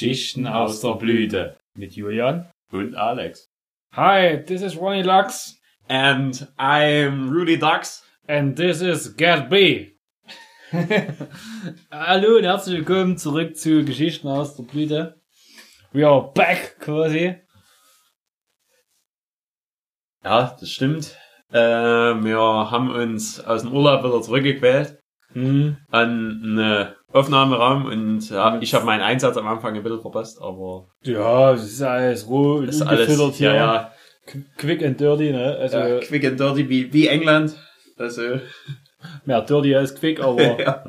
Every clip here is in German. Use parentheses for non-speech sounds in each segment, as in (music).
Geschichten aus der Blüte. Mit Julian. Und Alex. Hi, this is Ronnie Lux. And I'm Rudy Ducks. And this is Get B. (laughs) Hallo und herzlich willkommen zurück zu Geschichten aus der Blüte. We are back quasi. Ja, das stimmt. Äh, wir haben uns aus dem Urlaub wieder zurückgequält Hm. an einen Aufnahmeraum und ja, ich habe meinen Einsatz am Anfang ein bisschen verpasst, aber Ja, das ist alles roh ist alles hier. ja, ja, Qu- Quick and dirty, ne? Also ja, quick and dirty wie, wie England. Also, (laughs) mehr dirty als quick, aber (laughs) ja.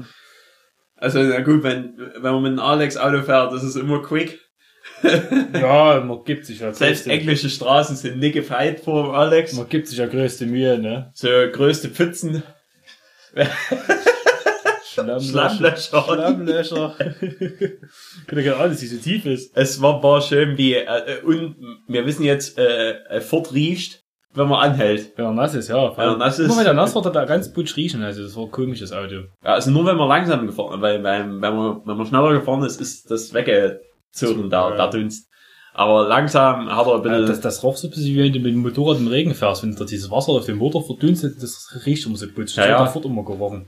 Also na gut, wenn, wenn man mit einem Alex Auto fährt, das ist immer quick. (laughs) ja, man gibt sich ja Selbst größte, englische Straßen sind nicht gefeit vor dem Alex. man gibt sich ja größte Mühe, ne? So größte Pfützen. Schlammlöcher. Schlammlöcher. Schlammlöcher. Kann ja alles, die so tief ist. Es war, war schön, wie, äh, und wir wissen jetzt, äh, äh, Ford riecht, wenn man anhält. Wenn er nass ist, ja. Wenn er nass ist. Immer wenn er nass wird, hat er ganz putsch riechen. Also das war ein komisches Auto. Ja, also nur wenn man langsam gefahren ist, weil, weil wenn, man, wenn man schneller gefahren ist, ist das weggezogen, der, Ja. der Dunst. Aber langsam hat er ein bisschen, Äh, Das, das roch so ein bisschen, wie wenn du mit dem Motorrad im Regen fährst. Wenn da dieses Wasser auf dem Motor verdunstet, das riecht immer so putsch. Ja, Das ja. hat sofort immer gerochen.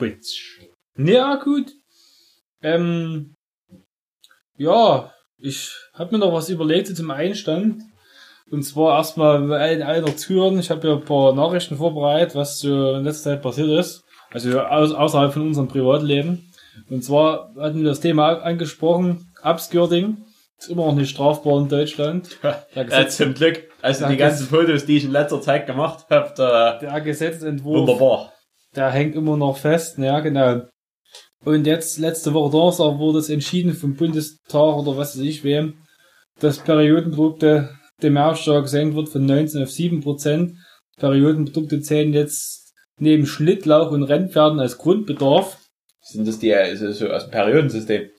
Putsch. Ja, gut. Ähm, ja, ich habe mir noch was überlegt zum Einstand. Und zwar erstmal allen einer zuhören. Ich habe ja ein paar Nachrichten vorbereitet, was so in letzter Zeit passiert ist. Also aus, außerhalb von unserem Privatleben. Und zwar hatten wir das Thema angesprochen, Upskirting. Ist immer noch nicht strafbar in Deutschland. (laughs) Gesetz, zum Glück, also die ganzen Fotos, die ich in letzter Zeit gemacht habe, da, der Gesetzentwurf, wunderbar. Der hängt immer noch fest. Ja, genau. Und jetzt, letzte Woche Donnerstag, wurde es entschieden vom Bundestag oder was weiß ich wem, dass Periodenprodukte der Mehrwertsteuer gesenkt wird von 19 auf 7 Prozent. Periodenprodukte zählen jetzt neben Schlittlauch und Rennpferden als Grundbedarf. Sind das die, also so aus dem Periodensystem?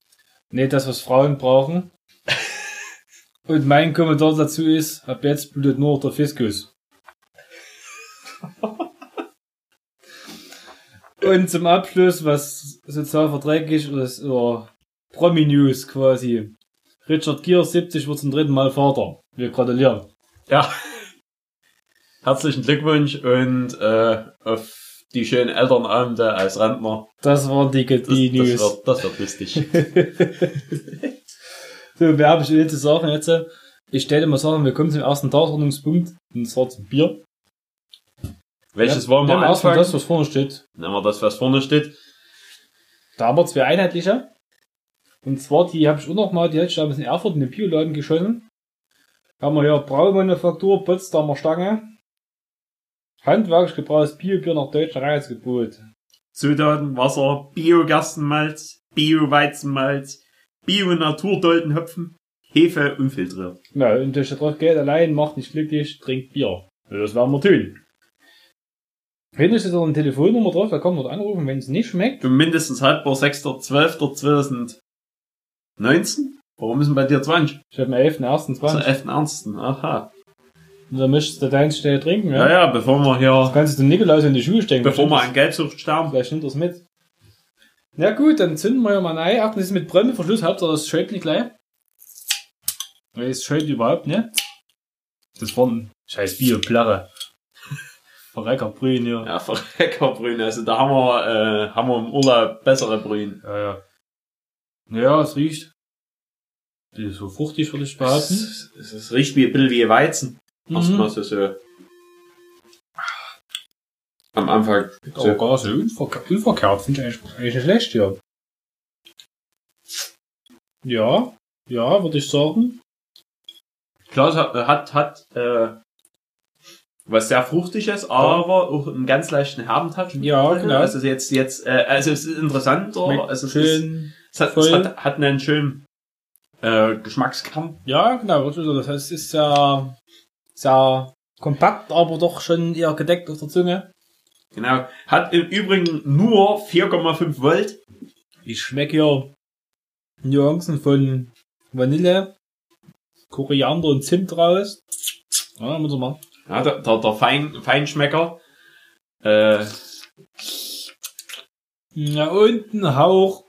Nee, das, was Frauen brauchen. Und mein Kommentar dazu ist, ab jetzt blutet nur noch der Fiskus. (laughs) Und zum Abschluss, was sozial verträglich ist, oder Promi-News quasi. Richard Gere, 70, wird zum dritten Mal Vater. Wir gratulieren. Ja. Herzlichen Glückwunsch und äh, auf die schönen Elternabende als Rentner. Das war die, Das, die das, News. wird, das wird lustig. (laughs) So, mehr habe ich will zu sagen jetzt. Ich stelle mal sagen, wir kommen zum ersten Tagesordnungspunkt, und zwar zum Bier. Welches Ja, wollen wir nehmen erstmal anfangen? das, was vorne steht. Nehmen wir das, was vorne steht. Da haben wir zwei einheitliche. Und zwar, die habe ich auch noch mal, die hätte ich damals in Erfurt in den Bioladen geschossen. Da haben wir hier Braumanufaktur, Potsdamer Stange. Handwerklich gebrauchtes Biobier nach deutschem Reinheitsgebot. Zutaten, Wasser, Bio-Gerstenmalz, Bio-Weizenmalz, Bio-Naturdoldenhopfen, Hefe unfiltriert. Na, und da steht drauf, Geld allein macht nicht glücklich, trinkt Bier. Ja, das werden wir tun. Hinten steht noch eine Telefonnummer drauf, da kann man dort anrufen, wenn es nicht schmeckt. Du mindestens haltbar 6.12.2019? Warum ist denn bei dir 20? Ich habe am 11.01.20. Also 11.1. Aha. Und da möchtest du deinen schnell trinken, ja? Ja, ja, bevor wir hier, Kannst du den Nikolaus in die Schuhe stecken. bevor wir an Geldsucht sterben. Vielleicht nimmt er's mit. Na gut, dann zünden wir ja mal rein. Ach, das ist mit Bremseverschluss. Hauptsache das schält nicht gleich. Weil es schält überhaupt nicht. Das war ein scheiß Bier, Plärre. Verrecker Brühen hier. Ja, Verreckerbrühen. Also da haben wir, äh, haben wir im Urlaub bessere Brühen. Ja, ja. Ja, es riecht. So fruchtig, würde ich behaupten. Es, es, es riecht wie, ein bisschen wie Weizen. Erstmal Mhm. so, so. Am Anfang. Aber So. gar so unverke unverkehrt. Finde ich eigentlich, eigentlich nicht schlecht, ja. Ja, ja, würde ich sagen. Klar, es hat, hat, hat äh, was sehr fruchtiges, aber auch einen ganz leichten Herbentouch. Ja, genau. Also jetzt, jetzt, äh, also es ist interessanter, Schmeckt also es, ist, schön. es, hat, es hat, hat einen schönen äh, Geschmackskern. Ja, genau. Das heißt, es ist sehr, sehr kompakt, aber doch schon eher gedeckt auf der Zunge. Genau. Hat im Übrigen nur 4,5 Volt. Ich schmecke hier Nuancen von Vanille, Koriander und Zimt raus. Ja, muss man. Ja, der, der, der Fein, Feinschmecker. Äh, Ja, und ein Hauch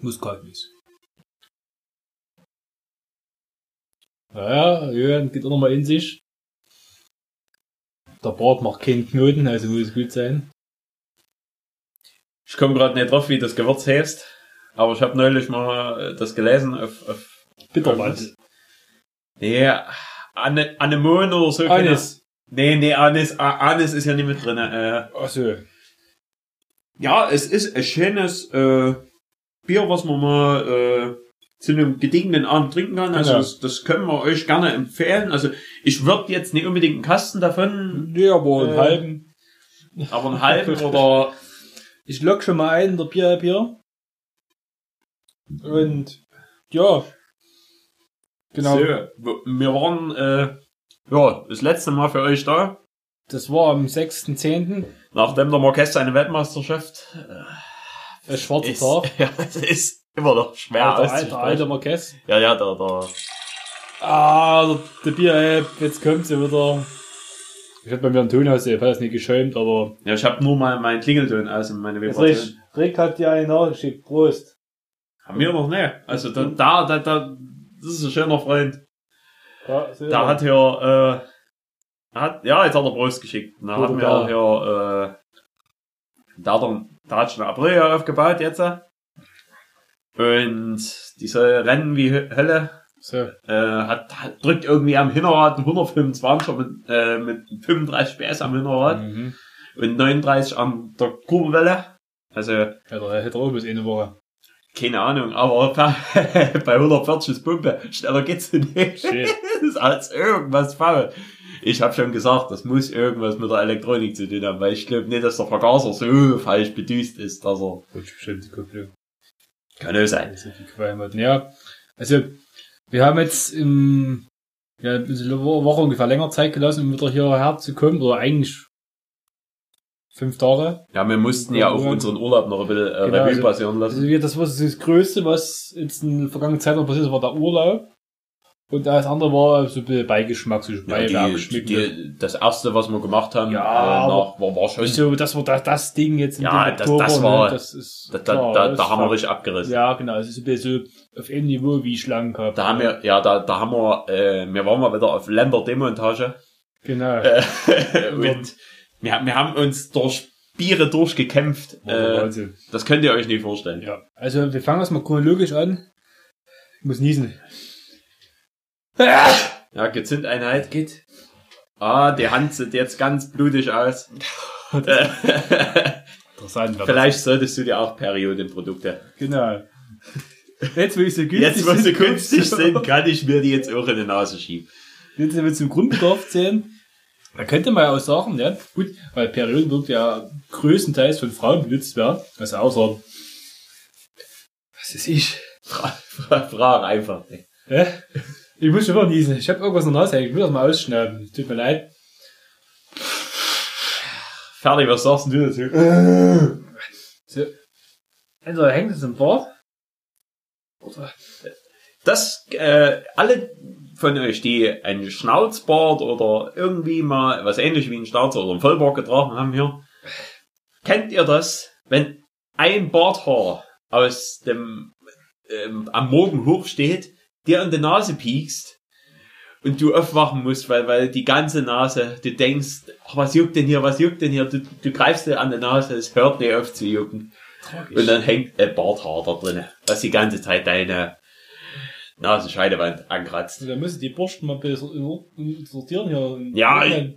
Muskatnuss. Ja, Jürgen geht auch nochmal in sich. Der Bart macht keinen Knoten, also muss es gut sein. Ich komme gerade nicht drauf, wie das Gewürz heißt, aber ich habe neulich mal das gelesen auf, auf Bitterwald. nee, Ane, Anemone oder so. Anis. Nee, nee, Anis, A- Anis ist ja nicht mit drin. Äh, Achso. ja, es ist ein schönes äh, Bier, was man mal äh, zu einem gediegenen Abend trinken kann. Also Genau. das, das können wir euch gerne empfehlen. Also ich würde jetzt nicht unbedingt einen Kasten davon, Nee, aber einen Äh, halben. aber einen halben (laughs) oder Ich lock schon mal ein, der Bier, Bier. Und, ja. Genau. so. Wir waren äh, ja das letzte Mal für euch da. Das war am 6.10. Nachdem der Marquez seine Weltmeisterschaft Ein schwarzer ist, Tag. (laughs) ja, das ist immer noch schwer der, alte, der alte auszusprechen. Marquez. Ja, ja, der, der, Ah, der, der Bier-App, jetzt kommt sie wieder. Ich hab bei mir einen Ton aus, ich hab das nicht geschäumt, aber. ja, ich habe nur mal meinen Klingelton aus und meine Vibration. Rick, Rick hat dir einen nachgeschickt. Prost. Haben wir noch nicht. Also da, da, da, da, das ist ein schöner Freund. Ja, Da hat hier, äh, hat, ja, jetzt hat er Prost geschickt. Da hat mir hier, äh, da hat er, da hat schon eine Aprilia aufgebaut jetzt. Und die soll rennen wie Hö- Hölle. so. Äh, hat, hat, drückt irgendwie am Hinterrad einen 125er mit, äh, mit 35 PS am Hinterrad Mhm. und 39 an der Kurbelwelle. Also, Hätte er, hätte er auch bis eine Woche. Keine Ahnung, aber (laughs) bei 140 ist Pumpe. Schneller geht's nicht. Shit. (laughs) Das ist als irgendwas faul. Ich habe schon gesagt, das muss irgendwas mit der Elektronik zu tun haben, weil ich glaube nicht, dass der Vergaser so falsch bedüst ist, dass er. Gut, bestimmt die Kupplung. Kann auch sein. Ja, also, wir haben jetzt im, ja, eine Woche ungefähr länger Zeit gelassen, um wieder hierher zu kommen, oder eigentlich fünf Tage. Ja, wir mussten ja auf unseren Urlaub noch ein bisschen äh, Genau, Revue also- passieren Also, lassen. wir- das war das Größte, was jetzt in der vergangenen Zeit noch passiert ist, war der Urlaub. Und alles andere war so ein bisschen Beigeschmack, so Ja, Beiwerk, die, die, das erste, was wir gemacht haben, Ja, äh, nach, war, war schon. so, das war das, das Ding jetzt im Ja, das- Oktober. das war- ne, das ist, Da, da, klar, da, das da haben wir richtig abgerissen. Ja, genau, es ist ein bisschen so auf dem Niveau wie Schlangen gehabt. Da haben wir, ja, da, da haben wir, äh, wir waren mal wieder auf Länderdemontage. Genau. Äh, (laughs) und wir, haben- wir haben uns durch Biere durchgekämpft. Äh, das könnt ihr euch nicht vorstellen. Ja, also wir fangen erstmal chronologisch an. Ich muss niesen. Ja, Gezündeinheit. Geht. Ah, die Hand sieht jetzt ganz blutig aus. (laughs) Interessant. Vielleicht solltest du dir auch Periodenprodukte. Genau. Jetzt, wo ich so günstig Jetzt, wo sie sind, günstig (laughs) sind, kann ich mir die jetzt auch in die Nase schieben. Jetzt, wenn wir zum Grundbedarf zählen, da könnte man ja auch sagen, ja, gut, weil Periodenprodukte ja größtenteils von Frauen benutzt werden, also außer, was ist ich? Fra fra frag einfach. Hä? Ich muss schon mal niesen. Ich habe irgendwas in der Nase. Ich will das mal ausschneiden. Tut mir leid. Fertig, was sagst du dazu? So. Entweder hängt es im Bart. Oder Das, äh, alle von euch, die ein Schnauzbart oder irgendwie mal was ähnlich wie ein Schnauzer oder ein Vollbart getragen haben hier, kennt ihr das, wenn ein Barthaar aus dem ähm, am Morgen hochsteht, dir an die Nase piekst und du aufwachen musst, weil, weil die ganze Nase, du denkst, ach, was juckt denn hier, was juckt denn hier, du, du greifst dir an die Nase, es hört nicht auf zu jucken. tragisch. Und dann hängt ein Barthaar da drin, was die ganze Zeit deine Nasenscheidewand ankratzt. Da müssen die Borsten mal bisschen sortieren hier. Ja, ich-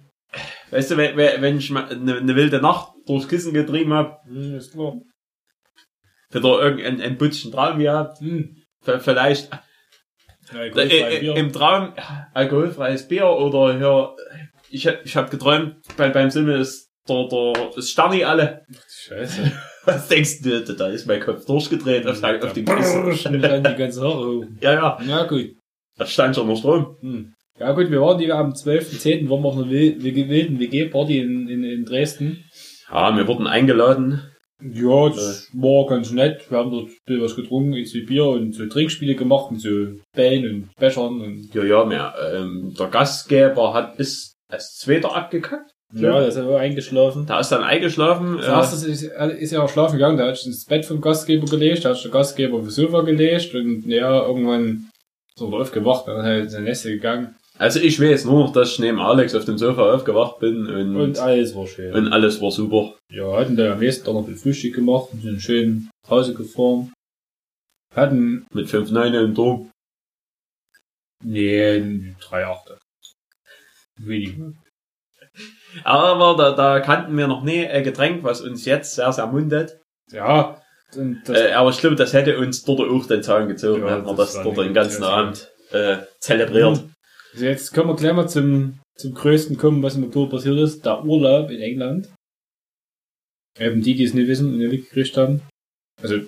Weißt du, wenn, wenn wenn ich mal eine, eine wilde Nacht durchs Kissen getrieben hab, Hm, ist klar. wieder irgendein ein Putzchen Traum gehabt, Hm. vielleicht Ja, äh, äh, im Traum alkoholfreies Bier oder hier, ich, hab- ich habe geträumt, bei, beim Simmel ist der, der ist Sterni alle. Scheiße. Was denkst du, da ist mein Kopf durchgedreht auf, sein- auf den Kissen. Schon dann die ganze Haare hoch. (laughs) ja, ja, Ja, gut. da stand schon noch Strom. Hm. Ja, gut, wir waren die am 12.10. waren wir auf einer wil- wilden WG-Party in, in, in Dresden. Ja, wir wurden eingeladen. Ja, das war ganz nett. Wir haben dort ein bisschen was getrunken, ein bisschen Bier und so Trinkspiele gemacht mit so Bällen und Bechern und Ja, ja, mehr. Ähm, der Gastgeber hat ist als Zweiter abgekackt. Ja, da ist er auch eingeschlafen. Da ist dann eingeschlafen. Das Äh, erste ist, ist ja auch schlafen gegangen, da hat sich ins Bett vom Gastgeber gelegt, da hat sich der Gastgeber aufs Sofa gelegt und ja, irgendwann ist dort aufgewacht, dann halt in seine Nässe gegangen. Also ich weiß nur noch, dass ich neben Alex auf dem Sofa aufgewacht bin und, Und alles war schön. und alles war super. Ja, hatten dann am nächsten Tag noch ein Frühstück gemacht und sind schön nach Hause gefahren. Hatten, Mit 5,9 im Turm. nee, drei Achte. Aber da, da kannten wir noch nie ein Getränk, was uns jetzt sehr, sehr mundet. Ja, Äh, aber ich glaube, das hätte uns dort auch den Zahn gezogen, Ja, hätten wir das das dort den ganzen Abend äh, zelebriert. also jetzt können wir gleich mal zum, zum größten kommen, was im Oktober passiert ist. Der Urlaub in England. Eben die, die es nicht wissen und nicht mitgekriegt haben. Also,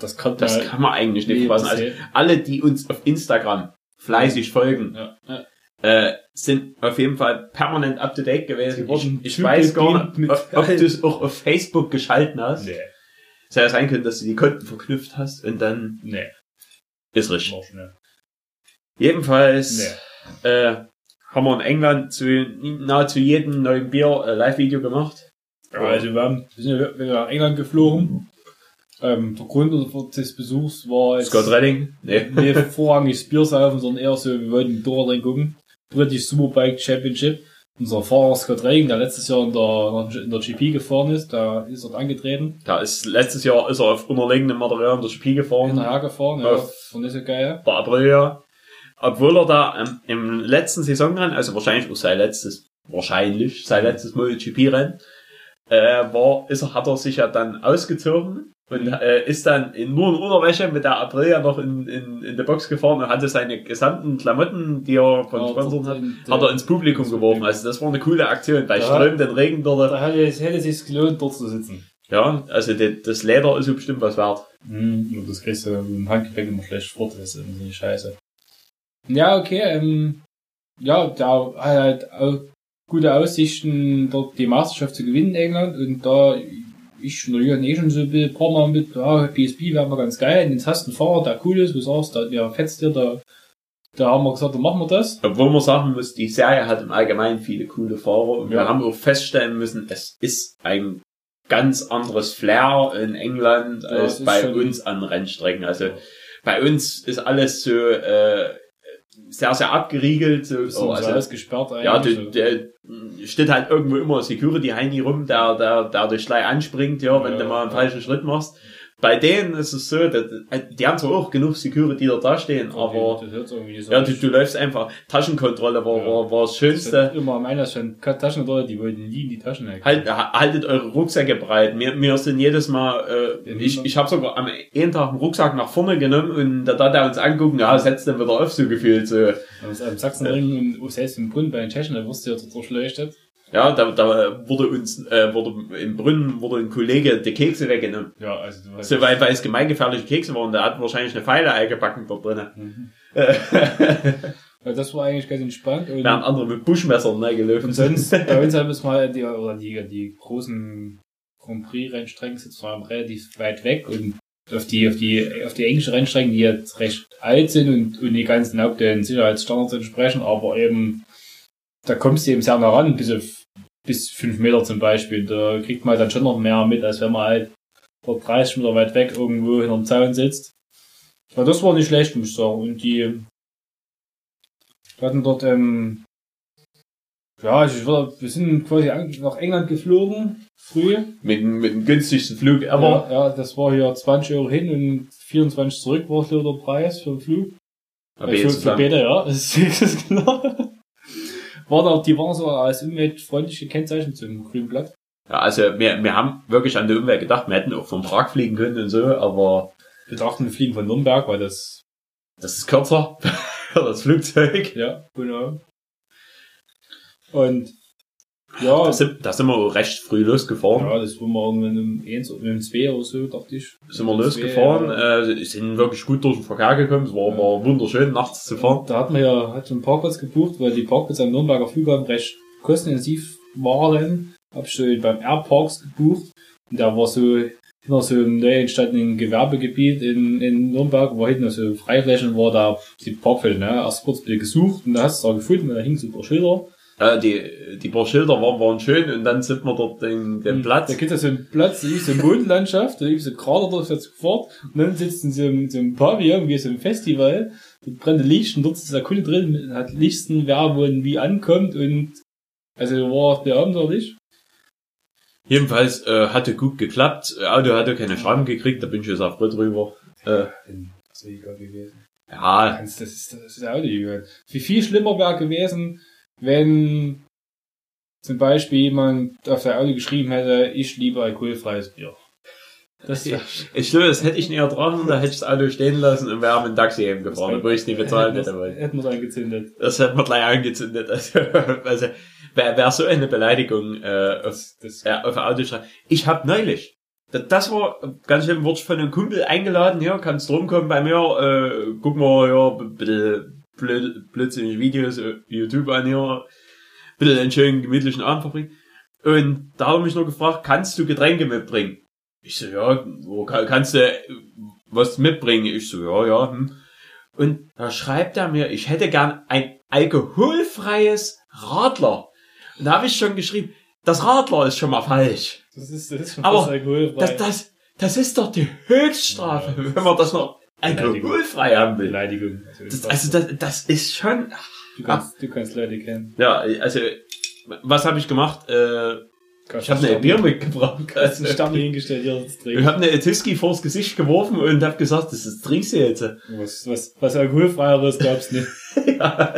das kann Das man kann man eigentlich nicht nee, Also alle, die uns auf Instagram fleißig folgen, ja, ja. Äh, sind auf jeden Fall permanent up to date gewesen. Ich, ich weiß gar nicht, ob, du es auch auf Facebook geschalten hast. Nee, Es hätte sein können, dass du die Konten verknüpft hast und dann nee, ist richtig. Jedenfalls Nee. äh, haben wir in England zu nahezu jedem neuen Bier äh, Live-Video gemacht. Ja, also wir, haben, wir sind ja wieder nach England geflogen. Ähm, der Grund des Besuchs war jetzt Scott Redding? Nee. nicht vorrangig Bier saufen, sondern eher so, wir wollten Door gucken. British Superbike Championship. Unser Fahrer Scott Redding, der letztes Jahr in der, in der GP gefahren ist, da ist dort angetreten. Da ist letztes Jahr ist er auf unterlegenem Material in der GP gefahren. Hinterher gefahren, ja, Ja. war nicht so geil. Der Aprilia. Obwohl er da ähm, im letzten Saisonrennen, also wahrscheinlich auch sein letztes, wahrscheinlich sein letztes MotoGP-Rennen, äh, war, ist er, hat er sich ja dann ausgezogen und äh, ist dann in, nur in Unterwäsche mit der Aprilia noch in, in, in der Box gefahren und hatte seine gesamten Klamotten, die er von Ja, Sponsoren hat, hat er ins Publikum geworfen. Also das war eine coole Aktion, bei Ja. strömenden Regen dort. Da hätte es, hätte es sich gelohnt, dort zu sitzen. Ja, also die, das Leder ist so bestimmt was wert. Mhm. Das kriegst du im Handgepäck immer schlecht fort, das ist irgendwie scheiße. Ja, okay, ähm, ja, da hat halt auch gute Aussichten, dort die Meisterschaft zu gewinnen in England und da ich der Jürgen eh schon so ein bisschen Partner mit, ja, PSP wäre mal ganz geil, und jetzt hast du einen Fahrer, der cool ist, wo du sagst, da, der fetzt dir, da, da haben wir gesagt, dann machen wir das. Obwohl man sagen muss, die Serie hat im Allgemeinen viele coole Fahrer und wir Ja. haben auch feststellen müssen, es ist ein ganz anderes Flair in England Ja, als bei schon- uns an Rennstrecken. Also bei uns ist alles so äh, sehr, sehr abgeriegelt. So, oh, so also, alles gesperrt eigentlich. ja, der, der steht halt irgendwo immer Security Heini rum, der, der, der dich gleich anspringt, ja, wenn Ja, du mal einen ja. falschen Schritt machst. Bei denen ist es so, dass, die haben zwar auch genug Security, die da stehen, aber das so ja, du, du läufst einfach. Taschenkontrolle war, Ja. war, war das Das Schönste. hat immer meiner schon Taschenrolle, die wollten nie in die Taschen halten. Halt, ha- haltet eure Rucksäcke breit. Wir, wir sind jedes Mal, äh, ich, ich habe sogar am einen Tag einen Rucksack nach vorne genommen und da hat er uns angucken, ja, setzt dann wieder auf, so gefühlt. So. Am Sachsenring und selbst im Brunnen bei den Tschechen, da wirst du ja dort durchleuchtet. Ja, da, da wurde uns, äh, wurde im Brunnen wurde ein Kollege die Kekse weggenommen. Ja, also du weißt. So, weil, weil es gemeingefährliche Kekse waren, der hat wahrscheinlich eine Pfeile eingebacken dort drinnen. Mhm. (laughs) Also das war eigentlich ganz entspannt. Und, Während andere mit Buschmessern ne, gelaufen und sonst, (laughs) bei uns haben wir es mal, die, oder die, die großen Grand Prix Rennstrecken sitzen allem relativ weit weg und auf die, auf die, auf die englischen Rennstrecken, die jetzt recht alt sind und, und die ganzen auch den Sicherheitsstandards entsprechen, aber eben, da kommst du eben sehr nah ran, bis auf, bis fünf Meter zum Beispiel. Da kriegt man dann schon noch mehr mit, als wenn man halt dort 30 Meter weit weg irgendwo hinterm Zaun sitzt. Aber das war nicht schlecht, muss ich sagen. Und die hatten dort, ähm, ja, also ich war, wir sind quasi nach England geflogen, früh. mit, mit dem günstigsten Flug ever. Ja, ja, das war hier 20 Euro hin und 24 zurück war so der Preis für den Flug. Aber Äh, für, für beide, ja, das (laughs) ist, das ist klar. War da, die waren so als umweltfreundliche Kennzeichen zum grünen Blatt. Ja, also wir, wir haben wirklich an die Umwelt gedacht. Wir hätten auch vom Prag fliegen können und so, aber Wir dachten, wir fliegen von Nürnberg, weil das, das ist kürzer. (laughs) das Flugzeug. ja, genau. Und, ja, Da sind, da sind wir recht früh losgefahren. ja, das war mal irgendwann um 1 oder um 2 oder so, dachte ich. Sind wir losgefahren, zwei, ja. äh, sind wirklich gut durch den Verkehr gekommen. Es war, Ja. war wunderschön, nachts zu fahren. Da hat man ja hat einen Parkplatz gebucht, weil die Parkplätze am Nürnberger Flughafen recht kostenintensiv waren. Hab schon beim Airparks gebucht. Und der war so hinter so einem neu entstandenen Gewerbegebiet in, in Nürnberg, wo hinten so Freiflächen war da die Parkfläche, ne? Erst kurz gesucht und da hast du es auch gefunden, weil da hingen so ein paar Schilder. Äh, die, die paar Schilder waren, waren schön und dann sind wir dort den, den Platz. Da gibt es so einen Platz, da ist so eine Mondlandschaft, da ist so Krater durch das fort und dann sitzt in so einem, so einem Pavillon, wie so einem Festival, dort brennt Licht und dort ist der Kunde drin, hat Lichten, wer wo wie ankommt und also war der abenteuerlich. Jedenfalls äh, hatte gut geklappt. Auto hatte keine Scheiben gekriegt, da bin ich jetzt auch froh drüber. Äh, Das wäre egal gewesen. ja, Das ist, das ist auch nicht egal. Wie viel schlimmer wäre gewesen, wenn zum Beispiel jemand auf der Auto geschrieben hätte, ich liebe alkoholfreies Bier. Das wär, ich glaube, das hätte ich nicht ertragen, da hätte ich das Auto stehen lassen und wäre mit dem Taxi eben gefahren, obwohl ich es nicht bezahlen hätte wollen. Hätten wir es angezündet. Das hätte man gleich angezündet. Also, (laughs) also wer, wer so eine Beleidigung äh, auf, Das, äh, auf ein Auto schreibt. Ich habe neulich, das, war ganz schön, wurde ich von einem Kumpel eingeladen, ja, kannst rumkommen bei mir, äh, guck mal, ja, bisschen blöd, blödsinnige Videos, äh, YouTube an, ja, ein bisschen einen schönen, gemütlichen Abend verbringen. Und da hat er mich nur gefragt, kannst du Getränke mitbringen? Ich so, ja, wo kann, kannst du was mitbringen? Ich so, ja, ja. Hm. Und da schreibt er mir, ich hätte gern ein alkoholfreies Radler. Und da habe ich schon geschrieben, das Radler ist schon mal falsch. das ist, das ist schon Aber alkoholfrei. Das, das, das ist doch die Höchststrafe, Ja. wenn man das noch alkoholfrei haben will. Beleidigung. Das, also das, das ist schon, du, kannst, du kannst Leute kennen. ja, also was habe ich gemacht? Äh, ich habe eine Bier mitgebracht. (laughs) Hast einen Also, Stern hingestellt, hier das ich trinken. habe eine Etiski vors Gesicht geworfen und habe gesagt, das ist trinkst du jetzt. Was, was, was alkoholfreieres gab's nicht. (laughs) ja.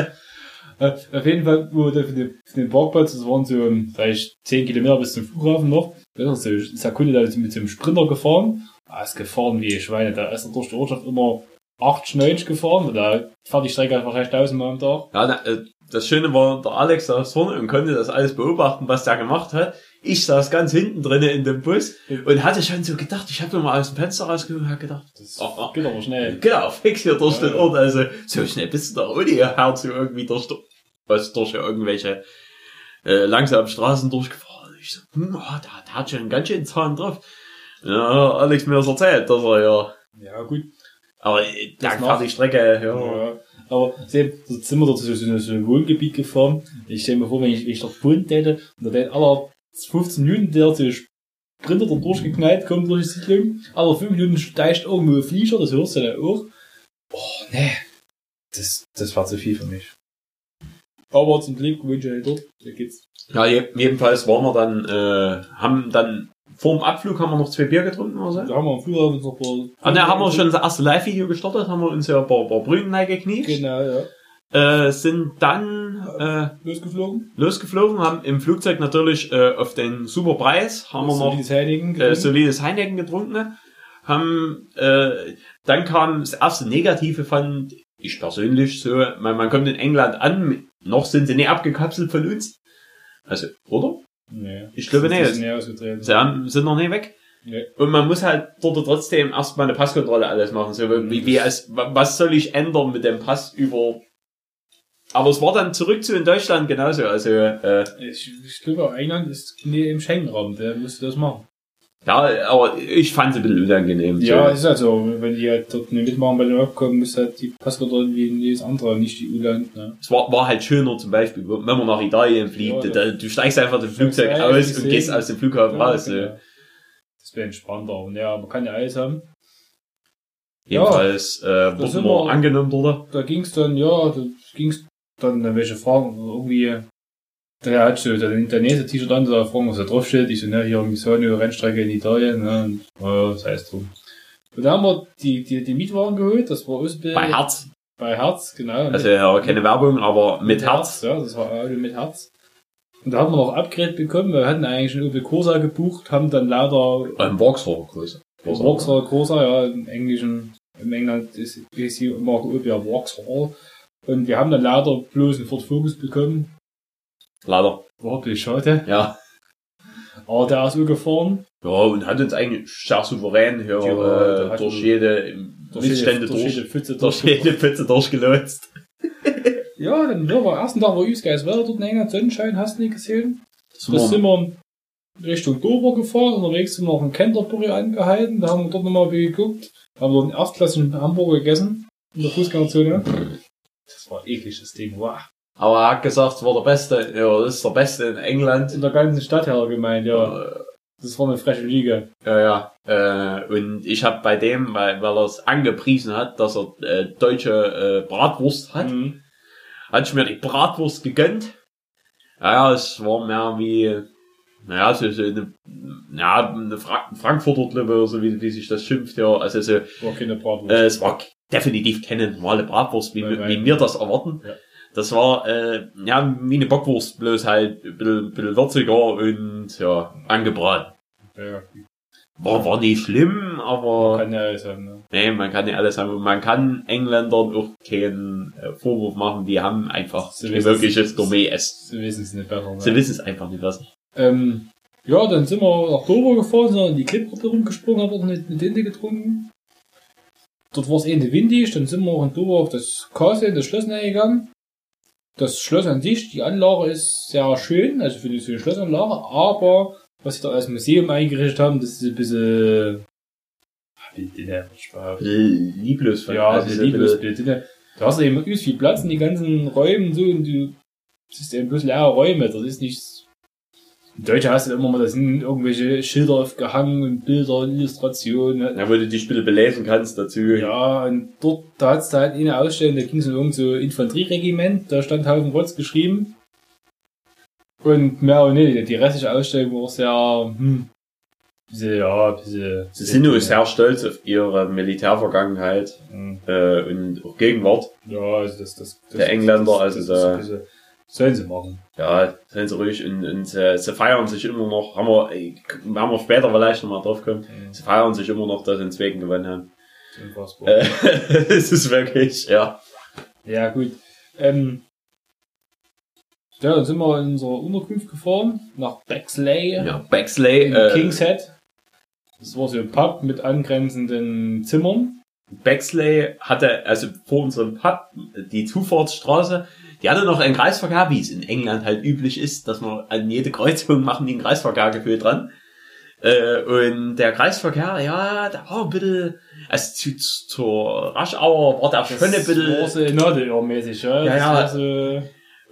Äh, Auf jeden Fall, wo der für den, für den Parkplatz, das waren so vielleicht 10 Kilometer bis zum Flughafen noch, da ist der Kunde da mit so einem Sprinter gefahren, ah, ist gefahren wie Schweine, da ist er durch die Ortschaft immer 8 Schnäutsch gefahren, und da fährt die Strecke einfach recht tausendmal am Tag. Ja, na, äh, das Schöne war, der Alex saß vorne und konnte das alles beobachten, was der gemacht hat. Ich saß ganz hinten drinnen in dem Bus und hatte schon so gedacht, ich habe mal aus dem Fenster rausgeguckt und hab gedacht, Das Oh, oh. geht aber schnell. genau, fix hier durch Ja, den. Ort. Also so schnell bist du da ohne ihr Herz irgendwie durch, was durch irgendwelche äh, langsamen Straßen durchgefahren. Ich so, hm, oh, der, der hat schon einen ganz schön Zahn drauf. Ja, Alex mir das erzählt, dass er ja, Ja, gut. aber äh, Das macht- die Strecke, ja. Ja. Aber sehen, da sind wir dort so, so, so ein Wohngebiet gefahren. Ich stelle mir vor, wenn ich, wenn ich dort wohnen hätte, und da hätte aller 15 Minuten der so Sprinter da durchgeknallt, kommt durch die Siedlung, aber 5 Minuten steigt irgendwo ein Flieger, das hörst du dann auch. Boah, nee. Das, das war zu viel für mich. Aber zum Glück wohne ich ja nicht dort, da geht's. Ja, je, jedenfalls waren wir dann, äh, haben dann, vor dem Abflug haben wir noch zwei Bier getrunken oder so. Da haben wir am Flughafen noch ein paar... Ah, ne, haben wir schon das erste Live-Video gestartet, haben wir uns ja ein paar, paar Brühen gekniet, Genau, ja. äh, sind dann äh, Losgeflogen. losgeflogen, haben im Flugzeug natürlich äh, auf den super Preis, haben wir noch Solides Heinigen äh, solides Heineken getrunken, haben, äh, dann kam das erste Negative fand ich persönlich so, man, man kommt in England an, noch sind sie nicht abgekapselt von uns. Also, oder? Nee. Ich glaube nicht. Sie haben, sind noch nicht weg. Nee. Und man muss halt dort trotzdem erstmal eine Passkontrolle alles machen. So, wie, wie als, was soll ich ändern mit dem Pass über, aber es war dann zurück zu in Deutschland genauso, also, äh, Ich, ich glaube, England ist nee, im Schengen-Raum, der müsste das machen. Ja, aber ich fand es ein bisschen unangenehm. Ja, so. ist halt so. Wenn die halt dort nicht mitmachen bei dem Abkommen, muss halt die Passkontrolle wie in jedes andere, nicht die EU-Land. Ne? Es war, war halt schöner zum Beispiel, wenn man nach Italien fliegt, Ja, da, du steigst einfach dem Flugzeug Ja, aus gesehen. und gehst aus dem Flughafen raus. So. genau. Das wäre entspannter. Und ja, man kann ja alles haben. Jedenfalls äh, Da wurden wir angenommen dort. Da ging's dann, ja, da ging's dann, dann welche Fragen, irgendwie, der hat so der Indonesien T-Shirt an, da fragen, was da drauf steht. Ich so, ne, hier irgendwie so eine Rennstrecke in Italien, ne, und, ja, das heißt drum. Und da haben wir die, die, die Mietwagen geholt, das war Ausbild. Bei Herz. Bei Herz, genau. Also ja, keine Werbung, aber mit Herz. Ja, das war Auto mit Herz. Und da haben wir noch Upgrade bekommen, wir hatten eigentlich einen Opel Corsa gebucht, haben dann leider Ein Vauxhall Größe. Vauxhall Corsa, ja, im Englischen, im England ist, ist hier immer Opel ja Vauxhall. Und wir haben dann leider bloß einen Ford Focus bekommen. Leider. War wirklich schade. Ja. Aber der ist gefahren. Ja, und hat uns eigentlich sehr souverän hier Ja, äh, durch jede Missstände durch jede Pfütze durch jede Pfütze durchgelotst. (laughs) Ja, dann ja, war ersten Tag war übelst geiles Wetter dort in Sonnenschein, hast du nicht gesehen. Das Das sind wir Richtung Dover gefahren, unterwegs sind wir noch in Canterbury angehalten, da haben wir dort nochmal geguckt, haben dort einen erstklassigen Hamburger gegessen, in der Fußgängerzone. Das war eklig, das Ding, wow. Aber er hat gesagt, es war der Beste, ja, das ist der Beste in England. In der ganzen Stadt hat er gemeint, ja. Äh, Das war eine freche Liga. Ja, ja. Äh, und ich habe bei dem, weil, weil er es angepriesen hat, dass er äh, deutsche äh, Bratwurst hat, Mhm. hat ich mir die Bratwurst gegönnt. Ja, es war mehr wie, naja, so, so eine, ja, eine Fra Frankfurter oder so, wie, wie sich das schimpft, ja. Also so, War keine Bratwurst. äh, es war definitiv keine normale Bratwurst, wie, Nein, nein. wie wir das erwarten. Ja. Das war, äh, ja, wie eine Bockwurst, bloß halt ein bisschen, bisschen würziger und, ja, angebraten. ja, War, war nicht schlimm, aber kann ja alles sein, ne? nee, man kann nicht alles haben. Und man kann Engländern auch keinen äh, Vorwurf machen. Die haben einfach Sie wissen's- wirkliches Gourmet-Essen. Sie wissen es nicht besser. Ne? Sie wissen es einfach nicht besser. Ähm, ja, dann sind wir nach Dover gefahren, sind in die Klippgruppe rumgesprungen, haben auch eine, eine Tinte getrunken. Dort war es eh windig, dann sind wir auch in Dover auf das Castle, das Schloss gegangen. Das Schloss an sich, die Anlage ist sehr schön, also für die, für die Schlossanlage, aber was sie da als Museum eingerichtet haben, das ist ein bisschen... Ah, Spaß. Lieblos. Ja, also das ist lieblos. Da hast du eben übelst viel Platz in die ganzen Räumen so und du siehst eben bloß leere Räume. Das ist nichts. In Deutschland hast du immer mal, da sind irgendwelche Schilder aufgehangen und Bilder und Illustrationen. ne? Ja, wo du dich ein bisschen belesen kannst dazu. Ja, und dort, da hat's da halt eine Ausstellung, da ging es um irgend so Infanterieregiment, da stand Haufen Rotz geschrieben. Und mehr oder nicht, die restliche Ausstellung war sehr, hm, bisschen, ja, bisschen. Sie sind nur sehr stolz auf ihre Militärvergangenheit Hm. äh, und auch Gegenwart. Ja, also das, das, das Der Engländer, also das, da- das, das, das sollen sie machen. Ja, seien sie ruhig und, und äh, sie feiern sich immer noch, haben wir, haben wir später vielleicht nochmal drauf kommen, sie feiern sich immer noch, dass sie den Zweken gewonnen haben. Unfassbar. Äh, (laughs) es ist wirklich, ja. Ja, gut. Ähm, ja, dann sind wir in unserer Unterkunft gefahren, nach Bexley, Ja, Baxley, in äh, King's Head. Das war so ein Pub mit angrenzenden Zimmern. Baxley hatte, also vor unserem Pub, die Zufahrtsstraße, die hatte noch einen Kreisverkehr, wie es in England halt üblich ist, dass man an jede Kreuzung machen die einen Kreisverkehr gefühlt dran. Äh, und der Kreisverkehr, ja, da war ein bisschen, also zu, zu, zur Raschauer war der schon ein bisschen, so Nadelöhr-mäßig, ja. Ja, ja. war So,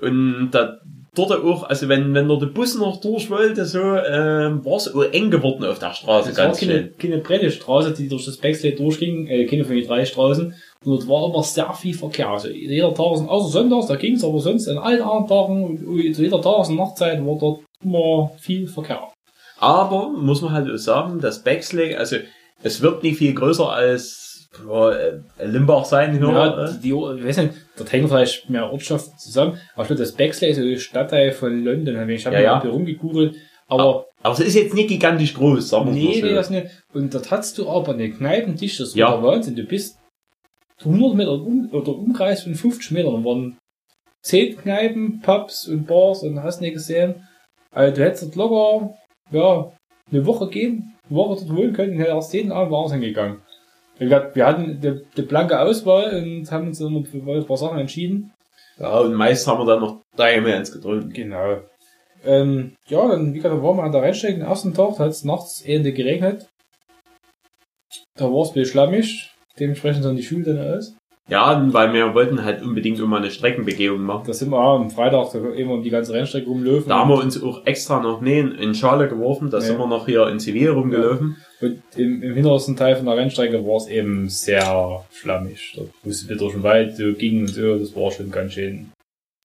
und da, dort auch, also wenn, wenn dort der Bus noch durch wollte, so, ähm, war es auch eng geworden auf der Straße, das war keine, schön. keine breite Straße, die durch das Bexley durchging, äh, keine von den drei Straßen. Und dort war immer sehr viel Verkehr. Also jeder Tag, außer Sonntags, da ging's, aber sonst an allen anderen Tagen, und zu jeder Tages- und Nachtzeit war dort immer viel Verkehr. Aber, muss man halt sagen, das Baxley, also, es wird nicht viel größer als, boah, äh, Limbach sein, nur, Ja, die, die, ich weiß nicht, dort hängen vielleicht mehr Ortschaften zusammen. Aber ich das Bexley ist ein Stadtteil von London. Ich habe Ja, ja, mal rumgegoogelt. Aber aber es ist jetzt nicht gigantisch groß, sagen wir nee, nee, mal das so. nicht. Und dort hast du aber eine Kneipendichte, das war Ja. der Wahnsinn. Du bist 100 Meter um, oder Umkreis von 50 Metern. Waren 10 Kneipen, Pubs und Bars und hast nicht gesehen. Also du hättest locker, ja, eine Woche gehen, eine Woche dort wohnen können und hätte erst jeden Abend woanders hingegangen. Wir hatten die, die blanke Auswahl und haben uns immer für ein paar Sachen entschieden. Ja, und meist haben wir dann noch drei mehr ins gedrückt. Genau. Ähm, ja, dann, wie gesagt, da waren wir an der Rennstrecke den ersten Tag, da hat es nachts Ende geregnet. Da war es ein bisschen schlammig, dementsprechend sahen die Schule dann aus. Ja, weil wir wollten halt unbedingt immer eine Streckenbegehung machen. Da sind wir am Freitag da eben um die ganze Rennstrecke rumlaufen. Da haben wir uns auch extra noch Nähen in Schale geworfen, da Ja. sind wir noch hier in Zivil rumgelaufen. Und im, im hintersten Teil von der Rennstrecke war es eben sehr schlammig. Da musste wieder durch den Wald so ging und so, das war schon ganz schön.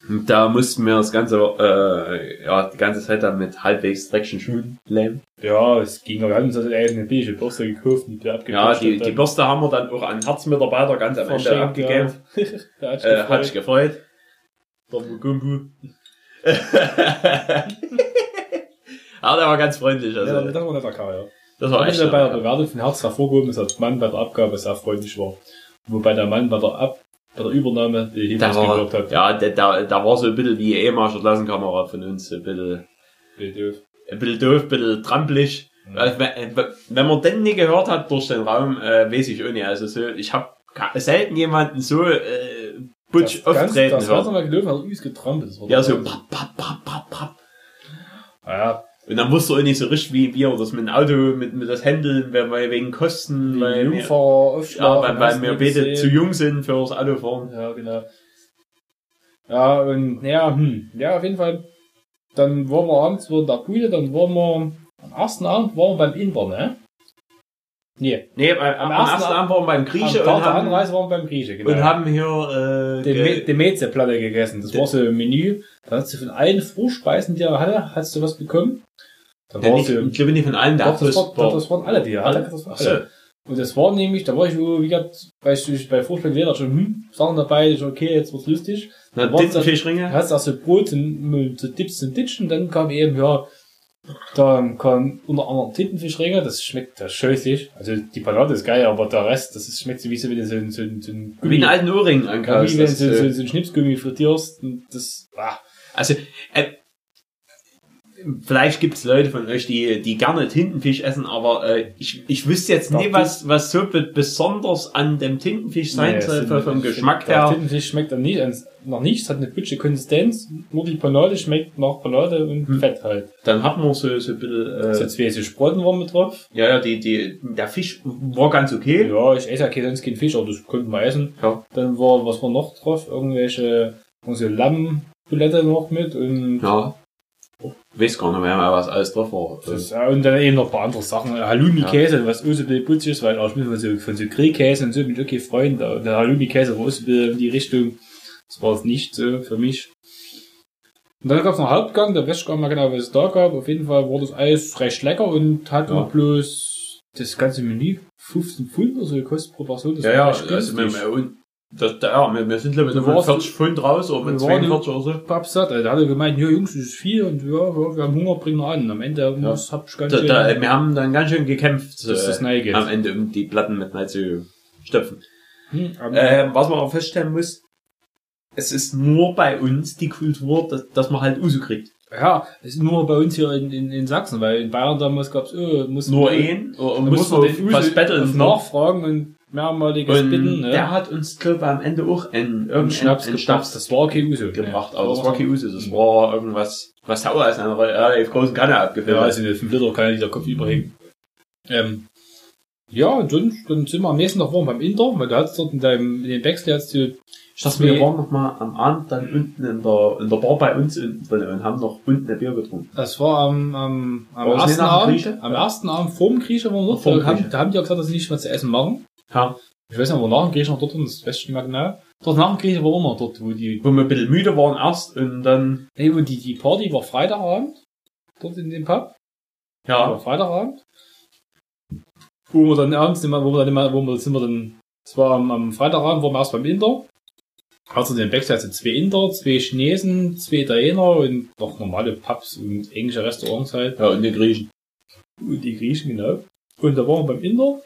Und da mussten wir das ganze, äh, ja, die ganze Zeit dann mit halbwegs dreckigen Schuhen leben. Ja, es ging, aber wir haben uns also eine billige Bürste gekauft und wir Ja, die, die Bürste haben wir dann auch an Herzmitarbeiter ganz am Ende abgegeben. Ja. Der hat sich Äh, hat sich gefreut. Der. (laughs) Aber der war ganz freundlich. Also, Ja, das war nicht der Karl, ja. das war echt. bei der. Bewertung von Herz hervorgehoben, dass der Mann bei der Abgabe sehr freundlich war. Wobei der Mann bei der, Ab bei der Übernahme die Hinweis war, hat. ja, der, der, der war so ein bisschen wie ehemalige Klassenkamera von uns. Ein bisschen, doof. ein bisschen doof, ein bisschen trampelig. Also, wenn, man den nie gehört hat durch den Raum, äh, weiß ich auch nicht. Also so, ich habe selten jemanden so äh, butch das ganze, auftreten das ganze hören. Mal gelaufen hat übelst getrampelt. War Ja, so papp, papp, papp, papp, papp. Ja, Und dann wusste er auch nicht so richtig, wie wir das mit dem Auto, mit, mit das Händeln, weil wegen Kosten, weil wir, Jungfahrer ja, weil, weil wir beide zu jung sind für das Autofahren. Ja, genau. Ja, und ja, hm, ja, auf jeden Fall. Dann waren wir abends wieder in der Bude, dann waren wir am ersten Abend waren wir beim Inder, ne? Nee, Nee, am, am ersten Abend waren wir beim Grieche am und haben, Anreise waren wir beim Grieche, genau. und haben hier, äh, die, Me die Meze-Platte gegessen. Das war so ein Menü. Da hast du von allen Vorspeisen, die er hatte, hast du was bekommen. Da ja, war nicht, so, ich glaube nicht von allen, der doch, das, war, das waren alle, die er hatte. Das waren so. alle. Und das war nämlich, da war ich, wo, wie gesagt, weißt du, bei Vorspeisen wieder schon, hm, Sachen dabei, ich, okay, jetzt wird's lustig. Na, Da war's Tintenfischringe. Du hast also Brot und so Dips und Ditchen, dann kam eben, ja, da kam unter anderem Tintenfischringe, das schmeckt ja scheußlich. Also die Panade ist geil, aber der Rest, das ist, schmeckt so wie so, wie so, ein- so, ein- so ein Wie einen alten Ohrring ankaufst. wie wenn das, du so, äh, so, so ein Schnipsgummi frittierst. Und das, ah, Also, äh, vielleicht gibt es Leute von euch, die, die gerne Tintenfisch essen, aber äh, ich, ich wüsste jetzt nicht, was, was so be- besonders an dem Tintenfisch sein nee, soll, vom, es Geschmack sind- Der her. Tintenfisch schmeckt dann nicht, ans- nach nichts, hat eine gute Konsistenz. Nur die Panade schmeckt nach Panade und Hm. Fett halt. Dann hat man so, so ein bisschen, So äh, zwei so Sprotten waren mit drauf. ja, ja, die, die, der Fisch war ganz okay. Ja, ich esse ja kein- sonst keinen Fisch, aber das konnten wir essen. Ja. Dann war, was war noch drauf? Irgendwelche, so Lammbulette noch mit und Ja. Weiß gar nicht mehr, was alles drauf war. Das, ja, und dann eben noch ein paar andere Sachen. Halloumi-Käse, was auch so ein bisschen putzig ist, weil auch von so, von so Grillkäse und so bin ich okay Freund. Der Halloumi-Käse war auch so ein bisschen in die Richtung. Das war es nicht so für mich. Und dann gab es noch Hauptgang, da weiß ich gar nicht mehr genau, was es da gab. Auf jeden Fall war das alles recht lecker und hat Ja. bloß das ganze Menü 15 Pfund oder so gekostet pro Person. Das ja, ja, also günstig. Das, da- ja, wir, wir sind glaube ich mit warst- 40 Pfund raus oder mit wir waren- 42 oder so. Pappsatt, also, der hatte gemeint, ja Jungs, das ist viel und ja, ja wir haben Hunger, bringen wir an. Am Ende muss, hab ich ganz Da, schön, da, wir haben dann ganz schön gekämpft, dass das äh, neu geht. am Ende, um die Platten mit zu stopfen. Hm, Ähm, was man auch feststellen muss, es ist nur bei uns die Kultur, dass, dass man halt Uso kriegt. Ja, es ist nur bei uns hier in, in, in Sachsen, weil in Bayern damals gab's äh, muss Nur ein, da muss man den was betteln. nachfragen und mehrmaliges Und Bitten. Ne? der hat uns, glaube ich, am Ende auch einen, irgendeinen Schnaps einen gebracht. Das war kein Uso gebracht. Ja, Aber das war kein Uso, das war irgendwas, was Sauer aus einer relativ großen Kanne abgefüllt Ja, hat. also eine 5 Liter kann ja nicht der Kopf überhängen. Ähm, ja, und sonst, dann sind wir am nächsten Tag wir beim Inter, weil du hattest dort in deinem, in dem Wechsel hast du, Ich dachte, wir waren noch mal am Abend dann unten in der, in der Bar bei uns unten drin und haben noch unten ein Bier getrunken. das war am, am, am War ersten Abend, am ersten Abend vorm Grieche waren wir dort, haben, da haben die ja gesagt, dass sie nicht mehr zu essen machen. Ja. Ich weiß nicht, wo nach dem Grieche noch dort waren, das weiß ich nicht mehr genau. Dort nach dem Grieche war immer dort, wo die Wo wir ein bisschen müde waren erst und dann, Nee, und die, die Party war Freitagabend. Dort in dem Pub. ja, War Freitagabend. Wo wir dann abends wo wir dann immer, wo wir sind wir dann, es war am, am Freitagabend, waren wir erst beim Inder. Also den Backstage also zwei Inder, zwei Chinesen, zwei Italiener und noch normale Pubs und englische Restaurants halt. ja, und die Griechen. Und die Griechen, genau. Und da waren wir beim Inder.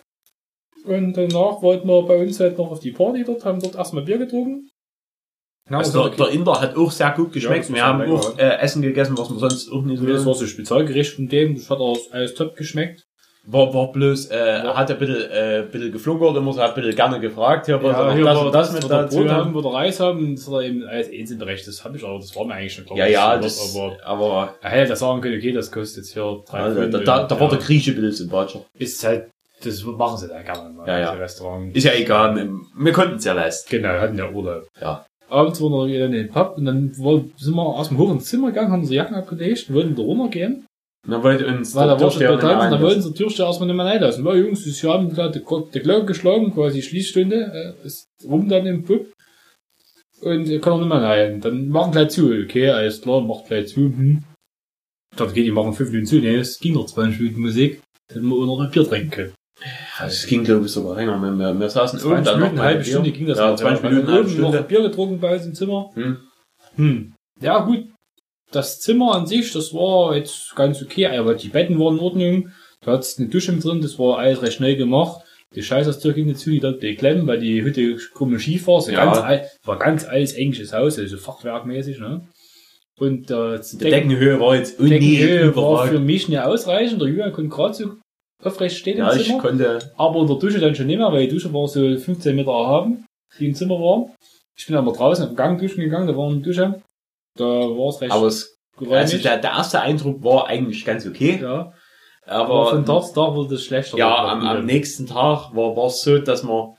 Und danach wollten wir bei uns halt noch auf die Party dort, haben dort erstmal Bier getrunken. Ja, Also der, der Inder hat auch sehr gut geschmeckt. Ja, das wir war haben lecker, auch äh, Essen gegessen, was wir sonst auch nicht so. das war so ein Spezialgericht von dem, das hat auch alles top geschmeckt. War, war bloß, äh, er hat ein bisschen, äh, ein bisschen geflunkert, immer so ein bisschen gerne gefragt, hier, was Ja, er hier das war und das mit dazu Brot haben. haben, wir Reis haben, das war eben alles Einzelberecht, das habe ich aber, das war mir eigentlich schon klar. Ja, ja, das, aber, aber, er hätte das sagen können, okay, das kostet jetzt hier drei also, da, da, da war ja, der Grieche ein bisschen sympathischer. Ist halt, das machen sie da gerne mal, Ja, ja. Restaurant. Ist ja egal, wir, wir konnten es ja leisten. Genau, wir hatten ja Urlaub. Ja. Abends waren wir wieder in den Pub und dann sind wir aus dem Hoch ins Zimmer gegangen, haben unsere Jacken abgelegt und wollten da runtergehen. Und dann wollte uns Weil schon Türsteher nicht und dann mehr wollten sie der Türsteher erstmal nicht mehr reinlassen. Ja, Jungs, sie haben gerade die Glo- die Glocke geschlagen, quasi Schließstunde, äh, ist rum dann im Pub. Und ihr könnt auch nicht mehr rein. Dann machen gleich zu. Okay, alles klar, macht gleich zu. Hm. Ich dachte, okay, die machen fünf Minuten zu. Nee, es ging noch 20 Minuten Musik. Dann hätten wir auch noch ein Bier trinken können. Das ging, glaube ich, sogar länger. Wir, wir, wir saßen 20 oben dann noch eine halbe Bier. Stunde ging das Ja, noch. 20 Wir Minuten, halbe noch Stunde. Bier getrunken bei uns im Zimmer. Hm. Hm. Ja, gut. Das Zimmer an sich, das war jetzt ganz okay, aber die Betten waren in Ordnung. Du hattest eine Dusche drin, das war alles recht schnell gemacht. Die Scheißerstür ging dazu, die dort beklemmen, weil die Hütte komisch schief war. So Ja. ganz alt, war ganz altes englisches Haus, also fachwerkmäßig, ne? Und äh, die Die Deckenhöhe war jetzt Deckenhöhe war für mich nicht ausreichend. Der Julian konnte gerade so aufrecht stehen Ja, im ich Zimmer. konnte, Aber in der Dusche dann schon nicht mehr, weil die Dusche war so 15 Meter erhaben, die im Zimmer war. Ich bin aber draußen auf den Gang duschen gegangen, da war eine Dusche. Da war es recht aber es, geräumig. also der, der erste Eindruck war eigentlich ganz okay. ja. Aber Aber, von dort da wurde es schlechter. ja, dort am, am nächsten Tag war war es so, dass man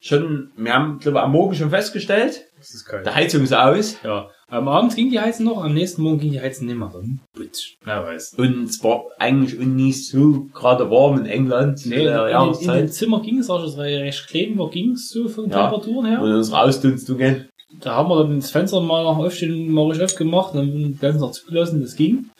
schon, wir haben, glaube ich, am Morgen schon festgestellt, Das ist kalt. der Heizung ist aus. Ja. Am Abend ging die Heizung noch, am nächsten Morgen ging die Heizung nicht mehr. Putsch. Na, weiß. Und es war eigentlich nicht so gerade warm in England Nee, der in, in, in dem Zimmer ging es auch schon recht klein, war ging es so von Ja. Temperaturen her. Und unsere Ausdünstungen. Da haben wir dann das Fenster mal nach Aufstehen mal richtig aufgemacht und dann noch zugelassen, das ging.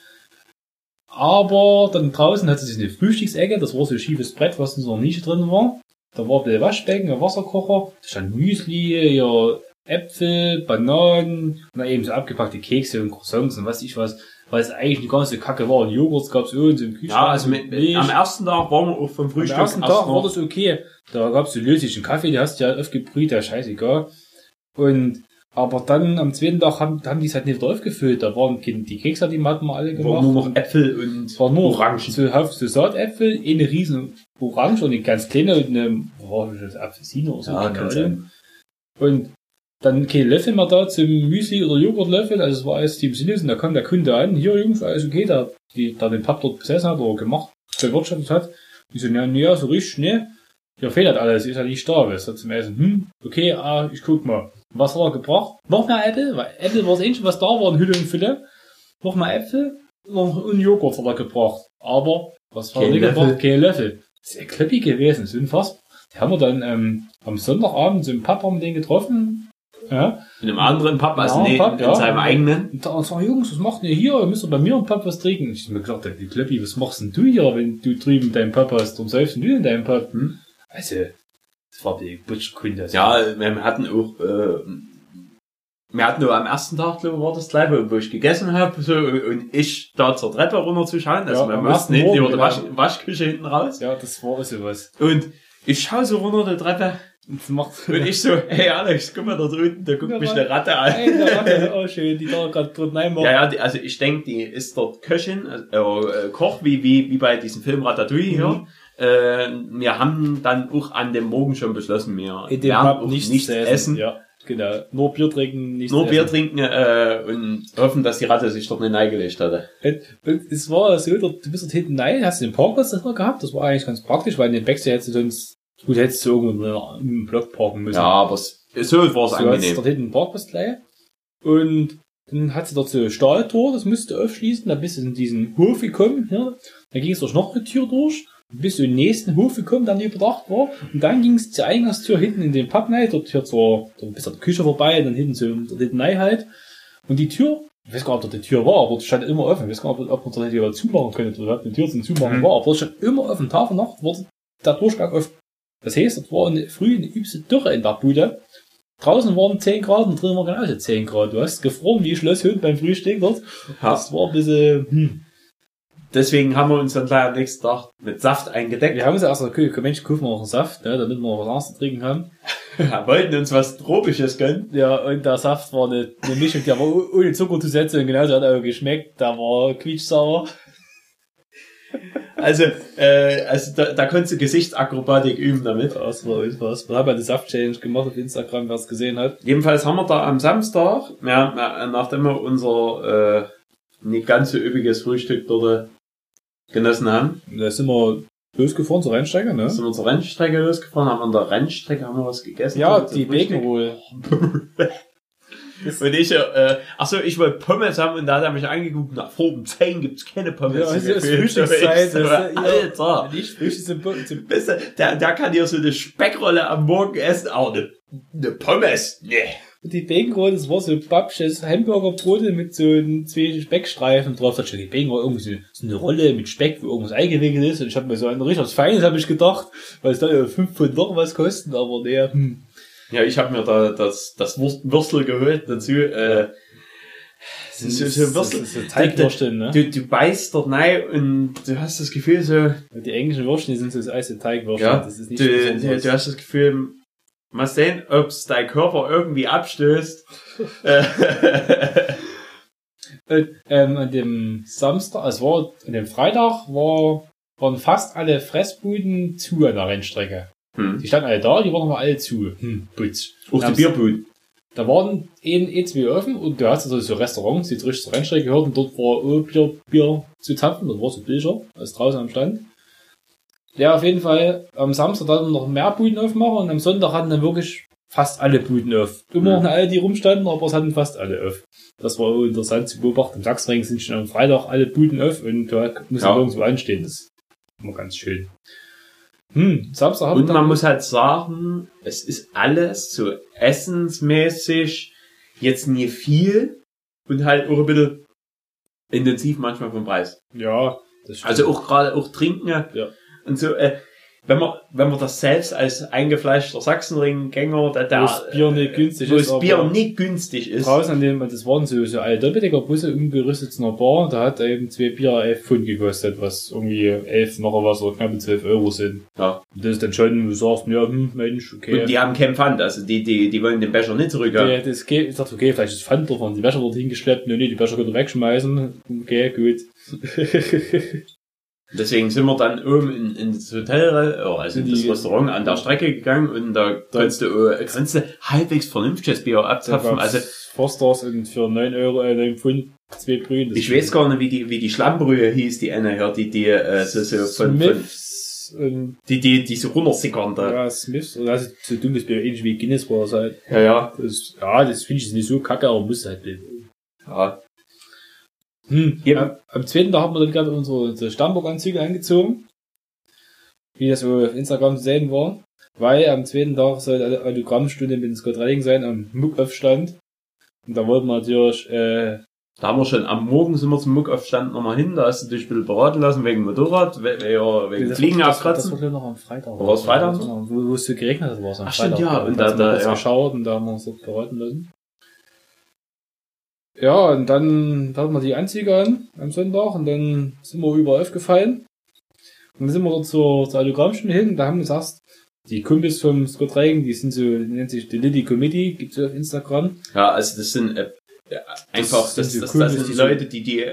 Aber dann draußen hatte sich eine Frühstücksecke, das war so ein schiefes Brett, was in so einer Nische drin war. Da war der Waschbecken, ein Wasserkocher, da stand Müsli, ja, Äpfel, Bananen, und dann eben so abgepackte Kekse und Croissants und was ich was, weil es eigentlich die ganze Kacke war. Und Joghurt gab's irgendwo im Kühlschrank. Ja, also mit, mit, am ersten Tag waren wir auch vom Am Frühstück ersten erst Tag war das okay. Da gab's so löslichen Kaffee, die hast du ja aufgebrüht, der scheißegal. Und, aber dann am zweiten Tag haben, haben die es halt nicht wieder aufgefüllt. Da waren die Kekse, die hatten wir alle gemacht. war nur noch Äpfel und es war nur Orangen. So, so Saatäpfel, eine riesen Orange und eine ganz kleine und eine, war das Apfelsine oder so. Ja, kann sein. Und dann kein Löffel mehr da zum Müsli oder Joghurtlöffel, also es war alles Team Sinus und da kam der Kunde an, hier Jungs, alles okay, der, die, der den Pub dort besessen hat oder gemacht, bewirtschaftet hat. Die so, ja, ja, so richtig, ne? Ja, fehlt halt alles, ist ja nicht da, was hat zum Essen, hm, okay, ah, ich guck mal. Was hat er gebracht? Noch mehr Äpfel, weil Äpfel war das Einzige, was da war, in Hülle und Fülle. Noch mehr Äpfel noch, und Joghurt hat er gebracht. Aber, was war Kein er nicht Löffel. gebracht? Kein Löffel. Das ist ja klöppig gewesen, das ist unfassbar. Die haben wir dann ähm, am Sonntagabend so im Pub haben den getroffen. Ja. in einem anderen Pub, also Ja, nee, Pub, in ja. seinem eigenen. Und da sagen, Jungs, was macht ihr hier? Ihr müsst doch bei mir im Pub was trinken. Ich hab mir gedacht, die Klöppi, was machst denn du hier, wenn du drüben deinen Pub hast? Und säufst du in deinem Pub? Hm? Also, das war die Butschkunde. Ja, wir hatten auch, äh, wir hatten nur am ersten Tag, glaube ich, war das gleich, wo ich gegessen habe, so, und ich da zur Treppe runterzuschauen. Also Ja, wir mussten hinten über die. Wasch Waschküche hinten raus. Ja, das war sowas. Und ich schaue so runter die Treppe und ich so, hey Alex, guck mal da drunten, da guckt Ja, mich eine Ratte an. Ey, der Ratte, oh (laughs) schön, die da gerade drin reinmacht. Ja, ja, die, also ich denke, die ist dort Köchin, äh, äh, Koch, wie, wie, wie bei diesem Film Ratatouille hier. Mhm. Äh, wir haben dann auch an dem Morgen schon beschlossen, wir In dem werden auch nichts, nichts zu essen. Ja, genau. Nur Bier trinken, nichts Nur Bier essen. trinken äh, und hoffen, dass die Ratte sich dort nicht reingelegt hatte. Und, und es war so, du bist dort hinten rein, hast den Parkplatz noch gehabt, das war eigentlich ganz praktisch, weil in den Backstage hättest du sonst, gut, hättest du irgendwo im Block parken müssen. Ja, aber es, so war es so angenehm. dort hinten einen Parkplatz. Und dann hat sie dort so ein Stahltor, das musst du aufschließen, dann bist du in diesen Hof gekommen, ja. Dann ging es durch noch eine Tür durch, dann bist du in den nächsten Hof gekommen, der nicht überdacht war. Und dann ging es zur Eingangstür hinten in den Pub rein, dort hier zur, dort bis zur Küche vorbei, dann hinten so, dort hinten rein halt. Und die Tür, ich weiß gar nicht, ob die Tür war, aber die stand immer offen. Ich weiß gar nicht, ob man dort hätte zumachen können, oder überhaupt eine Tür zum Zumachen Mhm. war, aber dort stand immer offen. Tag und Nacht wurde der Durchgang offen. Das heißt, dort war eine, früh eine übste Dürre in der Bude. Draußen waren 10 Grad und drin war genauso 10 Grad. Du hast gefroren wie Schlosshund beim Frühstück dort. Ja. Das war ein bisschen, hm. Deswegen haben wir uns dann gleich am nächsten Tag mit Saft eingedeckt. Wir haben uns erst gesagt, okay, Mensch, kaufen wir noch einen Saft, ne, damit wir was anderes zu trinken haben. (laughs) Wir wollten uns was Tropisches gönnen. Ja, und der Saft war eine, eine Mischung, der war oh- ohne Zucker zu setzen und genauso hat er auch geschmeckt. Der war quietschsauer. Also, äh, also da, da konntest du Gesichtsakrobatik üben damit. Das war was. Wir haben ja die Saft-Challenge gemacht auf Instagram, wer es gesehen hat. Jedenfalls haben wir da am Samstag, ja, na- nachdem wir unser äh, nicht ganz so üppiges Frühstück dort äh, genossen haben, Da sind wir losgefahren zur Rennstrecke, ne? sind wir zur Rennstrecke losgefahren, haben an der Rennstrecke haben wir was gegessen. Ja, die. Bacon Roll. (laughs) Und ich, äh, ach so, ich wollte Pommes haben und da hat er mich angeguckt, nach um 10 gibt's keine Pommes. Ja, also (laughs) das. Frühstückszeit, so. Alter. Nicht Frühstück zum, zum Weißt du, der, der kann hier so eine Speckrolle am Morgen essen, aber eine, eine Pommes, nee. Die Baconroll, das war so ein babsches Hamburgerbrote mit so zwei Speckstreifen drauf. Da steht die Bacon irgendwie so, so eine Rolle mit Speck, wo irgendwas eingewickelt ist. Und ich habe mir so ein richtig Feines, habe ich gedacht, weil es da ja 5 Pfund noch was kosten, aber der, hm. Ja, ich habe mir da das, das Würstel geholt dazu. Äh, das ist so, so Würstel. Das ist so Teigwürsteln, ne? Du, du beißt dort rein und du hast das Gefühl so, Die englischen Würstchen, die sind so das Eis Teigwürsteln. ja, das ist nicht du, du, du hast das Gefühl, mal sehen, ob's dein Körper irgendwie abstößt. (laughs) (laughs) Und, ähm, an dem Samstag, es war, an dem Freitag war, waren fast alle Fressbuden zu an der Rennstrecke. Hm. Die standen alle da, die waren aber alle zu. Hm, putz. Auch die Bierbuden. Da waren ein, ein, zwei offen und du hast also so Restaurants, die richtig zur Rennstrecke gehört und dort war auch Bier, Bier zu zapfen, dort war so Bilder, als draußen am Stand. Ja, auf jeden Fall. Am Samstag dann noch mehr Buden aufmachen und am Sonntag hatten dann wirklich fast alle Buden auf. Immer noch alle, die rumstanden, aber es hatten fast alle auf. Das war interessant zu beobachten. Im Sachsenring sind schon am Freitag alle Buden auf und da muss ja. irgendwo anstehen. Das ist immer ganz schön. Hm, Und man muss halt sagen, es ist alles so essensmäßig jetzt nie viel und halt auch ein bisschen intensiv manchmal vom Preis. ja, das stimmt. Also auch gerade auch trinken Ja. und so. Äh, wenn man wenn man das selbst als eingefleischter Sachsenring-Gänger, der, der Wo das Bier nicht günstig wo ist, das Bier nicht günstig ist, draußen an dem, das waren so, so alte Doppeldecker-Busse umgerüstet zu einer Bar, da hat eben zwei Bier 11 Pfund gekostet, was irgendwie 11 noch was oder knappe 12 Euro sind. ja. Und das ist dann schon, du sagst, ja, hm, Mensch, okay. Und die haben keinen Pfand, also die, die, die wollen den Becher nicht zurückhaben. Ja, das geht, ich dachte, okay, vielleicht ist Pfand drauf, haben die Wäsche dorthin geschleppt, nee, nee, die Wäsche können wir wegschmeißen. Okay, gut. (laughs) Deswegen sind wir dann oben in, in das Hotel, äh, also in Die- das Restaurant an der Strecke gegangen und da konntest du, äh, konntest du halbwegs vernünftiges Bier abzapfen. Also Forsters und für 9 Euro, äh, 9 Pfund, zwei Brühen. ich weiß gar nicht, wie die, wie die Schlammbrühe hieß, die eine hier, die, die, äh, so, so von, von, die, die, die so runtersickern da. ja, Smiths, oder also so dunkles Bier, ähnlich wie Guinness war es halt. Ja, ja. Das, ja, das finde ich nicht so kacke, aber muss halt ja. Hm. Am, am zweiten Tag haben wir dann gerade unsere, unsere Stammburg-Anzüge angezogen. Wie das auf Instagram zu sehen war. Weil am zweiten Tag soll eine Autogrammstunde mit dem Scott Redding sein, am Muckaufstand. Und da wollten wir natürlich, äh, Da haben wir schon am Morgen sind wir zum Muckaufstand nochmal hin, da hast du dich ein bisschen beraten lassen wegen Motorrad, we- we- ja, wegen das, Fliegen das, war glaub ich, noch am Freitag. War es Freitag? Wo, wo es so geregnet hat, war es am Ach, stimmt, Freitag. ja. Und da- da, ja. geschaut und da haben wir uns dort beraten lassen. Ja, und dann hatten wir die Anzüge an am Sonntag und dann sind wir überall aufgefallen. Und dann sind wir dort zur, zur Autogrammstunde hin und da haben wir gesagt, die Kumpels vom Scott Reagan, die sind so, die nennt sich die Lilly Committee, gibt's so auf Instagram. Ja, also das sind äh, ja, einfach, das, sind das, so das, Kumpels, sind die so- Leute, die, die,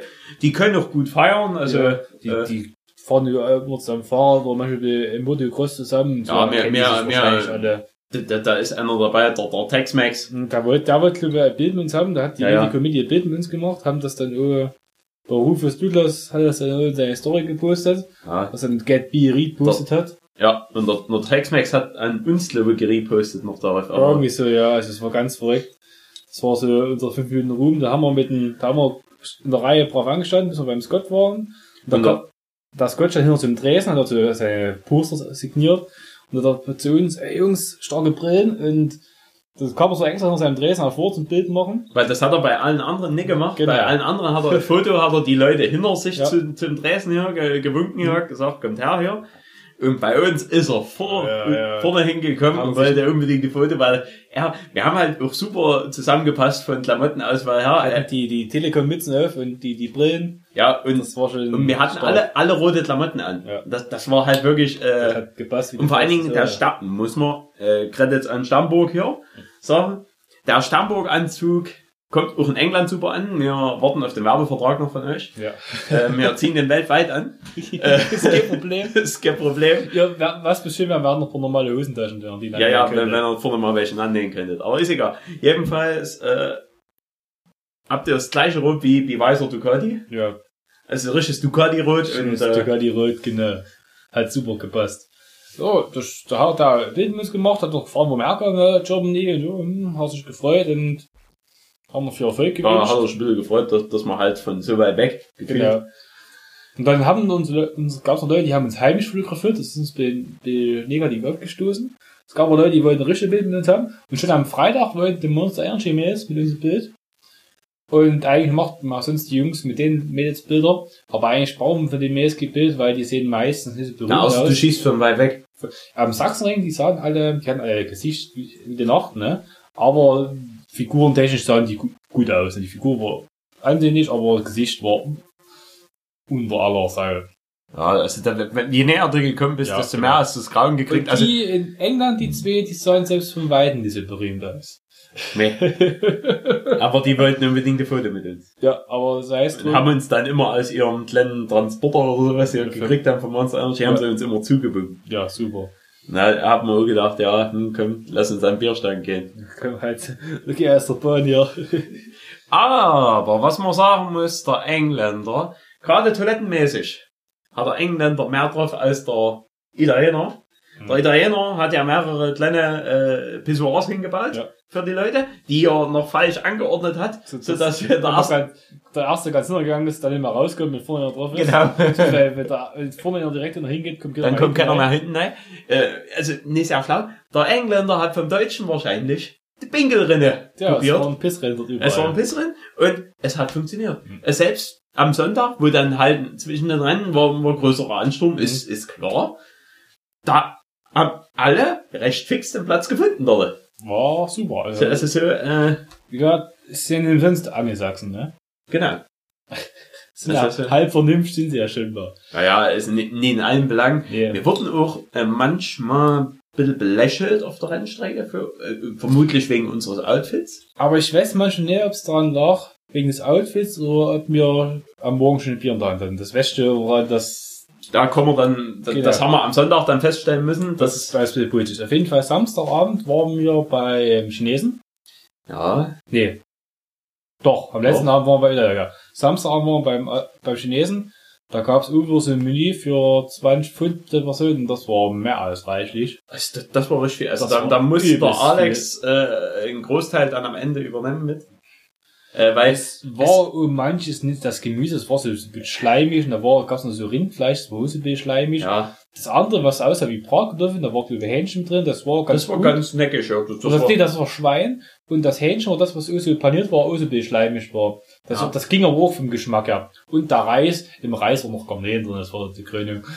die können auch gut feiern, also, Ja, die, äh, die fahren überall immer zusammen Fahrrad oder manchmal im Motocross zusammen. Ja, mehr- die mehr- mehr- wahrscheinlich alle. Da, da, da ist einer dabei, der, der Tex-Mex. Und Da wollte, da wollte, glaube ich, ein Bild mit uns haben, da hat die Ja, ja. Comedy ein Bild mit uns gemacht, haben das dann auch, der Rufus Douglas hat das dann seine Story gepostet, Ja, was dann Get Be Read postet hat. ja, und der, der Tex-Mex hat an uns, glaube ich, gepostet noch darauf. Aber, Irgendwie so, ja, also es war ganz verrückt. Das war so unser 5 Minuten Ruhm, da haben wir mit dem, da haben wir in der Reihe brav angestanden, bis wir beim Scott waren. Und da Und kam, der Scott stand hinter zum Dresen, hat er so seine Poster signiert. Und da hat er zu uns, ey Jungs, starke Brillen und das kam er so extra nach seinem Dresen hervor zum Bild machen. Weil das hat er bei allen anderen nicht gemacht. Genau. Bei allen anderen hat er (laughs) ein Foto, hat er die Leute hinter sich Ja. zu, zum Dresden hier ge, gewunken hier, gesagt, kommt her hier. Und bei uns ist er vor, Ja, ja. vorne hingekommen und wollte unbedingt die Foto, weil er, wir haben halt auch super zusammengepasst von Klamottenauswahl her. Äh, die, die Telekom-Mützen auf und die, die Brillen. ja, und, Das war schon. und wir hatten stark. alle, alle rote Klamotten an. Ja. Das, das war halt wirklich, äh, gepasst. und vor allen Dingen der. Stamm, muss man, äh, Credits an Stammburg hier sagen. Der Stammburg-Anzug kommt auch in England super an. Wir warten auf den Werbevertrag noch von euch. Ja. Äh, wir ziehen den weltweit an. Äh, (laughs) ist kein Problem. (laughs) ist kein Problem. Ja, was bestimmt, wir werden noch paar normale Hosentaschen da, die Ja, ja, wenn, wenn ihr vorne mal welchen annehmen könntet. Aber ist egal. Jedenfalls, äh, habt ihr das gleiche Rot wie, wie weißer Ducati. Ja, Also richtiges Ducati-Rot. Und, und äh, sogar die Rot, genau. Hat super gepasst. So, das, da hat er Bild mit uns gemacht, hat gefragt, wo wir herkommen, äh, Germany, und so, hm, hat sich gefreut und haben wir viel Erfolg hat gewünscht. er sich ein bisschen gefreut, dass, dass man halt von so weit weg gefühlt. Genau. Und dann haben uns, uns gab es noch Leute, die haben uns heimisch fotografiert, das ist uns bei, bei negativ aufgestoßen. Es gab auch Leute, die wollten ein richtiges Bild mit uns haben. Und schon am Freitag wollten die Monster Energy Mädels mit uns ein Bild. Und eigentlich macht man sonst die Jungs mit den Mädels Bilder. Aber eigentlich brauchen wir für die Mädels kein Bild, weil die sehen meistens nicht so berühmt Na, du aus. schießt von weit weg. Am Sachsenring, die sahen alle, die hatten alle Gesicht in der Nacht, ne? Aber figurentechnisch sahen die gu- gut aus. Die Figur war ansehnlich, aber das Gesicht war unter aller Sau. Ja, also da, wenn, je näher du gekommen bist, Ja, desto genau. mehr hast du das Grauen gekriegt. Und Also, die in England, die zwei, die sahen selbst von nicht so berühmt aus. nee. (laughs) Aber die wollten unbedingt ein Foto mit uns. Ja, aber das heißt, Und haben uns dann immer aus ihrem kleinen Transporter oder sowas hier gekriegt haben von Monster Energy, haben Ja. sie uns immer zugebunden. ja, super. Na, haben wir auch gedacht, ja, hm, komm, lass uns an den Bierstand gehen. (laughs) Komm halt, okay, aus der Bahn (laughs) hier. Aber, was man sagen muss, der Engländer, gerade toilettenmäßig, hat der Engländer mehr drauf als der Italiener. Mhm. Der Italiener hat ja mehrere kleine äh, Pissoirs hingebaut Ja. Für die Leute, die er noch falsch angeordnet hat, So, sodass wir der, erste, der erste ganz hintergegangen ist, dann nicht mehr rauskommt, mit vorne drauf ist. Genau. (laughs) Weil, wenn der wenn vorne direkt noch hingeht, kommt Dann kommt keiner mehr hinten hinten rein. Äh, also nicht sehr schlau. Der Engländer hat vom Deutschen wahrscheinlich die Pinkelrinne. Ja, es kopiert. war ein Pissrennen dort überall. Es war ein Pissrennen und es hat funktioniert. Mhm. Es selbst am Sonntag, wo dann halt zwischen den Rennen war, war größerer Ansturm, Mhm. ist, ist klar. Da haben alle recht fix den Platz gefunden dort. War super. Also, Also, also so, äh, wie gesagt, es sind nicht sonst Angelsachsen, ne? genau. (laughs) Sind Das ja, ist ja- halb vernünftig sind sie ja schon da. Naja, ist nicht, nicht in allen Belangen. Nee. Wir wurden auch äh, manchmal ein bisschen belächelt auf der Rennstrecke, für, äh, vermutlich wegen unseres Outfits. Aber ich weiß manchmal nicht, ob es daran lag, wegen des Outfits, oder ob wir am Morgen schon ein Bier in der Hand hatten. Das Wäsche war das, Da kommen wir dann, das, Genau. das haben wir am Sonntag dann feststellen müssen. das ist weiß ich politisch. Auf jeden Fall Samstagabend waren wir beim Chinesen. ja, Nee. Doch, am letzten Abend waren wir wieder, ja. Samstagabend waren wir beim, äh, beim Chinesen. Da gab's irgendwo so ein Menü für 20 Pfund pro Person. Das war mehr als reichlich. Das, das war richtig viel. Also Das da, da musste der Alex äh, einen Großteil dann am Ende übernehmen mit. Äh, weil Es war um manches nicht das Gemüse, es war so ein bisschen schleimig und da war, gab's noch so Rindfleisch, das war auch so ein bisschen schleimig. ja, Das andere, was aussah wie Bratkartoffeln, da war glaube ich Hähnchen drin, das war ganz das war gut. ganz neckig. Ja. Das, das, das, nee, das war Schwein und das Hähnchen war das, was auch so paniert war, auch so ein bisschen schleimig war. Das, Ja. das ging aber auch vom Geschmack her. Und der Reis, im Reis war noch Garnelen drin, das war die Krönung. (laughs)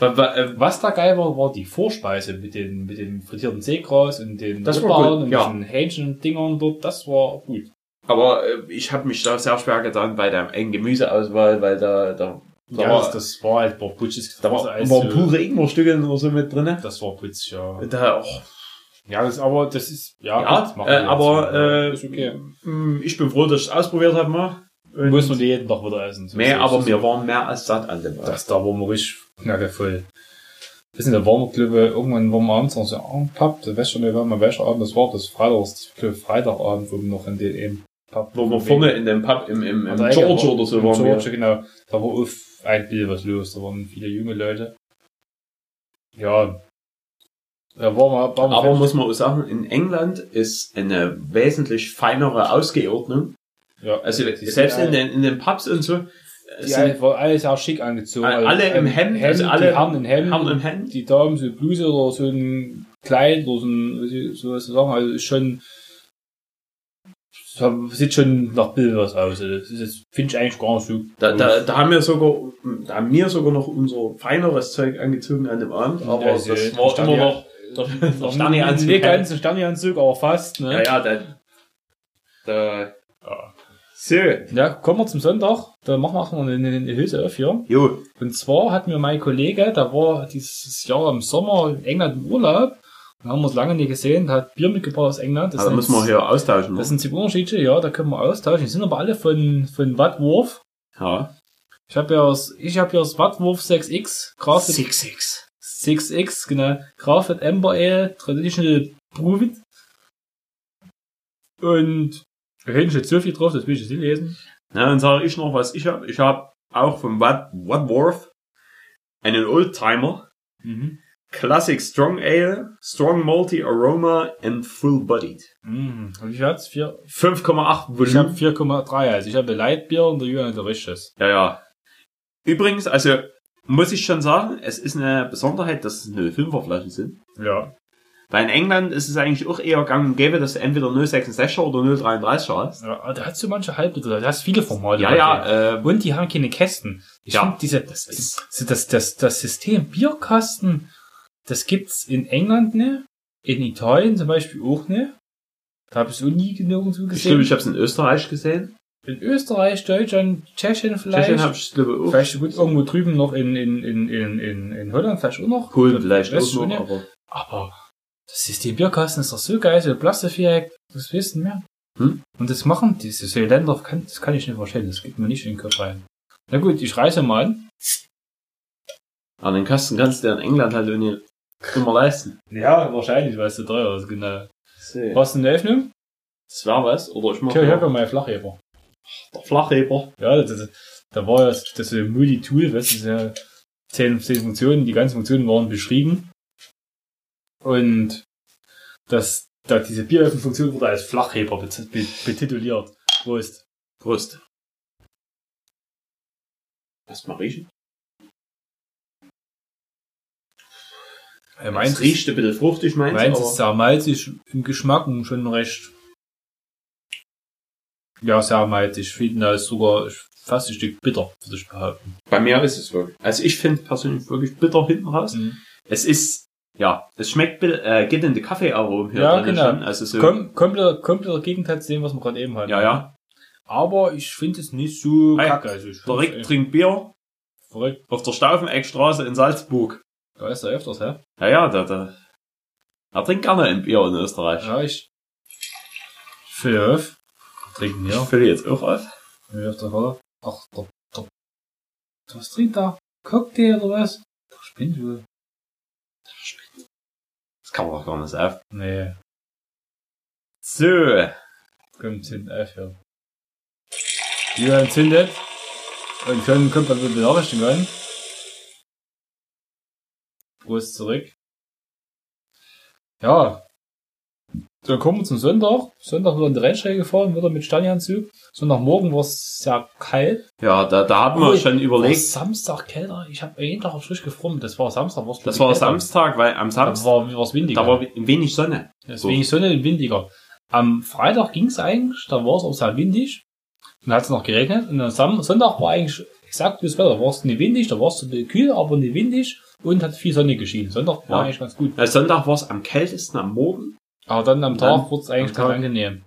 Äh, Was da geil war, war die Vorspeise mit den, mit dem frittierten Seegras und den Das war Rippern und ja. diesen Hähnchen-Dingern dort, das war gut. Aber äh, ich habe mich da sehr schwer getan bei der engen Gemüseauswahl, weil da, da, da Ja, war, das, das war halt war putzig. da war, waren so- pure Ingwerstücke oder so mit drinne. Das war putzig, ja. Da, oh, Ja, das, aber das ist, ja, ja, gut, machen äh, wir aber äh, ist okay. mh, ich bin froh, dass ich es ausprobiert habe mal. Und Muss man die jeden Tag wieder essen. So mehr, aber es. wir waren mehr als satt an dem Tag. Das da waren wir richtig knacke voll. Wissen, da waren wir, glaube ich, irgendwann waren wir abends noch so angepappt, da weiß schon nicht, wann wir welcher Abend das war, das ich glaube, Freitagabend, wo wir noch in den eben Pub Wo wir vorne in dem Pub im, im, im Ecke George oder so im waren George, wir. genau. Da war auf ein Bild was los, da waren viele junge Leute. Ja. Da waren wir, waren Aber muss man auch sagen, in England ist eine wesentlich feinere Ausgeordnung. ja, Also selbst in den, in den Pubs und so. Die alle, war alles auch schick angezogen. Alle- alle im Hemd, also alle die Herren in Hemd, Herren im Hemd. die Damen so Bluse oder so ein Kleid oder so ein, so was zu sagen, also ist schon, sieht schon nach Bild was aus. Also Das jetzt, finde ich eigentlich gar nicht so. Da, da, da haben wir sogar, da haben wir sogar noch unser feineres Zeug angezogen an dem Abend, aber Also, das war immer noch (laughs) der, der Stani-Anzug. Nicht ganz ein Stani-Anzug, aber fast, ne? Ja, ja, da, da, Ja. so. Ja, kommen wir zum Sonntag. Da machen wir eine, eine Hülse auf hier. Jo, Und zwar hat mir mein Kollege, der war dieses Jahr im Sommer in England im Urlaub. Da haben wir es lange nicht gesehen, der hat Bier mitgebracht aus England. Das also müssen wir hier austauschen. Das ne? sind die Unterschiede, ja, da können wir austauschen. Die sind aber alle von, von Wattwurf. Ja. Ich habe ja das, ich habe ja das Wattwurf 6X, Crafted 6-6. 6X, genau, Crafted Amber Ale, Traditional Brewed. Und da hinten steht so viel drauf, das will ich jetzt nicht lesen. Na, dann sage ich noch, was ich habe. Ich habe auch vom Wat Wadworth einen Oldtimer. Mhm. Classic Strong Ale, Strong Multi Aroma and Full Bodied. Mhm. Und wie viel hat's? Vier, 5,8 ich habe Volumen. 4,3, also ich habe Leitbier und der Jürgen hat der richtiges. Ja, ja. Übrigens, also muss ich schon sagen, es ist eine Besonderheit, dass es 05er Flaschen sind. Ja. Weil in England ist es eigentlich auch eher gang und gäbe, dass du entweder 0,66er oder 0,33er hast. ja da hast du manche Halbliter, da hast viele Formate. Ja, ja, äh, Und die haben keine Kästen. Ich Ja. finde diese, das, das, das, das, das System Bierkasten, das gibt's in England ne, in Italien zum Beispiel auch ne. Da habe ich es auch nie nirgendwo ich gesehen. glaube, ich habe es in Österreich gesehen. in Österreich, Deutschland, Tschechien vielleicht. Tschechien habe ich glaube auch. vielleicht gut irgendwo drüben noch in, in, in, in, in, in Holland vielleicht auch noch. Polen vielleicht auch noch, ja. aber Aber das System Bierkasten ist doch so geil, so Plastikviereck, das wissen wir. Hm? Und das machen diese so Länder, kann, das kann ich nicht verstehen, das geht mir nicht in den Kopf rein. Na gut, ich reise mal an. Aber den Kasten kannst du dir in England halt auch nicht immer leisten. Ja, wahrscheinlich, weil es so teuer ist, genau. Was eine Öffnung? Das wäre was. Oder ich mache Tja, ich habe ja meinen Flachheber. der Flachheber. Ja, das, das, da war ja das, das so ein Multi-Tool, weißt du, das ist ja zehn, zehn Funktionen, die ganzen Funktionen waren beschrieben. Und das, da diese Bieröffnungsfunktion wurde als Flachheber bet- bet- betituliert. Prost. Prost. Lass mal riechen. Äh, Meins meins riecht ein bisschen fruchtig, meins, Meins aber ist sehr malzig im Geschmack und schon recht. Ja, sehr malzig. Ich finde, da ist sogar fast ein Stück bitter, würde ich behaupten. bei mir ist es wirklich. Also ich finde persönlich wirklich bitter hinten raus. Es ist, ja, es schmeckt, äh, geht in die Kaffeearomen hier Ja, drin genau. schon. Also so, Kom kompletter, kompletter Gegenteil zu dem, was wir gerade eben hatten. ja, ja. Aber ich finde es nicht so Hey, kacke. Also ich Der Rick trinkt Bier verrückt. auf der Staufeneckstraße in Salzburg. Da ist er öfters, hä? Ja, ja, da, da. Er trinkt gerne ein Bier in Österreich. Ja, ich. Ich fülle auf. Trinken Ich hier. fülle jetzt auch auf. Wie auf der. Ach, der, der. Was trinkt da? Cocktail oder was? Der spinnt wohl. Das kann man doch gar nicht auf. Nee. So. Kommt zünd auf, ja. Die werden zündet. Und schon kommt dann wieder die Nachrichten an. Prost zurück. Ja. Dann kommen wir zum Sonntag. Sonntag wird in die Rennstrecke gefahren, wieder mit Stanianzug. Sonntagmorgen war es sehr kalt. Ja, da, da haben wir schon überlegt. Samstag kälter. Ich habe jeden Tag auf frisch gefroren. Das war Samstag. war's, Das war kälter. Samstag, weil am Da Samstag, war war's windiger. da war wenig Sonne. Deswegen Sonne und windiger. Am Freitag ging's eigentlich, da war es auch sehr windig. Dann hat es noch geregnet. Und am Sonntag war eigentlich exakt das Wetter. Da war es nicht windig, da war es kühl, aber nicht windig und hat viel Sonne geschienen. Sonntag war Ja. eigentlich ganz gut. Äh, Sonntag war es am kältesten am Morgen. Aber dann am Tag wurde es eigentlich ganz angenehm.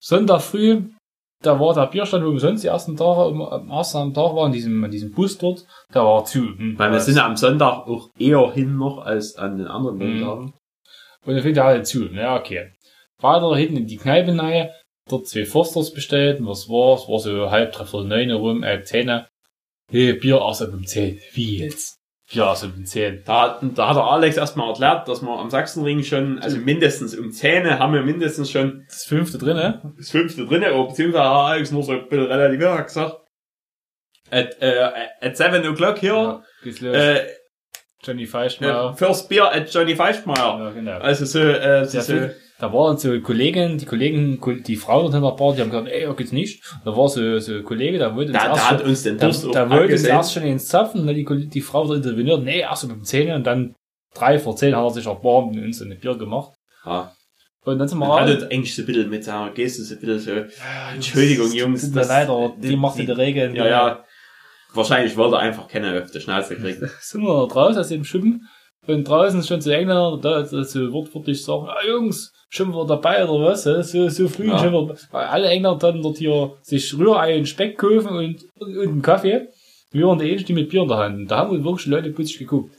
Sonntag früh, da war der Bierstand, wo wir sonst die ersten Tage, am am ersten am Tag waren, an diesem, an diesem Bus dort, der war zu. Hm, Weil wir sind ja am Sonntag auch eher hin noch als an den anderen Mhm. Tagen. Und dann fängt er halt zu. Ja, okay. Weiter hinten in die Kneipe rein, dort zwei Forsters bestellt. Und was war's? War so halb, dreiviertel neun rum, halb zehn. Hey, Bier erst ab um zehn. Wie jetzt? Bier erst ab um zehn. Da, hat- da hat der Alex erstmal erklärt, dass wir am Sachsenring schon, also mindestens um 10 haben wir mindestens schon Das fünfte drin, ne? das fünfte drinne, oder beziehungsweise hat Alex nur so ein bisschen relativ gesagt. At, äh, at 7 o'clock hier, Ja, geht's los. äh, Johnny äh, Feischmeier. First Beer at Johnny Feischmeier. Ja, genau. Also so, äh, so, so. Da waren so Kollegen, die Kollegen, die Frau dort hinter der Bar, die haben gesagt, ey, ja, geht's nicht. Da war so, so ein Kollege, der wollte uns da, erst da uns den Da, auch da wollte uns erst schon ins Zapfen, die, die Frau da interveniert, nee, erst um 10 und dann drei vor 10 hat er sich erbarmt und uns so ein Bier gemacht. Ja. Und dann sind wir hat das eigentlich so ein bisschen mit seiner Geste so ein bisschen so, Entschuldigung, Jungs. Tut mir leid, aber die macht die Regeln. Ja, ja. Wahrscheinlich wollte er einfach keine auf die Schnauze kriegen. (laughs) Sind wir da draußen aus dem Schippen und draußen schon zu Engländer, da da so wortwörtlich sagen, ah Jungs, schon wir dabei oder was? So, so früh Ja. schon wir, weil alle Engländer dann dort hier sich Rührei und Speck kaufen und, und, und einen Kaffee. Wir waren die Einzigen mit Bier in der Hand. Und Da haben uns wirklich Leute putzig geguckt.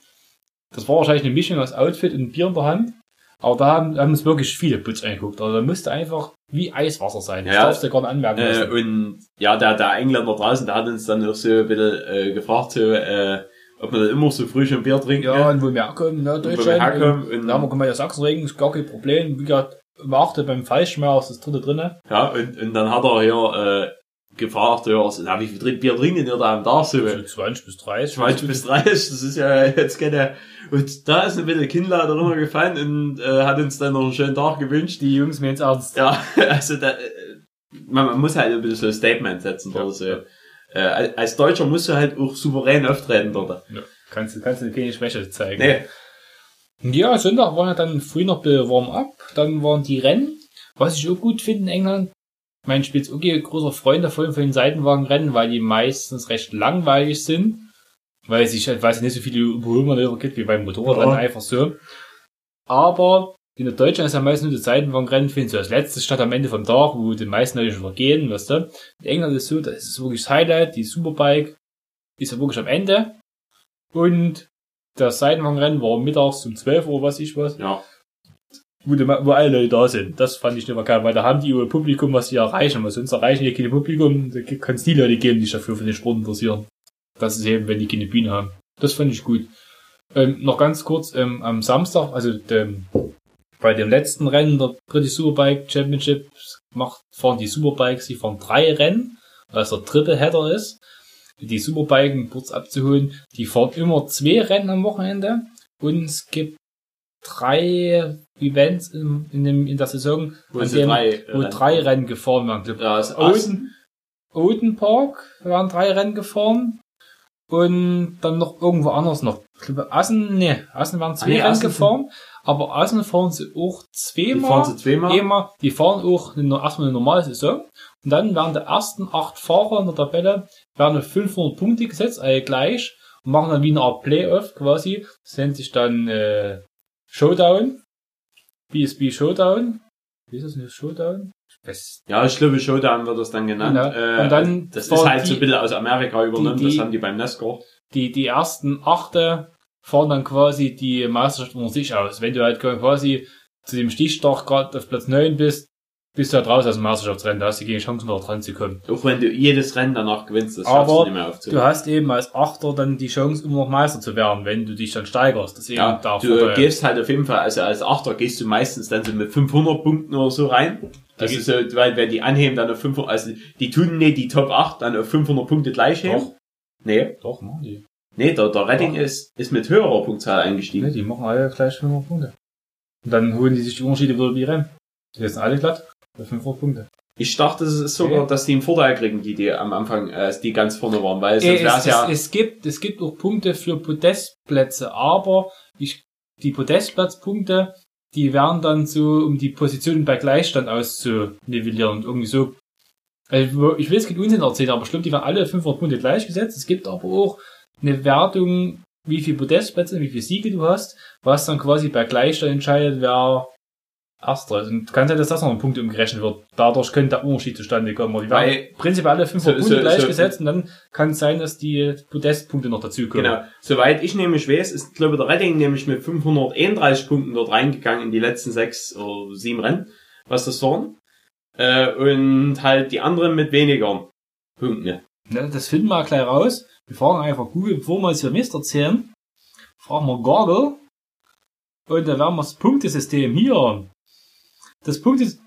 Das war wahrscheinlich eine Mischung aus Outfit und Bier in der Hand. Aber da haben, haben uns wirklich viele Putz angeguckt. Also da musste einfach wie Eiswasser sein. Das Ja. darfst du gar nicht anmerken Äh, lassen. und ja, der, der Engländer draußen, der hat uns dann auch so ein bisschen äh, gefragt, so, äh, ob wir dann immer so früh schon Bier trinken. ja, und wo wir herkommen, ne, wo wir Deutschland. herkommen. und, Und, da haben wir gemeint, ja, Sachsenregen ist gar kein Problem. Wie gesagt, beachte beim ist das dritte drinne. ja, und, und dann hat er hier äh, gefragt, ja, so, na, wie viel Bier trinken ihr da am Tag? So, So 20 bis 30. 20 bis 30, das ist ja jetzt keine. Und da ist ein bisschen Kinnlader runtergefallen und äh, hat uns dann noch einen schönen Tag gewünscht. Die Jungs mir jetzt ernst. Ja, (laughs) also da, äh, man, man muss halt ein bisschen so ein Statement setzen Ja, oder so. Äh, als- als Deutscher musst du halt auch souverän auftreten dort. Ja. Kannst du, kannst du keine Schwäche zeigen. Nee. Ja, Sonntag war ja dann früh noch Warm-up, dann waren die Rennen. Was ich auch gut finde in England, mein Spitz okay, großer Freund davon von den Seitenwagenrennen, weil die meistens recht langweilig sind. Weil sich halt, weiß ich nicht so viele Überholmanöver gibt wie beim Motorradrennen, Ja. einfach so. Aber in der Deutschland ist ja meistens nur das Seitenwagenrennen, findest du als letztes statt am Ende vom Tag, wo die meisten Leute schon vergehen, weißt du. In England ist es so, das ist wirklich das Highlight, die Superbike ist ja wirklich am Ende. Und das Seitenwagenrennen war mittags um 12 Uhr, was ich was, Ja. wo, die, wo alle Leute da sind. Das fand ich nicht mehr geil, weil da haben die ihr Publikum, was sie erreichen, weil sonst erreichen die keine Publikum, da kann es die Leute geben, die sich dafür für den Sport interessieren. Das ist eben, wenn die keine Bühne haben. Das fand ich gut. Ähm, noch ganz kurz, ähm, am Samstag, also dem, bei dem letzten Rennen der British Superbike Championship macht, fahren die Superbikes, die fahren drei Rennen, weil es der dritte Header ist. die Superbiken kurz abzuholen. Die fahren immer zwei Rennen am Wochenende und es gibt drei Events in, in, dem, in der Saison, Wo dem, drei wo Rennen drei Rennen gefahren werden. Ja, Assen. Oden, Oden Park werden drei Rennen gefahren und dann noch irgendwo anders noch. Ich glaube, Assen, nee, Assen werden zwei Ah, nee, Rennen Assen sind- gefahren, aber Assen fahren sie auch Die zweimal. fahren sie zweimal. Immer, die fahren auch eine, erstmal eine normale Saison und dann werden die ersten acht Fahrer in der Tabelle werden auf 500 Punkte gesetzt, alle gleich und machen dann wie eine Art Playoff quasi. Das nennt sich dann äh, Showdown, BSB Showdown. Wie ist das denn Showdown? Weiß Ja, ich glaube, Showdown wird das dann genannt. Genau. Äh, Und dann das ist halt die- so ein bisschen aus Amerika übernommen, die- das haben die beim NASCAR. die, die ersten achte fahren dann quasi die Meisterschaft unter sich aus. Wenn du halt quasi zu dem Stichtag gerade auf Platz 9 bist, bist du halt raus aus dem Meisterschaftsrennen, da hast du keine Chance mehr dran zu kommen. Auch wenn du jedes Rennen danach gewinnst, das schaffst Aber du nicht mehr Du aufzuholen. hast eben als Achter dann die Chance, immer noch Meister zu werden, wenn du dich dann steigerst. Eben Ja, du Vorteil. gehst halt auf jeden Fall, also als Achter gehst du meistens dann so mit 500 Punkten oder so rein. Das ist so, weil, weil die anheben dann auf 500, also die tun nicht die Top 8 dann auf 500 Punkte gleich heben. Doch. Nee, Doch, machen die. Nee, der, der Redding Doch. ist, ist mit höherer Punktzahl Nee, eingestiegen. die machen alle gleich 500 Punkte. Und dann holen die sich die Unterschiede wieder wie Rennen. Die sind alle glatt. Bei 500 Punkte. Ich dachte es ist sogar, Okay. dass die einen Vorteil kriegen, die, die am Anfang, äh, die ganz vorne waren, weil sonst es, es ja, es, gibt, es gibt auch Punkte für Podestplätze, aber ich, die Podestplatzpunkte, die werden dann so, um die Positionen bei Gleichstand auszunivellieren und irgendwie so. Also, ich will es keinen Unsinn erzählen, aber glaube, die werden alle 500 Punkte gleichgesetzt. Es gibt aber auch eine Wertung, wie viele Podestplätze, wie viele Siege du hast, was dann quasi bei Gleichstand entscheidet, wer Erster ist. Und kann sein, dass das noch ein Punkt umgerechnet wird. Dadurch könnte der Unterschied zustande kommen. Die werden prinzipiell alle 500 So- Punkte so- gleichgesetzt und dann kann es sein, dass die Podestpunkte noch dazukommen. Genau. Soweit ich nämlich weiß, ist, glaube ich, der Redding nämlich mit 531 Punkten dort reingegangen in die letzten sechs oder sieben Rennen, was das waren. Äh, und halt die anderen mit weniger Punkten. Ne, das finden wir gleich raus. Wir fragen einfach Google, bevor wir uns hier Mist erzählen. Fragen wir Google. Und dann werden wir das Punktesystem hier. Das Punktes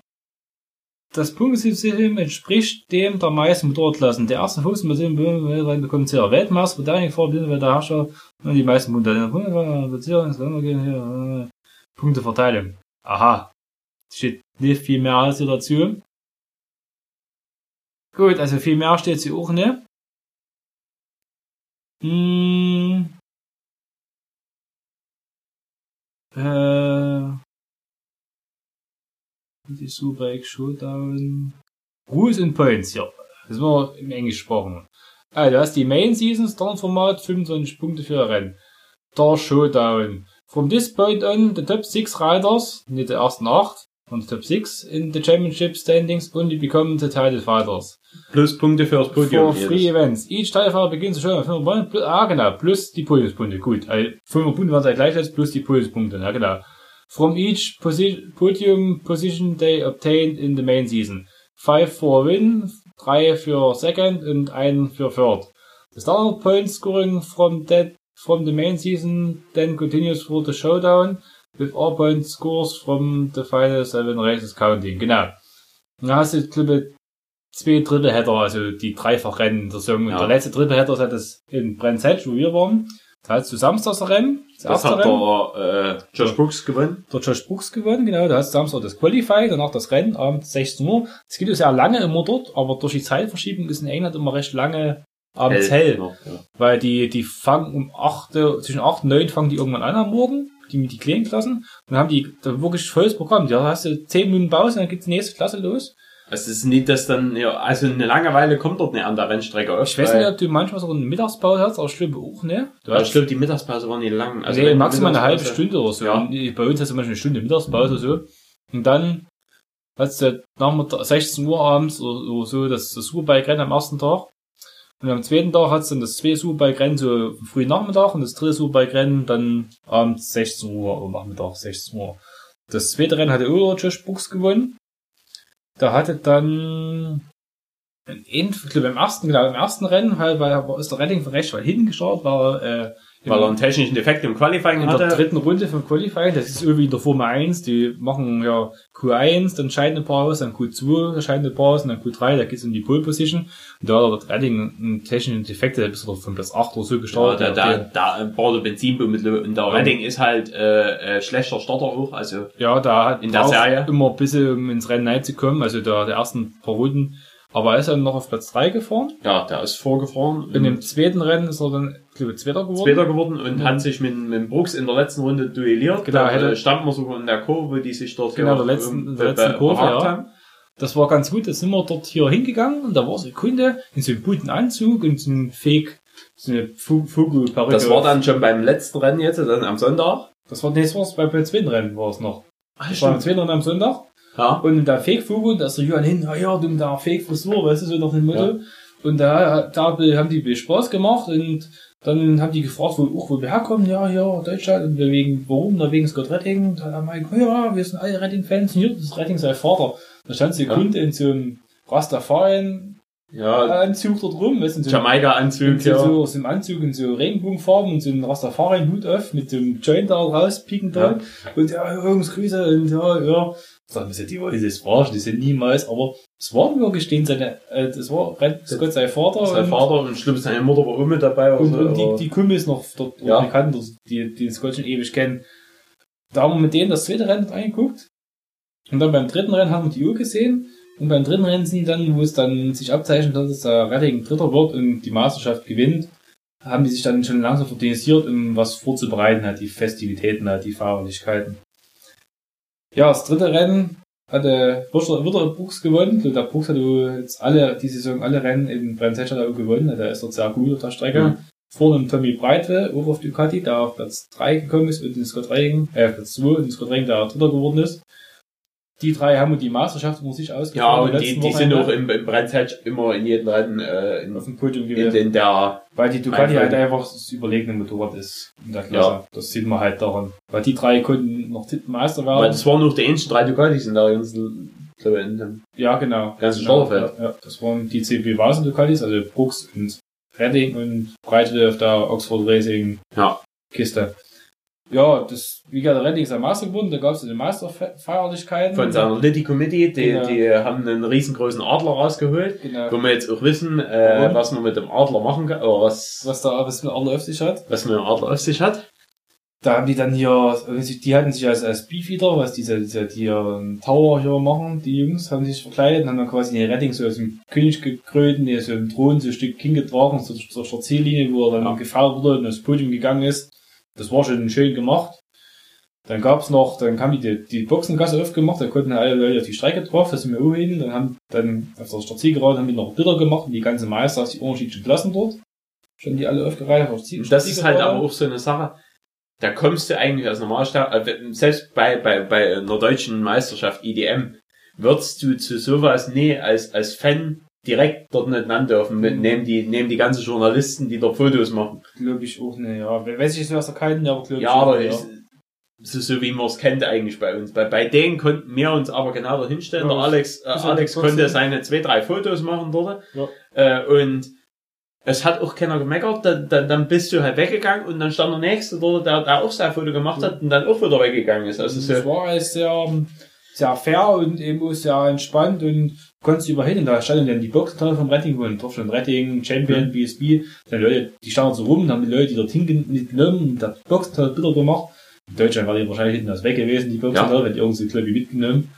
das Punktesystem entspricht dem der meisten Motorklassen. Der erste dem bekommt hier Weltmeister, der vor der Herrscher und die meisten Punkte. Hier, äh, Punkteverteilung. Aha. Steht nicht viel mehr als hier dazu. Gut, also viel mehr steht sie auch nicht. Hm. Äh. Die Subike Showdown. Rules and Points, ja. Das wir im Englisch gesprochen. Also, du hast die Main Season Standardformat, 25 Punkte für Rennen. Der Showdown. From this point on, the top 6 riders, nicht die ersten 8, und top 6 in the championship standings only become the title fighters. Plus Punkte für das Podium. For free events. Each Teilfahrer beginnt zu 500 Punkten. Plus- Ah, genau. Plus die Podiumspunkte. Gut. Also 500 Punkte waren es gleich als plus die Podiumspunkte. Ja, genau. From each posi podium position they obtained in the main season. Five for win, drei für second und ein für third. The standard point scoring from that from the main season then continues for the showdown with all point scores from the final seven races counting. Genau. Und dann hast du, glaube ich, zwei Triple-Header, also die Dreifach-Rennen der Saison. Und Ja. der letzte Triple-Header hat das in Brenzett, wo wir waren. Da hast du samstags ein Rennen, das, Das hat der äh, Josh Brooks gewonnen. Der Josh Brooks gewonnen, genau. Da hast du Samstag das Qualify, danach das Rennen, abends 16 Uhr. Es geht ja sehr lange immer dort, aber durch die Zeitverschiebung ist in England immer recht lange abends hell. noch, ja. Weil die, die fangen um 8, Uhr- zwischen 8 und 9 fangen die irgendwann an am Morgen, die mit die kleinen Klassen. Und dann haben die da wirklich volles Programm. Da hast du 10 Minuten Pause, dann geht die nächste Klasse los. Also es ist nicht, dass dann, ja, also eine Langeweile kommt dort nicht an der Rennstrecke auf. Ich weiß nicht, ob du manchmal so eine Mittagspause hast, aber ich glaube auch, ne? Du hast ich glaube, die Mittagspause war nicht lang. also die maximal eine halbe Stunde oder so. Ja. Und bei uns hast du manchmal eine Stunde Mittagspause so. Und dann hast du Nachmittag, 16 Uhr abends oder, oder so das, das Superbike-Rennen am ersten Tag. Und am zweiten Tag hast du dann das zweite Superbike-Rennen so früh Nachmittag und das dritte Superbike-Rennen dann abends 16 Uhr oder Nachmittag 16 Uhr. Das zweite Rennen hatte Ulrich Josh Brooks gewonnen. Da hatte dann in, ich glaube, im ersten, genau, im ersten Rennen, weil, weil ist der Redding recht weit hinten gestartet, war äh, weil er einen technischen Defekt im Qualifying in der hatte. dritten Runde vom Qualifying, das ist irgendwie in der Formel 1, die machen ja Q1, dann scheiden ein paar aus, dann Q2, da scheiden ein paar aus, und dann Q3, da geht's um die Pole Position. Und da hat der Redding einen technischen Defekt, der ist von Platz 8 oder so Ja, gestartet. da, da, Der- da ein paar Benzinbündel und der Redding ist halt äh, äh, schlechter Starter auch, also ja, da hat in der Serie. immer ein bisschen um ins Rennen reinzukommen, also da der ersten paar Runden. Aber er ist dann noch auf Platz 3 gefahren. ja, der ist vorgefahren. In dem zweiten Rennen ist er dann, glaube, Zweiter geworden. Zweiter geworden und Mhm. hat sich mit, mit Brooks in der letzten Runde duelliert. Genau, da hätte- äh, stand man sogar in der Kurve, die sich dort Genau, der letzten- ähm, der letzten Kurve, ja. haben. Das war ganz gut, da sind wir dort hier hingegangen und da war so ein Kunde in so einem guten Anzug und so einem Fake, so eine Fugu-Perücke. Das war dann schon beim letzten Rennen jetzt, dann am Sonntag. Das war, nee, das war's bei, beim zweiten Rennen war es noch. Ah, Das war beim zweiten Rennen am Sonntag. Ja. Und der Fake Fugu, da ist der Johann hin, ah ja, du mit der Fake Frisur, weißt du, so nach dem Motto. Und da, da haben die Spaß gemacht und dann haben die gefragt, wo, auch, wo wir herkommen, ja, ja, Deutschland, und wir wegen, warum, da wegen Scott Redding, da haben wir gesagt, ja, wir sind alle Redding-Fans, hier, das ist Redding sein Vater. Da stand so ein Ja. Kunde in so einem Rastafarian Ja, Anzug dort rum, weißt du, in so einem Jamaika-Anzug, so, ja. so aus dem Anzug in so Regenbogenfarben und so einen Rastafari-Hut auf mit dem Joint da rauspieken dran. Und ja, Jungs, Grüße und ja, ja. Sagen wir, die wollen das verarschen, die sind niemals, aber es waren wirklich den seine, äh, das war Red Scott sein Vater. Sein und, Vater und schlimm, seine Mutter war auch mit dabei. und, und so, aber- die, die Kumpels noch dort Ja. bekannt, die, die den Scott schon ewig kennen. Da haben wir mit denen das zweite Rennen angeguckt. Und dann beim dritten Rennen haben wir die Uhr gesehen. Und beim dritten Rennen sind die dann, wo es dann sich abzeichnet, dass der Redding Dritter wird und die Meisterschaft gewinnt, haben die sich dann schon langsam organisiert, um was vorzubereiten, halt die Festivitäten, halt die Feierlichkeiten. Ja, das dritte Rennen hatte wieder Brooks gewonnen. Der Brooks hat jetzt alle, die Saison alle Rennen in Bremsetscher gewonnen. Der ist dort sehr gut auf der Strecke. Mhm. Vor dem Tommy Breitwell, auch auf Ducati, der auf Platz 3 gekommen ist und den Scott Redding, äh, Platz 2 und den Scott Redding, der Dritter geworden ist. Die drei haben die Meisterschaft unter sich Ja, ausgefahren. und die, die sind auch im, im Brennzeit immer in jedem Rennen äh, in, auf dem Podium in, gewesen. in der Weil die Ducati halt einfach das überlegene Motorrad ist in der Klasse. Das sieht man halt daran. Weil die drei konnten noch Meister werden. Weil das waren noch die ähnlichen drei Ducatis in der ganzen, in ja, genau. ganzen genau, Starterfeld. ja, ja, das waren die CB Vasen Ducatis, also Brooks und Redding und Breite auf der Oxford Racing Ja. Kiste. Ja, das, wie gesagt, der Redding ist der Meister geworden, da gab es die Meisterfeierlichkeiten. Von seiner Liddy Committee, die, Genau. die haben einen riesengroßen Adler rausgeholt, Genau. wo wir jetzt auch wissen, äh, Und? was man mit dem Adler machen kann, oder was, Was da, was mit alle auf sich hat. was man mit dem Adler auf sich hat. Da haben die dann hier, die hatten sich als, als Beefeater, was diese, diese, die hier einen Tower hier machen, die Jungs, haben sich verkleidet und haben dann quasi den Redding so aus dem König gekrönt, die so im Thron so ein Stück hingetragen, so zur, zur Ziellinie, wo er dann Ja. gefeiert wurde und aufs Podium gegangen ist. Das war schon schön gemacht. Dann gab's noch, dann haben die die, Boxengasse aufgemacht, da konnten alle Leute auf die Strecke drauf, da sind wir auch hin, dann haben dann auf der Startzielgerade haben die noch Bilder gemacht und die ganze Meister aus die unterschiedlichen Klassen dort. Schon die alle aufgereiht auf die das ist halt aber auch so eine Sache, da kommst du eigentlich als Normalstart, äh, selbst bei, bei, bei einer deutschen Meisterschaft IDM, würdest du zu sowas nie als, als Fan direkt dort nicht nennen dürfen, mit, Mhm. nehmen die, nehmen die ganzen Journalisten, die dort Fotos machen. Glaube ich auch nicht, ja. Weiß ich jetzt nicht aus der kalten, aber glaube ich Ja, auch, aber ja. ist, so, wie man es kennt eigentlich bei uns. Bei, bei denen konnten wir uns aber genau dahin stellen. Ja, Der Alex, äh, ja Alex konnte seine zwei, drei Fotos machen dort. Ja. Äh, und es hat auch keiner gemeckert. Dann, dann, dann bist du halt weggegangen und dann stand der Nächste dort, der, der auch sein Foto gemacht hat und dann auch wieder weggegangen ist. Also das so, war alles sehr, sehr fair und eben auch sehr entspannt und konntest überall hin. Und da standen dann die Boxenteile vom Retting, wo drauf schon Retting, Champion, Mhm. BSB. Dann Leute, die standen so rum, dann haben die Leute, die dort hingenommen und das Boxenteil Bilder gemacht. In Deutschland war die wahrscheinlich hinten das weg gewesen, die Boxenteile, wenn die irgendwie so wie mitgenommen.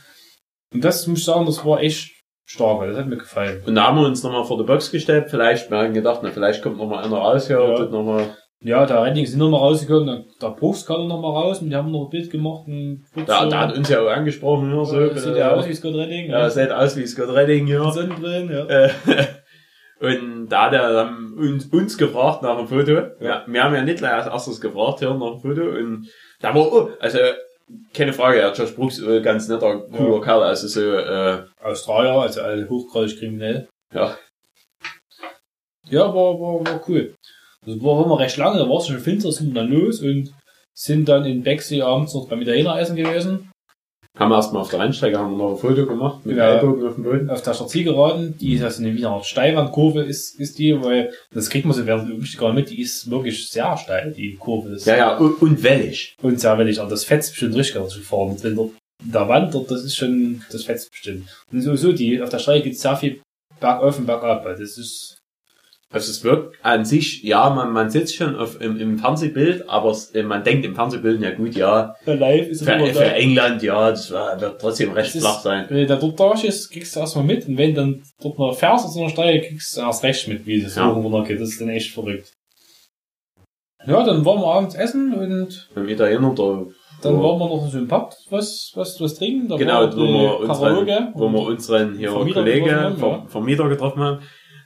Und das muss ich sagen, das war echt stark, das hat mir gefallen. und da haben wir uns nochmal vor der Box gestellt. Vielleicht, wir haben gedacht, na, vielleicht kommt noch mal einer raus hier, Ja. tut noch mal, Ja, der Retting sind nochmal rausgekommen, der Brooks kam noch mal raus und die haben noch ein Bild gemacht. Ein der, der hat uns ja auch angesprochen hier, so. so, sieht äh, ja aus wie Scott Redding. ja, sieht aus wie Scott Redding hier. Sonnenbrillen, ja. Äh, (laughs) und da hat er dann uns, uns gefragt nach dem Foto. Ja. Wir haben ja nicht gleich als erstes gefragt hier nach dem Foto. Und da war, oh, also, keine Frage, ja, Josh Brooks, äh, ganz netter, cooler Ja. Kerl, also so, äh, Australier, also alle hochgradig kriminell. ja. Ja, war, war, war cool. Das war immer recht lange, da war es schon finster, sind wir dann los und sind dann in Bexley abends noch beim Italiener essen gewesen. Haben wir erstmal auf der Rennstrecke haben wir noch ein Foto gemacht mit Ja. Ellbogen auf dem Boden. auf der Zielgeraden, die ist also eine wieder Art Steilwandkurve ist, ist die, weil das kriegt man so während der gar nicht mit, die ist wirklich sehr steil, die Kurve ist. Ja, ja, und, und wellig. Und sehr wellig, aber das fetzt bestimmt richtig ganz zu fahren. Wenn dort der Wand dort, das ist schon, das fetzt bestimmt. Und sowieso, die, auf der Strecke gibt es sehr viel bergauf und bergab, also das ist, Also es wirkt an sich, ja, man, man sitzt schon auf, im, im Fernsehbild, aber es, äh, man denkt im Fernsehbild, ja gut, ja, live ist es für, für. England, ja, das wird trotzdem recht ist- flach sein. Wenn du da dort da ist, kriegst du erstmal mit, und wenn dann dort noch fährst auf so einer Strecke, kriegst du erst recht mit, wie das Ja. so runtergeht. Das ist dann echt verrückt. Ja, dann waren wir abends essen und Wenn mich da Dann wo, waren wir noch so ein Pub, was, was, was trinken. Da genau, wo wir, unseren, wo wir unseren hier Vermieter Kollege, getroffen haben. Vermieter getroffen haben.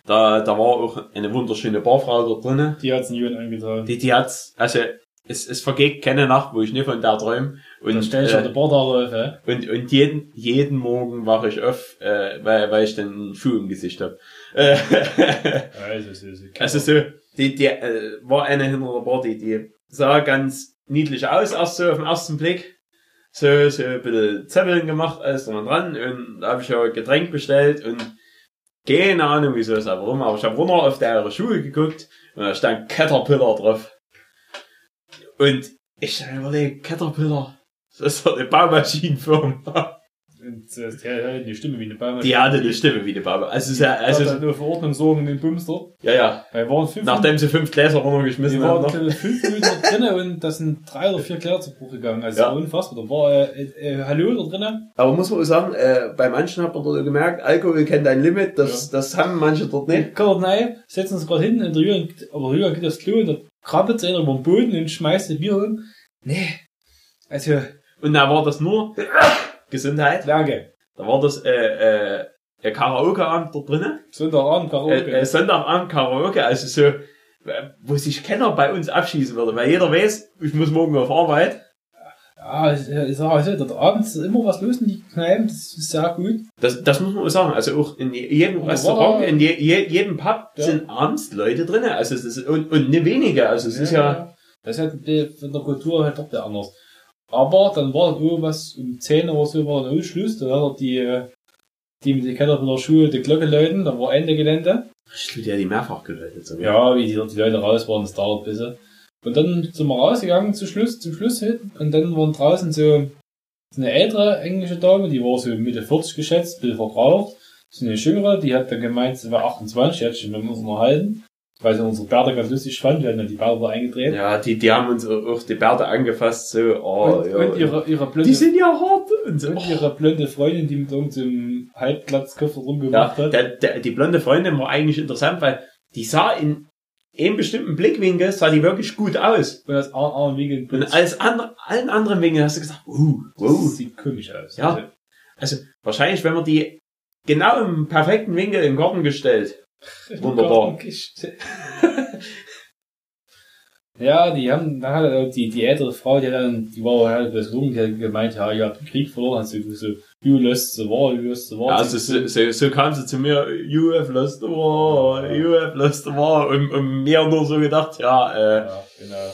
Da, da war auch eine wunderschöne Barfrau dort drinnen. die hat's Jürgen angetan. Die, die hat's, also, es, es vergeht keine Nacht, wo ich nicht von der träume. Und dann Und, stell ich auf äh, der Bar da auf, hä? und, und jeden, jeden Morgen wache ich auf, äh, weil, weil ich den Schuh im Gesicht habe. Äh, Also, so, so. Also so, die, die äh, war eine hinter der Bar, die, die sah ganz niedlich aus, erst so auf den ersten Blick. So, so ein bisschen Zeppelin gemacht, alles dran und dran. Und da habe ich ja Getränk bestellt und keine Ahnung, wieso es aber rum, aber ich habe runter auf ihre Schuhe geguckt und da stand Caterpillar drauf. Und ich habe überlegt, Caterpillar, das ist doch eine Baumaschinenfirma. Und äh, der hat die Stimme wie eine Baumaschine. Die hatte eine Stimme wie eine Baumaschine. Also, sehr, Also, also, hat nur Verordnung sorgen den Bumster. ja, ja. Weil waren fünf, Nachdem sie fünf Gläser runtergeschmissen haben. waren noch. äh, fünf Minuten (laughs) drinnen und da sind drei oder vier Gläser zu Bruch gegangen. Also, Ja. das unfassbar. Da war, äh, äh, Hallo da drinnen. Aber muss man auch sagen, äh, bei manchen hat man dort gemerkt, Alkohol kennt ein Limit, das, das haben manche dort nicht. Kommt rein, setzen uns gerade hin in der Jürgen, aber Jürgen geht aufs Klo und da krabbelt einer über den Boden und schmeißt das Bier um. Nee. Also, Und da war das nur (laughs) Gesundheit. danke. Da war das äh, äh, Karaoke-Abend dort drinnen. Sonntagabend Karaoke. Äh, äh, Sonntagabend Karaoke, also so, äh, wo sich keiner bei uns abschießen würde, weil jeder weiß, ich muss morgen auf Arbeit. Ja, ich, ich sag also, da abends ist immer was los in die Kneipen, das ist sehr gut. Das, das muss man auch sagen. Also auch in jedem da Restaurant, in je, je, jedem Pub Ja. sind abends Leute drinnen. Also es ist, und, und nicht wenige. Also es ist ja, Das ist halt von der Kultur halt doch der anders. Aber dann war dann irgendwas um 10 oder so war dann Schluss, da hat er die, äh, die mit den Caterpillar Schuhe die Glocke läuten, da war Ende Gelände. ich ja die mehrfach geläutet. So. Ja, wie die, die Leute raus waren, das dauert ein bisschen. Und dann sind wir rausgegangen zum Schluss, zum Schluss hin. Und dann waren draußen so, so eine ältere englische Dame, die war so Mitte 40 geschätzt, ein bisschen verbraucht. So eine jüngere, die hat dann gemeint, sie war 28, die hat sich mit uns unterhalten. Weil sie unsere Bärte ganz lustig fand, wir hatten dann die Bärte eingedreht. Ja, die, die haben uns auch die Bärte angefasst, so, oh, und, ja. und ihre, ihre blonde, die sind ja hart. Und so, und ihre blonde Freundin, die mit irgendeinem Halbglatzkoffer ja, rumgemacht hat. der, der, die blonde Freundin war eigentlich interessant, weil die sah in einem bestimmten Blickwinkel, sah die wirklich gut aus. Und das Arm, Arm Wegen Und als andere, allen anderen Winkeln hast du gesagt, uh, wow. sieht komisch aus. Ja. Also, Also wahrscheinlich, wenn man die genau im perfekten Winkel in den Garten gestellt. (laughs) Wunderbar. (laughs) Ja, die haben, da hat die, die ältere Frau, die hat dann, die war halt das Jungen, die hat gemeint, ja, ihr habt den Krieg verloren, hast du so, you lost the war, you lost the war. Ja, also so, so, so kam sie zu mir, you have lost the war, you have lost the war. Und, und mir nur so gedacht, ja, äh, ja, genau.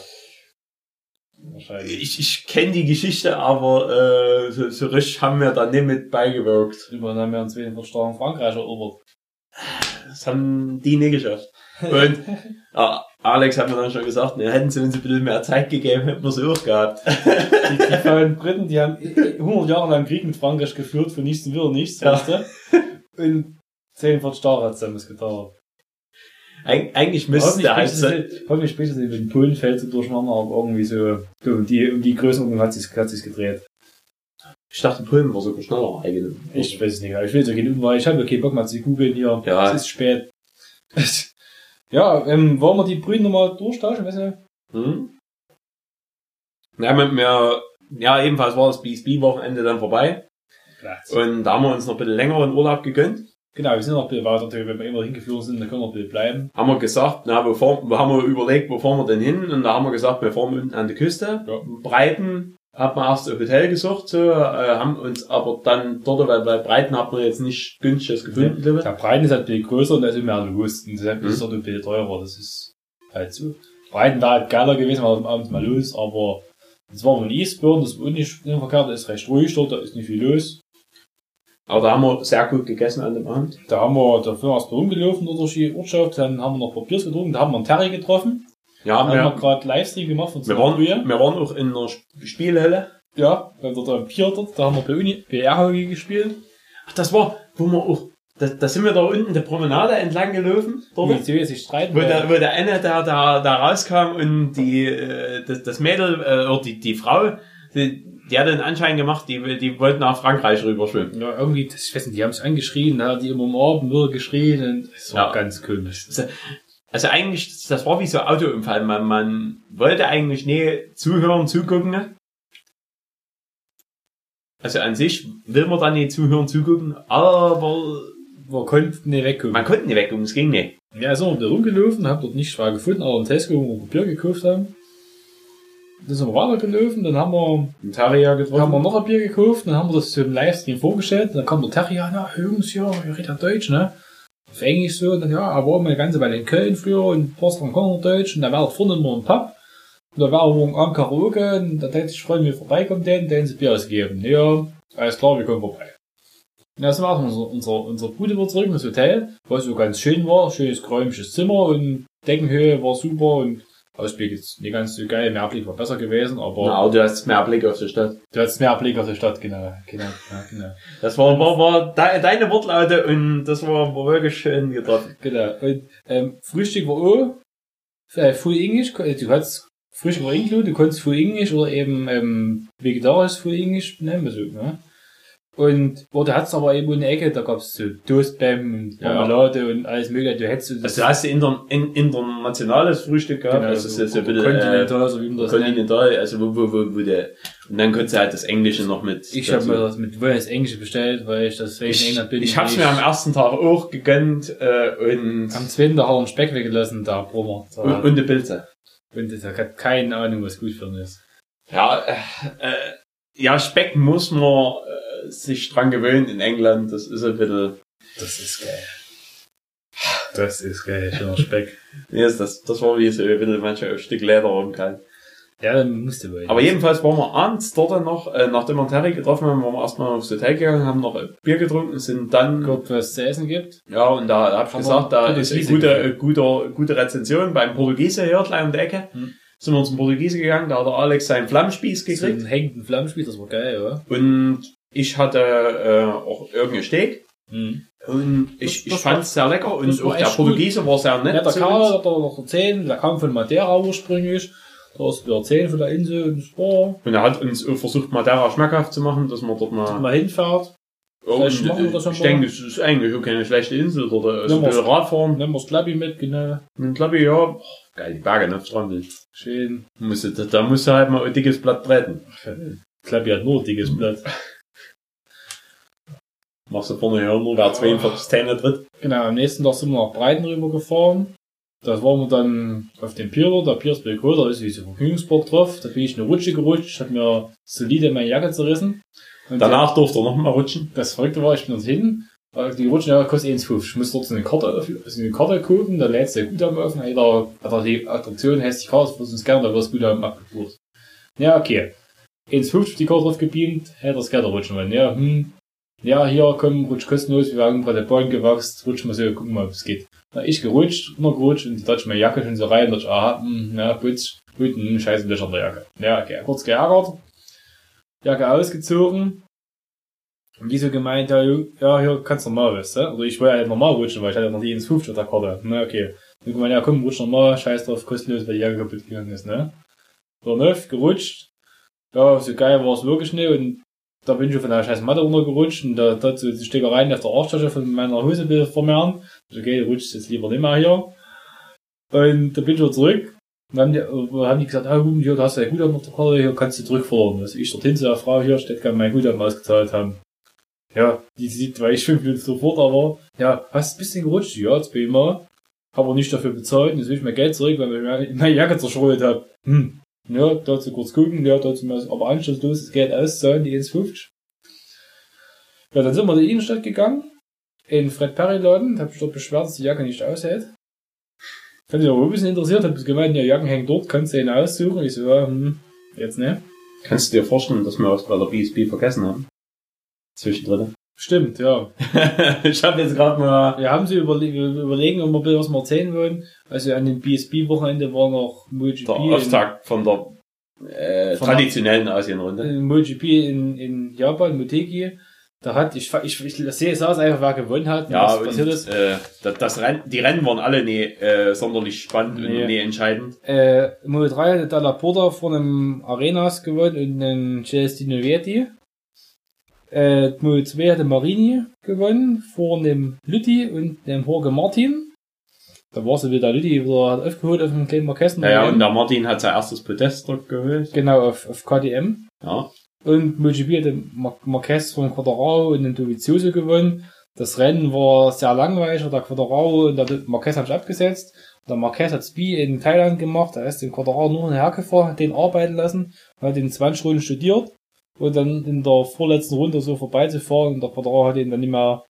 Wahrscheinlich. ich, ich kenne die Geschichte, aber äh, so, so richtig haben wir da nicht mit beigewirkt. Überall haben wir uns wegen starken Frankreich erobert. Das haben die nicht geschafft. Und (laughs) ja, Alex hat mir dann schon gesagt, ne, hätten sie uns ein bisschen mehr Zeit gegeben, hätten wir sie auch gehabt. (laughs) Die, die faulen Briten, die haben 100 Jahre lang Krieg mit Frankreich geführt, für nichts und wieder nichts, Ja. weißt du? Und 10, 40 Jahre hat es gedauert. Eig eigentlich müsste der halt so, Hoffentlich später sind wir den Polenfeld so durcheinander, aber irgendwie so, so um die, um die Größenordnung hat sich, hat sich gedreht. Ich dachte, Polen war sogar schneller eigentlich. Ich weiß es nicht, ich will so gehen, weil ich habe ja keinen Bock mehr zu googeln hier. Ja. Es ist spät. (laughs) ja, ähm, wollen wir die Brühen nochmal durchtauschen, weißt du? Hm? Ja, mit mir, ja, ebenfalls war das BSB-Wochenende dann vorbei. Und da haben wir uns noch ein bisschen längeren Urlaub gegönnt. Genau, wir sind noch ein bisschen weiter, wenn wir immer hingeflogen sind, dann können wir ein bisschen bleiben. Haben wir gesagt, na, wo fahren, haben wir überlegt, wo fahren wir denn hin? Und da haben wir gesagt, wir fahren unten an die Küste. Ja. Breiten hat man erst ein Hotel gesucht, so, äh, haben uns aber dann dort, weil bei Breiten hat man jetzt nicht günstiges gefunden, glaube ich. Der Breiten ist halt bisschen größer und da ist immer mehr los. Und deshalb Mhm. ist es auch ein bisschen teurer. Das ist halt so. Breiten wäre halt geiler gewesen, weil wir abends mal los, aber Das war von Eastburn, das ist nicht verkehrt, da ist recht ruhig dort, da ist nicht viel los. Aber da haben wir sehr gut gegessen an dem Abend. Da haben wir dafür erstmal rumgelaufen durch die Ortschaft, dann haben wir noch Papiers getrunken, da haben wir einen Terry getroffen. Ja, Da haben wir wir, gerade Livestream gemacht von wir, waren, wir waren auch in der Sp- Spielhalle. Ja, weil dort am Pier dort, da haben wir bei Uni, PR-Hockey gespielt. Ach, das war, wo wir auch, da, da sind wir da unten der Promenade entlang gelaufen. Wo Dort. die sich streiten. Wo der, wo der eine da, da, da rauskam und die, äh, das, das Mädel, äh, oder die, die Frau, die, die hat den Anschein gemacht, die, die wollten nach Frankreich rüberschwimmen. Ja, irgendwie, das, ich weiß nicht, die haben sich angeschrien, da hat die immer am Abend nur geschrien und es war Ja. ganz komisch. Also eigentlich, das war wie so ein Autounfall. Man, man wollte eigentlich nie zuhören, zugucken. Also an sich will man da nicht zuhören, zugucken, aber Wir konnten nicht weggucken. man konnte nicht weggucken, es ging nicht. Ja, sind wir wieder rumgelaufen, hab dort nicht schwer gefunden, aber im Tesco, wo wir Papier gekauft haben. Dann sind wir weitergelaufen, dann haben wir, Ein Terrier haben wir getroffen. noch ein Bier gekauft, dann haben wir das im Livestream vorgestellt, dann kam der Terry, ja, na, Jungs, ja, ihr redet ja Deutsch, ne? Auf Englisch so, und dann, ja, er war mal eine ganze Weile in Köln früher und Potsdam kann er Deutsch, und da war er vorne immer ein Pub, und da war er morgen am Karaoke, und da dachte ich, Freunde, wir vorbeikommen, den, den sie Bier ausgeben. Ja, alles klar, wir kommen vorbei. Und da sind wir auch in unser, unser, unser Bude wieder zurück ins Hotel, was so ganz schön war, schönes geräumisches Zimmer und Deckenhöhe war super und Ausblick ist nicht ganz so geil, Mehrblick war besser gewesen, aber Na, aber du hast mehr Blick auf die Stadt. du hattest mehr Blick auf die Stadt, genau, genau, ja, genau. Das war, war, war de, deine Wortlaute und das war, war wirklich schön getroffen. genau. Und, ähm, Frühstück war auch, äh, Full English, du hattest Frühstück war include, du konntest Full English oder eben, ähm, vegetarisch Full English nehmen, so, ne? Und, da hat's aber eben eine Ecke, da gab's so Toastbäm und Ja. Marmelade und alles mögliche, du hättest so Also du hast du inter, in, internationales Frühstück gehabt, Genau, das ist jetzt so ein bisschen, äh, Kontinental, so wie man das nennt. Kontinental, also wo, wo, wo, wo der, und dann konntest du halt das Englische noch mit. Ich habe mir das mit Wellness Englisch bestellt, weil ich das wegen ich, England bin. ich hab's mir am ersten Tag auch gegönnt, äh, und, am zweiten Tag einen Speck weggelassen, da Brummer. und, und eine Pilze. Und ich hat keine Ahnung, was gut für ihn ist. Ja, äh, äh, ja, Speck muss man äh, sich dran gewöhnen in England, das ist ein bisschen, Das ist geil. Das ist geil, schöner (laughs) Speck. nee, das, das war wie so ein bisschen manchmal ein Stück Leder rumkalt. Ja, dann musste wohl. Aber jedenfalls waren wir abends dort noch, äh, nachdem wir Terry getroffen haben, waren wir erstmal aufs Hotel gegangen, haben noch Bier getrunken, sind dann, Gott, was zu essen gibt. ja, und da hab ich gesagt, da ist eine Wiese gute, äh, gute, gute Rezension beim Portugiese hier gleich um die Ecke. Hm. Sind wir zum Portugiese gegangen, da hat der Alex seinen Flammspieß So gekriegt. einen hängenden Flammspiel, das war geil, oder? Und ich hatte äh, auch irgendein Steak. Mhm. Und ich, Das- ich das fand es sehr lecker. Und auch der Portugiese war sehr nett. Ja, der Karl hat noch erzählt, der kam von Madeira ursprünglich. Da ist wieder erzählt von der Insel und das war, Und er hat uns auch versucht, Madeira schmackhaft zu machen, dass man dort mal... mal hinfährt. Oh, vielleicht machen wir äh, das ich denke, es ist eigentlich auch keine schlechte Insel. Dort äh, so ein wir bisschen Radfahren. Nehmen wir das Klappi mit, genau. Glaube ich, ja, geil, die Berge, ne, Strand. Schön. Musst du, da, musst du halt mal ein dickes Blatt treten. Klappi hat nur ein dickes Blatt. Machst du vorne her nur, wer 42 Zähne tritt. Genau, am nächsten Tag sind wir nach Breiten rüber gefahren. Da waren wir dann auf dem Pier der Pier ist bei da ist diese Vergnügungsburg drauf. Da bin ich eine Rutsche gerutscht, hat mir solide meine Jacke zerrissen. Und Danach durfte er noch mal rutschen. Das Verrückte war, ich bin dort hin, die Rutschen ja kostet 1,50. Ich muss so eine Karte, öffnen- also eine Karte gucken, da lädst du ja Guthaben auf, er die Attraktion, heißt die Karte, das uns gerne, da wirst du Guthaben abgebucht. Ja, okay. 1,50 die Karte drauf gebeamt, hätte das gerne rutschen wollen. Ja, hm. Ja, hier, komm, rutsch kostenlos, wir haben gerade den Ballen gewachst, rutsch mal so, gucken mal, ob es geht. Na, ich gerutscht, immer gerutscht, und da meine Jacke schon so rein, da ich, aha, hm, na, gut, gut, hm, scheiße, Löcher in der Jacke. Ja, okay, kurz geärgert, Jacke ausgezogen, und die so gemeint, ja, ja, hier kannst du normal, weißt du? Oder ich wollte ja normal rutschen, weil ich hatte noch die ins 50 der Karte. Na, okay. Und gemeint, ja, komm, rutsch normal, scheiß drauf, kostenlos, weil die Jacke kaputt gegangen ist, ne? So, ne, gerutscht. Ja, so geil war es wirklich nicht, und da bin ich auf einer scheiß Matte runtergerutscht, und da, da so die Stickereien auf der Arschtasche von meiner Hose vermehren. Ich so, okay, du rutschst jetzt lieber nicht mehr hier. Und da bin ich wieder zurück. Und dann haben die, äh, haben die gesagt, ah, gut, hier, du hast ja Guthaben auf der Karte, hier kannst du zurückfordern. Also ich dorthin zu der Frau, hier steht gerade mein Guthaben ausgezahlt haben. Ja, die sieht, weil ich fünf Minuten sofort, aber, ja, hast ein bisschen gerutscht? Ja, zweimal. Habe aber nicht dafür bezahlt, jetzt will ich mein Geld zurück, weil ich meine- Jacke zerschrollt habe. Hm. Ja, dazu kurz gucken, ja, dazu mal, aber anschlusslos das Geld auszahlen, die 1,50. Ja, dann sind wir in die Innenstadt gegangen, in Fred Perry Laden, hab mich dort beschwert, dass die Jacke nicht aushält. Fand ich aber ein bisschen interessiert, hab gemeint, ja, Jacken hängen dort, kannst du ihn aussuchen. Ich so, ja, hm, jetzt ne. Kannst du dir vorstellen, dass wir was bei der BSB vergessen haben? Zwischendrin. Stimmt, ja. (laughs) ich habe jetzt gerade mal. Wir haben sie überle wir überlegen, ob wir ein bisschen was wir erzählen wollen. Also an dem BSB-Wochenende war noch MotoGP. Der Auftakt von der äh, Von traditionellen Asienrunde. MotoGP in, in Japan, Motegi. Da hat, ich, ich, ich sehe, ich saß einfach, wer gewonnen hat. Ja, was und, passiert ist. Äh, das, das Rennen, die Rennen waren alle nie äh, sonderlich spannend Nee. und nie entscheidend. Äh, Moto 3 hatte Dalla Porta vor einem Arenas gewonnen und einen Celestino Vietti. Äh, Moto 2 hatte Marini gewonnen vor einem Lütti und einem Jorge Martin. Da war sie wieder Lütti wieder hat aufgeholt auf dem kleinen Marquessen. Ja, ja, und der Martin hat sein erstes Podest dort geholt. Genau, auf, auf KTM. Ja. Und MotoGP hatte Mar Marquez von Quadraro und den Dovizioso gewonnen. Das Rennen war sehr langweilig, der Quadraro und der Marquez hat sich abgesetzt. Der Marquez hat Speed in Thailand gemacht, er ist den Quadraro nur hergefahren, hat den arbeiten lassen, hat den 20 Runden studiert und dann in der vorletzten Runde so vorbeizufahren und der Quadraro hat ihn dann nicht mehr,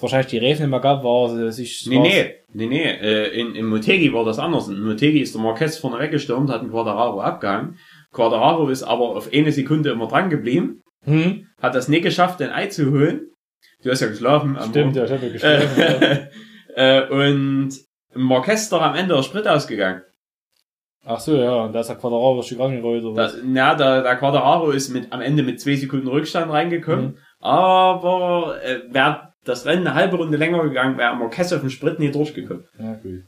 wahrscheinlich die Reifen nicht mehr gehabt, war er sich, Nee, nee, nee, nee. Äh, in, in Motegi war das anders. In Motegi ist der Marquez vorne weggestürmt, hat den Quadraro abgehangen. Quadraro ist aber auf eine Sekunde immer dran geblieben, Hm? hat das nie geschafft, den Ei zu holen. Du hast ja geschlafen. am Stimmt, ja, ich hab ja geschlafen. (laughs) ja. Äh, und Marquez ist doch am Ende der Sprit ausgegangen. Ach so, ja, und da ist der Quadraro schon rangerollt oder was? Das, na, der, der Quadraro ist mit, am Ende mit zwei Sekunden Rückstand reingekommen. Mhm. Aber äh, wäre das Rennen eine halbe Runde länger gegangen, wäre Marquez auf dem Sprit nie durchgekommen. Ja, gut.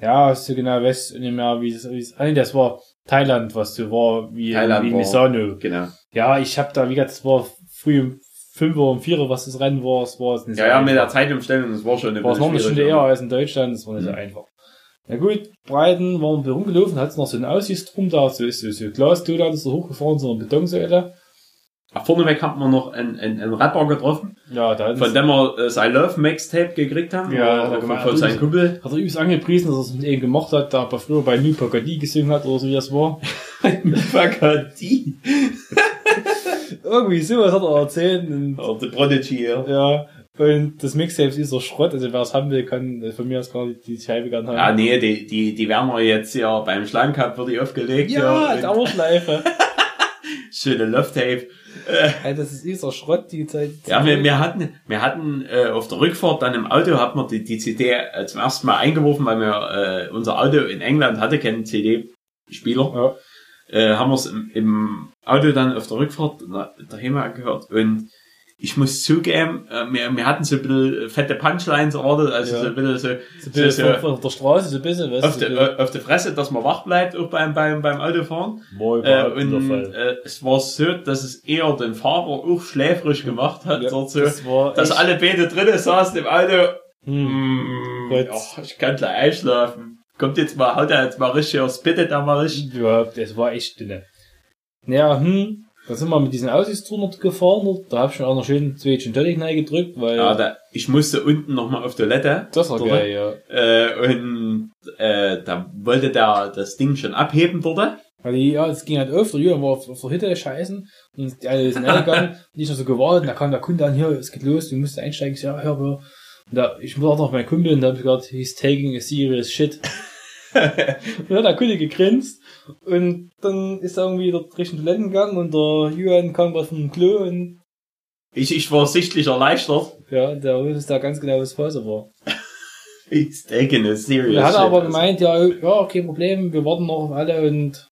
Ja, hast du genau weißt nicht mehr, wie es, wie es, ah, nee, das war Thailand, was du war, wie, Thailand wie war- Misano. Genau. Ja, ich hab da, wie gesagt, es war früh um 5 Uhr um 4 Uhr, was das Rennen war, es war es nicht Ja, ja, mit der Zeitumstellung, das war schon eine war es noch eine Stunde eher als in Deutschland, das war nicht so Mhm. einfach. Na gut, Breiten waren wir rumgelaufen, hat es noch so ein Aussicht drum, da so ist so, so hat es so hochgefahren, so eine Betonsäule. Ach, vorneweg haben wir noch einen, einen, einen Rapper getroffen, Ja, da hat von dem wir äh, sein Love Mixtape gekriegt haben. Ja, hat er von, von seinem Kumpel. hat er übelst angepriesen, dass er es mit ihm gemacht hat, da er früher bei New Pagadi gesungen hat oder so wie das war. (laughs) Pagadi. (laughs) Irgendwie sowas hat er erzählt und The Prodigy, ja. Ja, und das Mixtape ist so Schrott, also wer es haben will, kann äh, von mir aus gar nicht die Scheibe gerne haben. Ja, nee, die, die, die werden wir jetzt ja beim Schlangencup wird die aufgelegt. ja, und Dauerschleife. (laughs) Schöne Love Tape. Ey, das ist dieser Schrott, die Zeit. Ja, wir, wir hatten, wir hatten äh, auf der Rückfahrt dann im Auto, hat man die, die CD äh, zum ersten Mal eingeworfen, weil wir äh, unser Auto in England hatte keinen CD-Spieler. Ja. Äh, haben wir es im, im Auto dann auf der Rückfahrt daheim angehört und ich muss zugeben, äh, wir, wir hatten so ein bisschen fette Punchlines erwartet, also Ja. so ein bisschen so, So ein so, bisschen so von, von der Straße, so ein bisschen, weißt auf, die, so- auf die Fresse, dass man wach bleibt, auch beim, beim, beim Autofahren. War Äh, der und äh, es war so, dass es eher den Fahrer auch schläfrig gemacht hat, Ja, dort so, das war dass alle beide drinnen saßen im Auto. Hm. Mm, Gott. ja, ich kann gleich einschlafen. Kommt jetzt mal, haut er jetzt mal richtig aus, bitte da mal richtig. Überhaupt, das war echt dünne. Naja, hm, da sind wir mit diesen Aussichtstouren gefahren, da hab ich mir auch noch schön zwei Gin Tonic gedrückt, weil Ja, da, ich musste unten nochmal auf Toilette. das war dort. geil, ja. Äh, und äh, da wollte der das Ding schon abheben dort. Weil die, ja, es ging halt auf, der Jürgen war auf, auf der Hütte scheißen und die alle sind (laughs) eingegangen und ich noch so gewartet und da kam der Kunde an, hier, es geht los, du musst einsteigen, ich so, ja, hör, hör. Und da, ich muss auch noch mein Kumpel und da hab ich gesagt, he's taking a serious shit. (laughs) und dann hat der Kunde gegrinst und dann ist er irgendwie dort Richtung Toiletten gegangen und der Jürgen kam was vom Klo und Ich, ich war sichtlich erleichtert. ja, der wusste da ganz genau, was Phase war. (laughs) It's taking a serious Er hat aber also. gemeint, ja, ja, kein Problem, wir warten noch auf alle und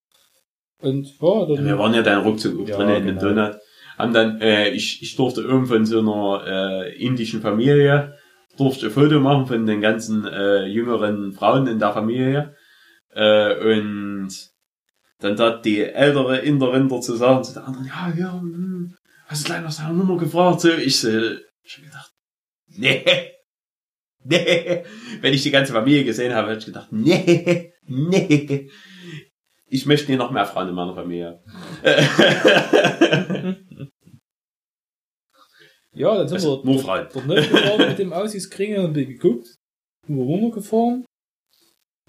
und ja, dann Wir waren ja dann ruckzuck Ja, drin in dem genau. Donut. Haben dann, äh, ich, ich durfte irgendwo in so einer äh, indischen Familie, durfte ein Foto machen von den ganzen äh, jüngeren Frauen in der Familie. Äh, und dann da die ältere Inderin dazu sagen zu der anderen, ja, ja, hm, hast du gleich nach seiner Nummer gefragt? So, ich so, schon gedacht, nee, (laughs) nee. Wenn ich die ganze Familie gesehen habe, hätte ich gedacht, nee, (laughs) nee. Ich möchte nie noch mehr Frauen in meiner Familie. (laughs) ja, dann sind Also, wir nur Frauen. dort nicht gefahren mit dem Aussichtskriegen und geguckt. Sind wir runtergefahren.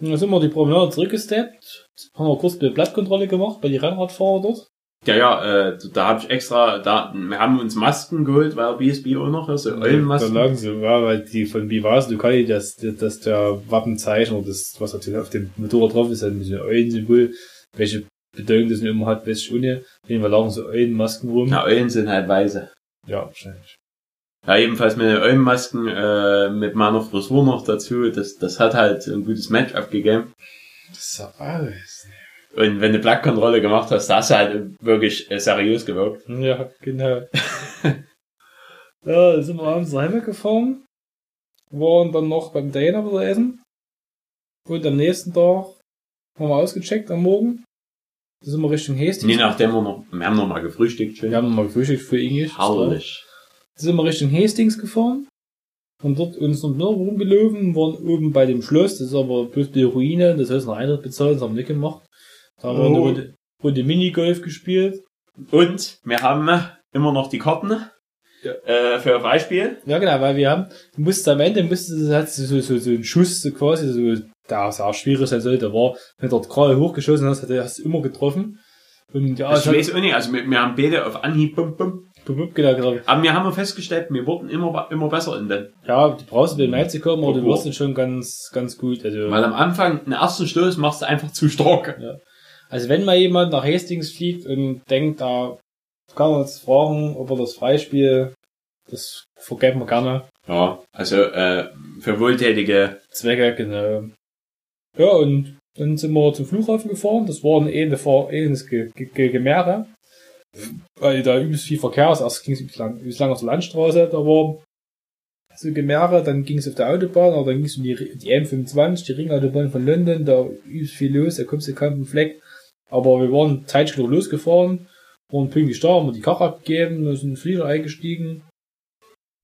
Und dann sind wir die Promenade zurückgesteppt. Haben wir kurz eine Blattkontrolle gemacht bei den Rennradfahrer dort. Ja, ja, äh, da habe ich extra, da, wir haben uns Masken geholt, weil BSB auch noch ist, so Eulenmasken. Da lagen sie, ja, weil die von Bivas Ducati, das, das der Wappenzeichen oder das, was auf dem- auf dem Motorrad drauf ist, ein bisschen Eulensymbol. Welche Bedeutung das nicht immer hat, weiß ich ohne. Auf jeden Fall lagen so Eulenmasken rum. Na, Eulen sind halt weise. Ja, wahrscheinlich. Ja, ebenfalls mit den Eulenmasken, äh, mit meiner Frisur noch dazu. Das, das hat halt ein gutes Match abgegeben. Das ist ja alles. Und wenn du Blattkontrolle gemacht hast, da hast du halt wirklich äh, seriös gewirkt. Ja, genau. (laughs) ja, sind wir abends nach Hause gefahren. Waren dann noch beim Dana wieder essen. Und am nächsten Tag haben wir ausgecheckt am Morgen. Da sind wir Richtung Hastings. Je nachdem, wir, noch, wir haben noch mal gefrühstückt. Schön. Wir haben noch mal gefrühstückt für Englisch. Herrlich. Sind wir Richtung Hastings gefahren. Haben dort uns noch mehr rumgelaufen, waren oben bei dem Schloss, das ist aber bloß die Ruine, das heißt noch Eintritt bezahlt, das haben wir nicht gemacht. Da haben wir eine Oh. Runde, Runde Minigolf gespielt. Und wir haben immer noch die Karten Ja. äh, für Beispiel. Ja genau, weil wir haben, du musst am Ende, musst du, hat so, so, so ein Schuss, so quasi, so, der sehr schwierig sein sollte, war, wenn du dort gerade hochgeschossen hast, hat er hast du immer getroffen. Und ja, ich weiß auch nicht, also wir, wir haben beide auf Anhieb, bum, bum. Genau, genau. aber wir haben festgestellt, wir wurden immer, immer besser in den. Ja, du brauchst bei Mainz kommen, aber du wirst dann schon ganz, ganz gut. Also, Weil am Anfang, den ersten Stoß machst du einfach zu stark. also wenn mal jemand nach Hastings fliegt und denkt, da kann man uns fragen, ob er das Freispiel, das vergeben wir gerne. Ja, also äh, für wohltätige, Zwecke, genau. Ja, und dann sind wir zum Flughafen gefahren. Das war ein ähnliches, ähnliches Weil da übelst viel Verkehr ist. Erst ging es übelst lang, übelst lang auf der Landstraße, da war so Gemäre, dann ging es auf der Autobahn, aber dann ging es um die, die M25, die Ringautobahn von London, da übelst viel los, da kommst du kaum einen Fleck. Aber wir waren noch losgefahren, waren pünktlich da, haben wir die Karre abgegeben, wir sind in den Flieger eingestiegen,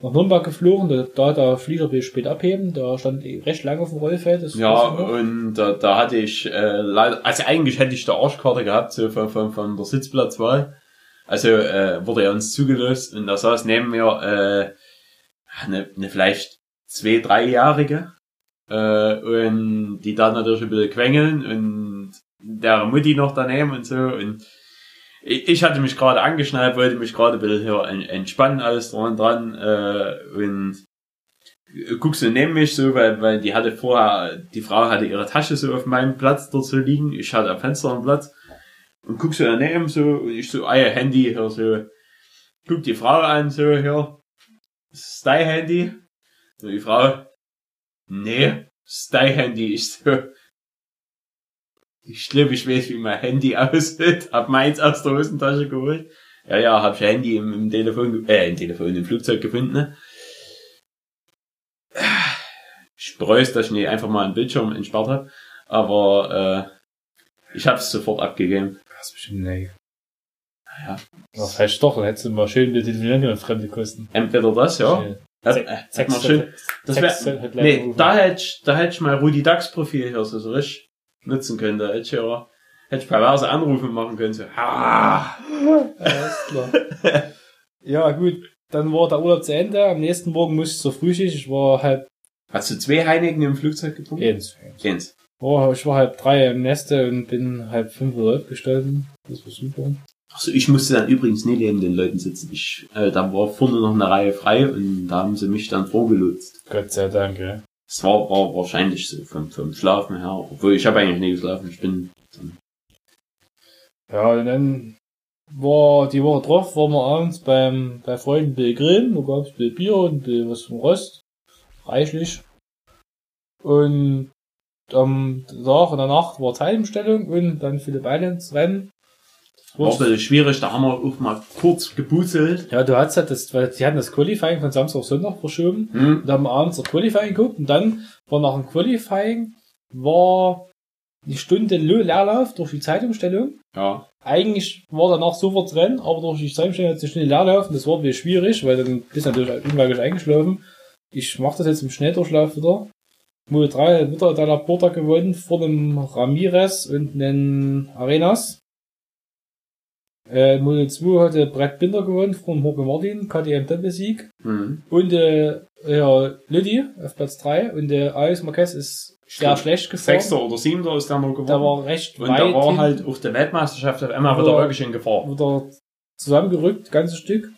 nach Nürnberg geflogen, da, da hat der Flieger will spät abheben, da stand eh recht lange auf dem Rollfeld. Das ja, und da, da hatte ich äh, leider, also eigentlich hätte ich da Arschkarte gehabt, so von, von, von der Sitzplatzwahl. Also äh, wurde er uns zugelöst und da saß neben mir äh, eine, eine vielleicht zwei, dreijährige äh, und die dann natürlich ein bisschen quengeln und der Mutti noch daneben und so und ich, ich hatte mich gerade angeschnallt, wollte mich gerade ein bisschen hier en- entspannen, alles dran und dran äh, und guckst du neben mich so, weil, weil die hatte vorher, die Frau hatte ihre Tasche so auf meinem Platz dort so liegen, ich hatte am Fenster einen Platz und guckst du daneben so und ich so, ah ja, Handy hier so, guck die Frau an so, hier, ist dein Handy? Und die Frau, nee, ist dein Handy, ich so, ich glaube, ich weiß, wie mein Handy (laughs) aussieht, hab meins aus der Hosentasche geholt. Ja, ja, hab ich Handy im, im Telefon, äh, im Telefon, im Flugzeug gefunden. ne? Ich bereue dass ich nicht einfach mal einen Bildschirm entsperrt habe, aber äh, ich habe es sofort abgegeben. Das ist bestimmt nee. Ja. Das heißt doch, dann hättest du mal schön die telefonieren und fremde Kosten. Entweder das, ja. Das, äh, hätte man schön, das wär, nee, da hätte ich, da hätte ich mal Rudi Dax Profil hier so, so richtig nutzen können. Da hätte ich ja, hätte ich perverse Anrufe machen können. So, ah, Alles klar. (laughs) ja, gut. Dann war der Urlaub zu Ende. Am nächsten Morgen musste ich zur Frühschicht. Ich war halb hast du zwei Heineken im Flugzeug getrunken? eins. Eins. Oh, ich war halb drei im Neste und bin halb fünf Uhr aufgestanden. Das war super. Achso, ich musste dann übrigens nie neben den Leuten sitzen. Ich, äh, da war vorne noch eine Reihe frei und da haben sie mich dann vorgelotst. Gott sei Dank, ja. Es war, war wahrscheinlich so vom, vom Schlafen her. Obwohl ich habe eigentlich nie geschlafen. Ich bin Ja, und dann war die Woche drauf, waren wir abends beim, bei Freunden Bill grillen. Da gab's Bill Bier und Bill was vom Rost. Reichlich. Und am Tag in der Nacht war Zeitumstellung und dann Philipp Islands Rennen. war ein bisschen schwierig. Da haben wir auch mal kurz gebuzelt. Ja, du hattest halt das, weil sie hatten das Qualifying von Samstag auf Sonntag verschoben. Hm? Und haben abends das Qualifying geguckt und dann war nach dem Qualifying war die Stunde Leerlauf durch die Zeitumstellung. Ja. Eigentlich war danach sofort Rennen, aber durch die Zeitumstellung hat sich schnell Leerlauf und das war ein bisschen schwierig, weil dann bist du natürlich unweilig eingeschlafen. Ich mache das jetzt im Schnelldurchlauf wieder. Mode 3 hat wieder der Laporta gewonnen vor dem Ramirez und den Arenas. Äh, Mode 2 hatte Brett Binder gewonnen vor dem Jorge Martin, KTM-Doppelsieg. Hm. Und äh, ja, Lüdi auf Platz 3 und der Alex Marquez ist sehr schlecht gefahren. Sechster oder siebter ist der noch geworden. Der war recht und weit da war hin, halt auf der Weltmeisterschaft auf einmal wieder wirklich in Gefahr. wieder zusammengerückt, ganzes Stück.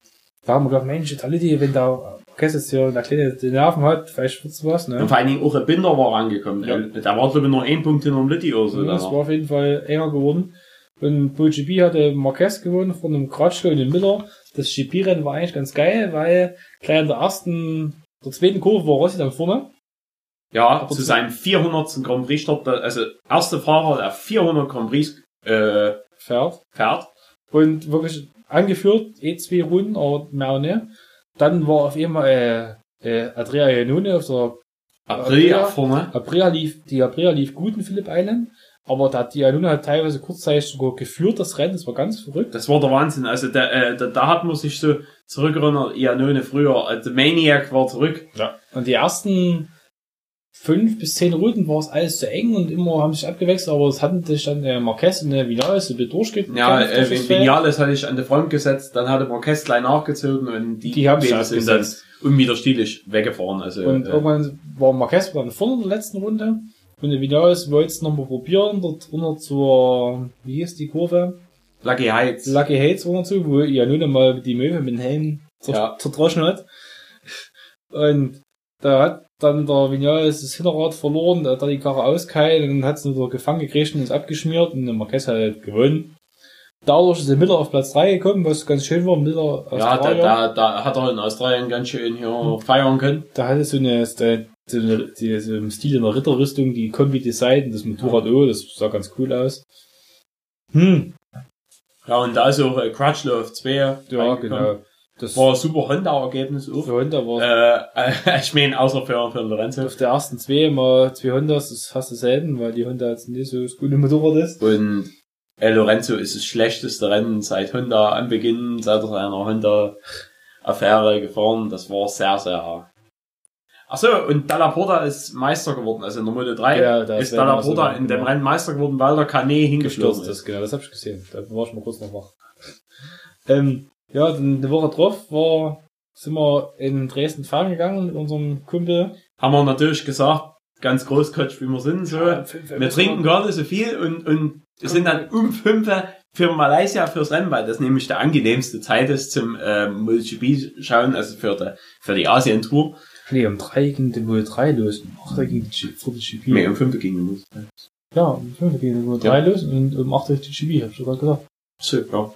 Da haben wir gedacht, Mensch, der Lüdi, wenn der Marquez jetzt hier eine kleine die Nerven hat, vielleicht wird's was, Und ne? vor allen Dingen auch ein Binder war angekommen. Ja. Da war glaube ich nur ein Punkt hinter dem Litti oder so. das da. war auf jeden Fall enger geworden. Und MotoGP hatte Marquez gewonnen von einem Crutchlow und dem Miller. Das GP-Rennen war eigentlich ganz geil, weil gleich in der ersten, der zweiten Kurve war Rossi dann vorne. Ja, Aber zu seinem 400. Grand Prix Start, also erste Fahrer, der 400 Grand Prix äh, Fährt. fährt. Und wirklich angeführt, eh zwei Runden, aber mehr auch nicht. Dann war auf einmal, äh, äh, Adria Iannone auf der Aprilia Ja. vorne. Aprilia lief, die Aprilia lief gut in Philipp Island, aber da hat die Iannone hat teilweise kurzzeitig sogar geführt, das Rennen, das war ganz verrückt. Das war der Wahnsinn. Also da, äh, da, da hat man sich so zurückerinnert, Iannone früher, äh, der Maniac war zurück. Ja. Und die ersten fünf bis zehn Runden war es alles zu eng und immer haben sich abgewechselt, aber es hatten sich dann äh, Marquez und äh, Vinales so durchgekämpft. Ja, äh. Vinales hatte ich an der Front gesetzt, dann hatte Marquez gleich nachgezogen und die, Die haben sich sind dann unwiderstehlich weggefahren. Also, Und äh, irgendwann war Marquez dann vorne in der letzten Runde. Und der Vinales wollte es nochmal probieren, dort runter zur, wie hieß die Kurve? Lucky Heights. Lucky Hates runter zu, wo Iannone mal die Möwe mit dem Helm zer Ja. zerdroschen hat. Und da hat dann der Vinales das Hinterrad verloren, da hat er die Karre ausgeheilt und dann hat es nur gefangen gekriegt und ist abgeschmiert und der Marquez hat halt gewonnen. Dadurch ist der Miller auf Platz 3 gekommen, was ganz schön war. Miller ja, da, da, da hat er in Australien ganz schön hier feiern können. da hatte so eine, so eine, die, so im Stil einer Ritterrüstung, die Kombi Design, das Motorrad O, das sah ganz cool aus. Hm, Ja, und da ist auch äh, Crutchlow auf 2. ja, genau. Das War ein super Honda-Ergebnis auch. für Honda war Äh, (laughs) ich meine, außer für, für Lorenzo. auf der ersten zwei mal zwei Hondas, das ist fast selten, weil die Honda jetzt nicht so das gute Motorrad ist. Und äh, Lorenzo ist das schlechteste Rennen seit Honda Anbeginn, seit er seiner Honda-Affäre gefahren. Das war sehr, sehr. Achso, und Dalla Porta ist Meister geworden, also in der Moto 3 Ja, da ist Dalla Porta in dem genau. Rennen Meister geworden, weil der Canet hingeflogen Gestürzt ist. ist, genau, das hab ich gesehen. Da war ich mal kurz noch wach. (laughs) ähm, ja, dann eine Woche drauf war, sind wir in Dresden fahren gegangen mit unserem Kumpel. Haben wir natürlich gesagt, ganz großkotsch wie wir sind, so. Wir trinken gar nicht so viel und, und sind dann um 5 für Malaysia fürs Rennen, weil das nämlich der angenehmste Zeit ist zum äh, MotoGP schauen, also für die, für die Asien-Tour. Nee, um drei ging die Wohl 3 los. Um 8 ging die G- vor die GP. Nee, um 5 ging los. Ja, um 5 ging die Wohl 3 los und um 8 die GP, hab ich schon gerade gesagt. So, ja.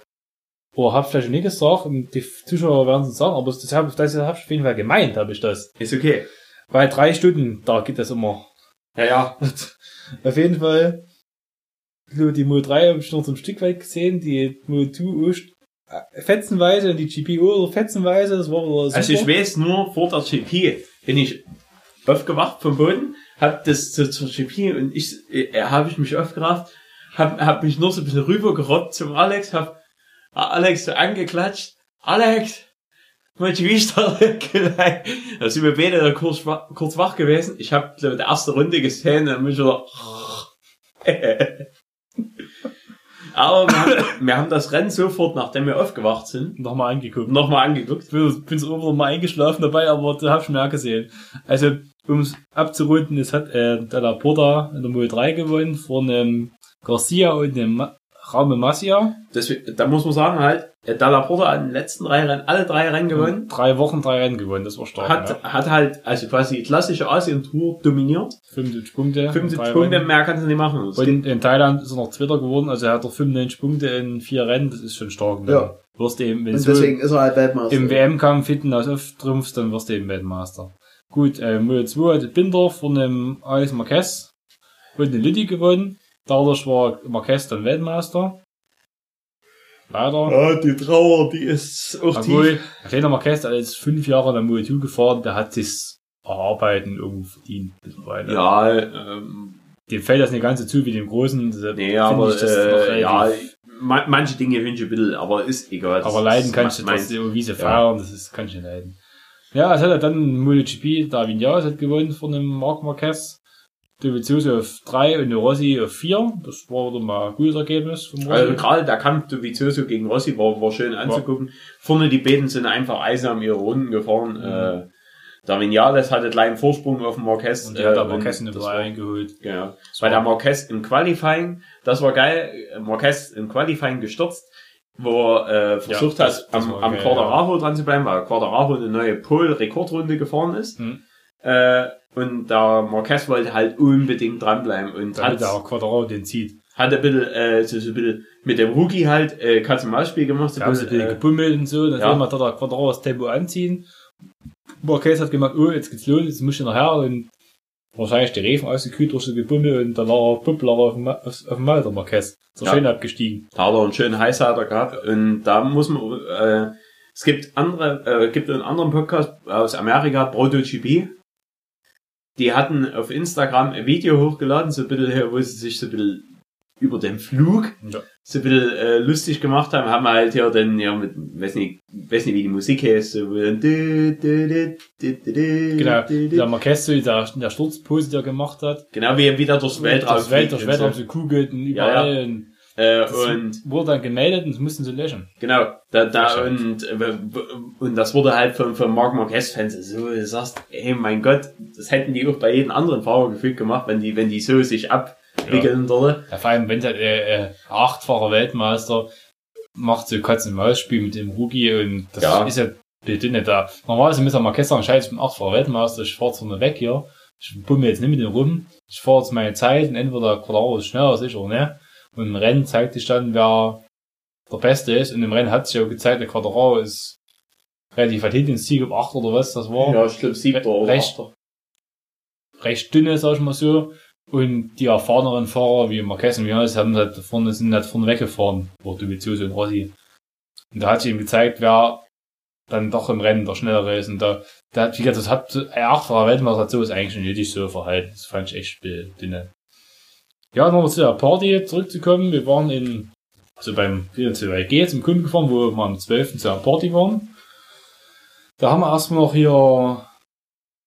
Oder hab vielleicht nicht gesagt und die Zuschauer werden es sagen, aber das hab, das hab ich auf jeden Fall gemeint, habe ich das. Ist okay. Weil drei Stunden, da geht das immer. Ja, ja. (laughs) Auf jeden Fall, die Mo 3 habe ich noch so ein Stück weit gesehen, die Mo 2 auch st- äh, fetzenweise und die oder fetzenweise, das war super. Also ich weiß nur, vor der GP bin ich aufgewacht vom Boden, hab das zur, zur GP und ich, äh, habe ich mich aufgerafft, hab, hab mich nur so ein bisschen rübergerobbt zum Alex, hab Alex so angeklatscht, Alex, MotoGP startet gleich. Da sind wir beide da kurz, kurz wach gewesen. Ich habe die erste Runde gesehen und mich wieder (laughs) Aber wir haben, wir haben das Rennen sofort, nachdem wir aufgewacht sind, nochmal angeguckt. nochmal angeguckt. Ich bin, bin so irgendwann mal eingeschlafen dabei, aber da hab ich mehr gesehen. Also, um es abzurunden, es hat äh, der Laporta in der Mo 3 gewonnen vor einem Garcia und einem Raume Masia. Deswegen, da muss man sagen halt, äh, Dalla Porta hat in den letzten drei Rennen, alle drei Rennen gewonnen. Drei Wochen, drei Rennen gewonnen, das war stark. Hat, ja. hat halt, also quasi die klassische Asien-Tour dominiert. 75 Punkte. 75 drei Punkte, Rennen. mehr kannst du nicht machen. Und in Thailand ist er noch Zweiter geworden, also er hat doch 95 Punkte in vier Rennen, das ist schon stark. Ne? Ja. Wirst du eben, wenn Und so deswegen ist er halt Weltmeister. im WM-Kampf hinten aus auftrumpfst, dann wirst du eben Weltmeister. Gut, äh, Moto 2 hatte Binder von dem Alex Marquez und den Lütti gewonnen. Dadurch war Marquez dann Weltmeister. Leider. Ja, die Trauer, die ist auch Obwohl, der kleine Marquez, der ist fünf Jahre in der Moto 2 gefahren, der hat sich erarbeiten irgendwo verdient mittlerweile. Ja, ähm, Dem fällt das nicht ganz so zu wie dem Großen. nee, aber ich das noch äh, ja, relativ- ma manche Dinge wünsche ich ein bisschen, aber ist egal. Das Aber leiden kannst du trotzdem irgendwie so feiern, das ist, kann ich nicht leiden. Ja, es hat er dann MotoGP, da Vinales hat gewonnen von dem Marc Marquez. Dovizioso auf drei und der Rossi auf vier. Das war wieder mal ein gutes Ergebnis vom Rossi. Also gerade der Kampf Dovizioso gegen Rossi war, war schön anzugucken. Vorne die beiden sind einfach eisern ihre Runden gefahren. Äh, der Vinales hatte gleich einen Vorsprung auf dem Marquez. und der hat äh, da Marquez drei war- reingeholt. Genau. Bei der Marquez im Qualifying, das war geil, Marquez im Qualifying gestürzt, wo er äh, versucht Ja, das- hat, das am, am geil, Quadraro dran zu bleiben, weil Quadraro eine neue Pole-Rekordrunde gefahren ist. Hm. Äh, und der Marquez wollte halt unbedingt dranbleiben und Damit hat, der auch Quadraro den zieht. hat ein bisschen, äh, so, so ein bisschen mit dem Rookie halt, äh, Katz-und-Maus-Spiel gemacht. So haben sie ein bisschen äh, gebummelt und so, dann ja. da der Quadrat das Tempo anziehen. Marquez hat gemacht, oh, jetzt geht's los, jetzt muss ich nachher und wahrscheinlich die Reifen ausgekühlt durch so Gebummel und dann lag er Puppler auf dem, auf, auf dem Mal, der Marquez. Ist er Ja. schön abgestiegen. Da hat er einen schönen Highsider gehabt und da muss man, äh, es gibt andere, äh, gibt einen anderen Podcast aus Amerika, ProtoGP. Die hatten auf Instagram ein Video hochgeladen, so ein bisschen, wo sie sich so ein bisschen über den Flug Ja. so ein bisschen äh, lustig gemacht haben, haben halt hier dann, ja, mit, weiß nicht, weiß nicht, wie die Musik heißt, so, wo dann, Genau, der in der, der Sturzpose, die er gemacht hat. genau wie er wieder durchs Weltraum das Weltraum so. kugelt und Ja, überall. Und Äh, und wurde dann gemeldet und mussten sie löschen. Genau, da, da und, und das wurde halt von, von Mark Marquez-Fans so, du sagst, ey, mein Gott, das hätten die auch bei jedem anderen Fahrer gefühlt gemacht, wenn die, wenn die so sich abwickeln dort. Ja, vor allem, wenn der äh, äh, achtfacher Weltmeister macht so Katz-und-Maus-Spiel mit dem Rookie und das Ja. ist ja bitte nicht da. Normalerweise müsste Marquez sagen, scheiße, ich bin achtfacher Weltmeister, ich fahr jetzt mal weg hier. Ich bumme jetzt nicht mit dem rum. Ich fahre jetzt meine Zeit und entweder Quadraro ist schneller als ich oder ne. Und im Rennen zeigt sich dann, wer der Beste ist. Und im Rennen hat sich ja gezeigt, der Quadraro ist relativ weit hinten, Sieg auf 8 oder was das war. Ja, ich glaube siebter oder Recht. achter. recht dünne, sag ich mal so. Und die erfahreneren Fahrer wie Marquez und Jonas haben halt da vorne, sind halt vorne weggefahren, vor Dovizioso und Rossi. Und da hat sich ihm gezeigt, wer dann doch im Rennen der schnellere ist. Und da, da hat, wie gesagt, das hat, achtfacher Weltmeister hat sowas eigentlich nicht nötig so verhalten. Das fand ich echt dünne. Ja, nochmal zu der Party zurückzukommen. Wir waren in, also beim 2G zum Kunden gefahren, wo wir am 12. zu einer Party waren. Da haben wir erstmal noch hier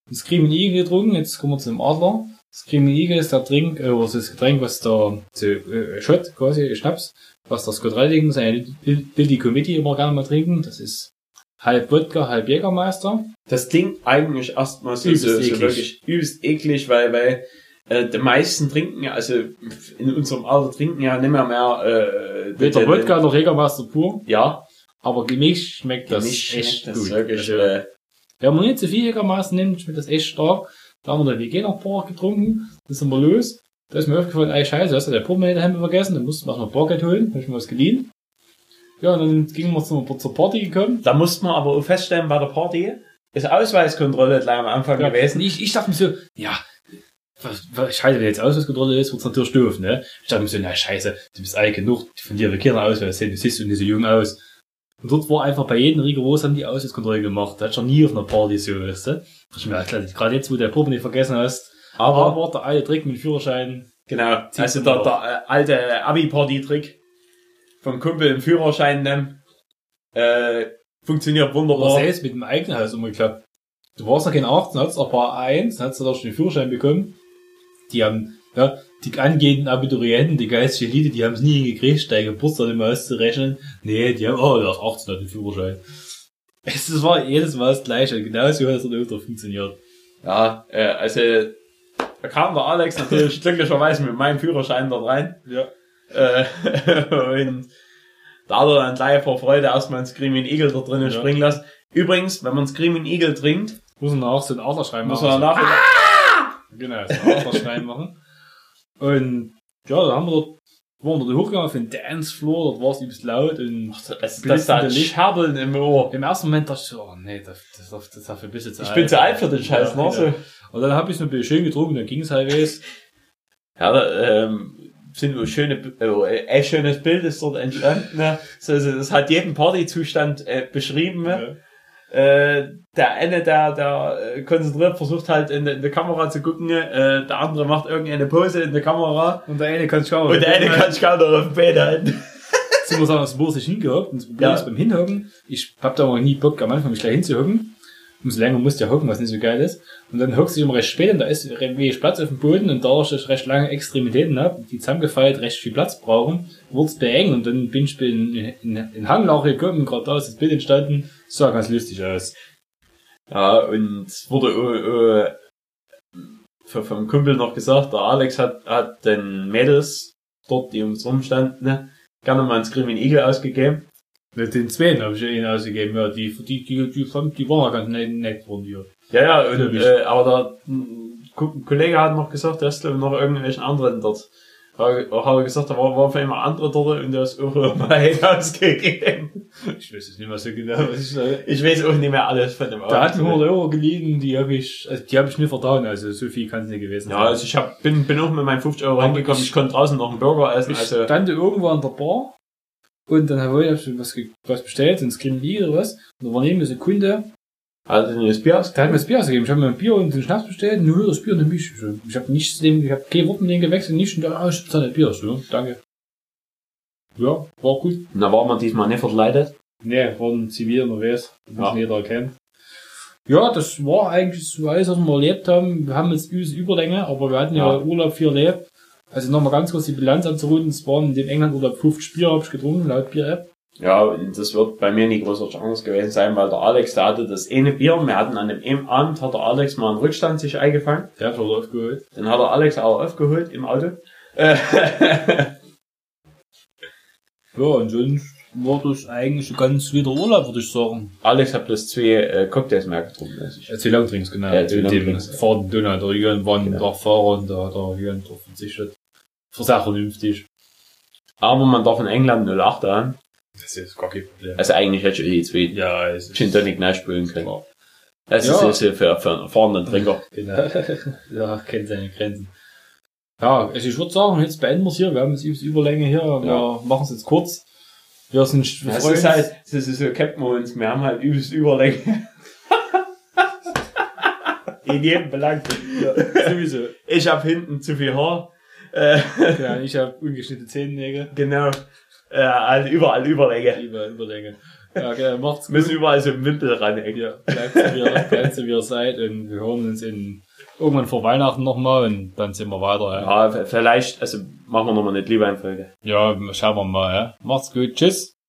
ein Screaming Eagle getrunken, jetzt kommen wir zu dem Adler. Screaming Eagle ist der Trink, äh, ist das Getränk, was der, äh, Shot quasi, Schnaps, was der Scott Redding, seine Billy Committee immer gerne mal trinken. Das ist halb Wodka, halb Jägermeister. Das klingt eigentlich erstmal so, Übelst so, so eklig. wirklich übelst eklig, weil, weil äh, die meisten trinken ja, also in unserem Alter trinken ja nicht mehr mehr äh, Weder Wodka noch Jägermeister pur, Ja, aber gemischt schmeckt das Gemischt echt schmeckt das gut. wirklich, Also, äh, Wenn man nicht zu viel Jägermeister nimmt, schmeckt das echt stark. Da haben wir der WG noch ein paar getrunken, da sind wir los. Da ist mir aufgefallen, ey scheiße, hast du der Pumpe daheim vergessen, dann mussten wir noch ein Bargeld holen, hab ich mir was geliehen. Ja, und dann gingen wir zur, zur Party gekommen. Da musste man aber auch feststellen, bei der Party ist Ausweiskontrolle gleich am Anfang Ja, gewesen. Ich, ich dachte mir so, ja, was, was scheiße, wenn jetzt Ausweiskontrolle ist, wird's natürlich doof, ne? Ich dachte mir so, na scheiße, du bist alt genug, von dir will keiner Ausweis sehen, du siehst du nicht so jung aus. Und dort war einfach bei jedem rigoros, haben die Ausweiskontrolle gemacht. Das hat schon nie auf einer Party so, weißt du? Ich mir gerade jetzt, wo du der Probe nicht vergessen hast, Aber, aber der alte Trick mit dem Führerschein, genau, also der, doch. der äh, alte Abi-Party-Trick vom Kumpel im Führerschein nehmen, äh, funktioniert wunderbar. selbst mit dem eigenen Haus umgeklappt. Du warst noch kein 18, hattest noch paar 1, hast du da schon den Führerschein bekommen. Die haben, ja, die angehenden Abiturienten, die geistige Elite, die haben es nie hingekriegt, dein Geburtstag immer auszurechnen. Nee, die haben, oh, der ist 18 hat den Führerschein. Es war jedes Mal das Gleiche. Genauso hat es dann öfter funktioniert. Ja, äh, also, da kam der Alex natürlich (laughs) glücklicherweise mit meinem Führerschein dort rein. Ja. Äh, (laughs) und da hat er dann gleich vor Freude erstmal einen Screaming Eagle da drinnen Ja. springen lassen. Übrigens, wenn man Screaming Eagle trinkt, Muss man auch so einen Adlerschrein muss machen. man danach Genau, so einen Adlerschrein machen. Und, ja, da haben wir dort, waren wir dort hochgegangen auf den Dancefloor, dort war es übelst laut und das, das, das Licht. Scherbeln im Ohr. Im ersten Moment dachte ich so, oh nee, das, das, das, das dafür ein bisschen zu Ich bin zu alt für den Scheiß, Ja, ne? So. genau. Und dann habe ich so ein bisschen schön getrunken, dann ging es halbwegs. Ja, da, ähm, sind nur schöne, äh, ein schönes Bild ist dort entstanden. Ne? So, also, das hat jeden Partyzustand äh, beschrieben. Ne? Äh, der eine, der, der äh, konzentriert versucht halt in, in die Kamera zu gucken, äh, der andere macht irgendeine Pose in der Kamera Und der eine kann schauen. und der eine kann sich kaum noch auf den halten. Ich muss sagen, das wurde sich hingehockt. Und das Problem Ja. ist beim Hinhocken, ich hab da mal nie Bock am Anfang mich gleich hinzuhocken. Umso länger musst du ja hocken, was nicht so geil ist. Und dann hockst du immer recht spät und da ist wenig Platz auf dem Boden und da ich recht lange Extremitäten hab, die zusammengefeilt recht viel Platz brauchen, wurd's beengt und dann bin ich in, in, in Hanglauch gekommen, gerade da ist das Bild entstanden, sah ganz lustig aus. Ja, und wurde äh, äh, vom Kumpel noch gesagt, der Alex hat, hat den Mädels dort, die ums rumstanden, ne, gerne mal einen Screaming Eagle ausgegeben. Mit den zweiten habe ich ja ihnen ausgegeben, ja, die, die, die, die, fand- die waren ja ganz nett, nett von dir. Ja, ja, und, äh, aber der ein Ko- ein Kollege hat noch gesagt, er ist glaub ich, noch irgendwelchen anderen dort Habe hab ich gesagt, da war, war auf einmal andere dort und der ist auch (laughs) mal ausgegeben. Ich weiß jetzt nicht mehr so genau, was ich sage. Ich weiß auch nicht mehr alles von dem Da hat Auto. mir 100 Euro geliehen, die habe ich, also die habe ich nicht verdauen, also so viel kann es nicht gewesen Ja, also ich hab, bin, bin auch mit meinen 50 Euro Aber reingekommen. ich- Ich konnte draußen noch einen Burger essen. Ich Also, stand irgendwo an der Bar und dann habe ich was, was bestellt, ein Skin Lee oder was. Und da war neben mir so ein Kunde, also das Bier aus. der hat mir das Bier ausgegeben. Ich habe mir ein Bier und den Schnaps bestellt, nur das Bier und eine Milch. Ich habe nichts dem, ich habe kein Wort mit denen gewechselt, nicht und dann, ah, ich bezahle das Bier. So, danke. Ja, war gut. Da war man diesmal nicht verkleidet. Nee, war ein Zivil unterwegs, was Ja. jeder kennt. Ja, das war eigentlich so alles, was wir erlebt haben. Wir haben jetzt übelst Überlänge, aber wir hatten ja, Ja. Urlaub viel erlebt. Also nochmal ganz kurz die Bilanz anzurunden. Es waren in dem England-Urlaub 50 Bier, habe ich getrunken, laut Bier-App. Ja, das wird bei mir nicht großer Chance gewesen sein, weil der Alex, der hatte das eine Bier. Wir hatten an dem Abend, hat der Alex mal einen Rückstand sich eingefangen. Der hat schon aufgeholt. Den hat der Alex auch aufgeholt im Auto. (laughs) Ja, und sonst war das eigentlich ein ganz wieder Urlaub, würde ich sagen. Alex hat bloß zwei äh, Cocktails mehr getrunken als ich. Ja, zwei Langdrinks, genau. Ja, zwei Mit dem. Fahrten Donut. Der Jürgen war Genau. der Fahrer und da hat der Jürgen drauf verzichtet. Für sehr vernünftig. Aber man darf in England 08 haben. Das ist gar kein Problem. Also eigentlich hätte ich zwei Ja, es ist... Gin Tonic nachspülen können. Ja. Das Ja. ist jetzt für, für einen erfahrenen Trinker. (laughs) Genau. ja, kennt seine Grenzen. Ja, also ich würde sagen, jetzt beenden wir es hier. Wir haben jetzt übelst Überlänge hier. Wir Ja. machen es jetzt kurz. Wir sind, wir Das ist halt, das ist so Captain uns. Wir haben halt übelst Überlänge. (laughs) In jedem Belang. sowieso. Ich hab hinten zu viel Haar. Äh, Ja, ich habe ungeschnittene Zehennägel. genau. Äh, also überall Überlänge. Über Überlänge. Ja, okay, macht's gut. Müssen überall so ein Wimpel ranhängen. Ja, bleibt so, wie ihr, (laughs) bleibt so, wie ihr seid. Und wir hören uns in, irgendwann vor Weihnachten nochmal und dann sind wir weiter. Ja, Ja, vielleicht, also machen wir nochmal eine Glühweinfolge. ja schauen wir mal. Ja. Macht's gut. Tschüss.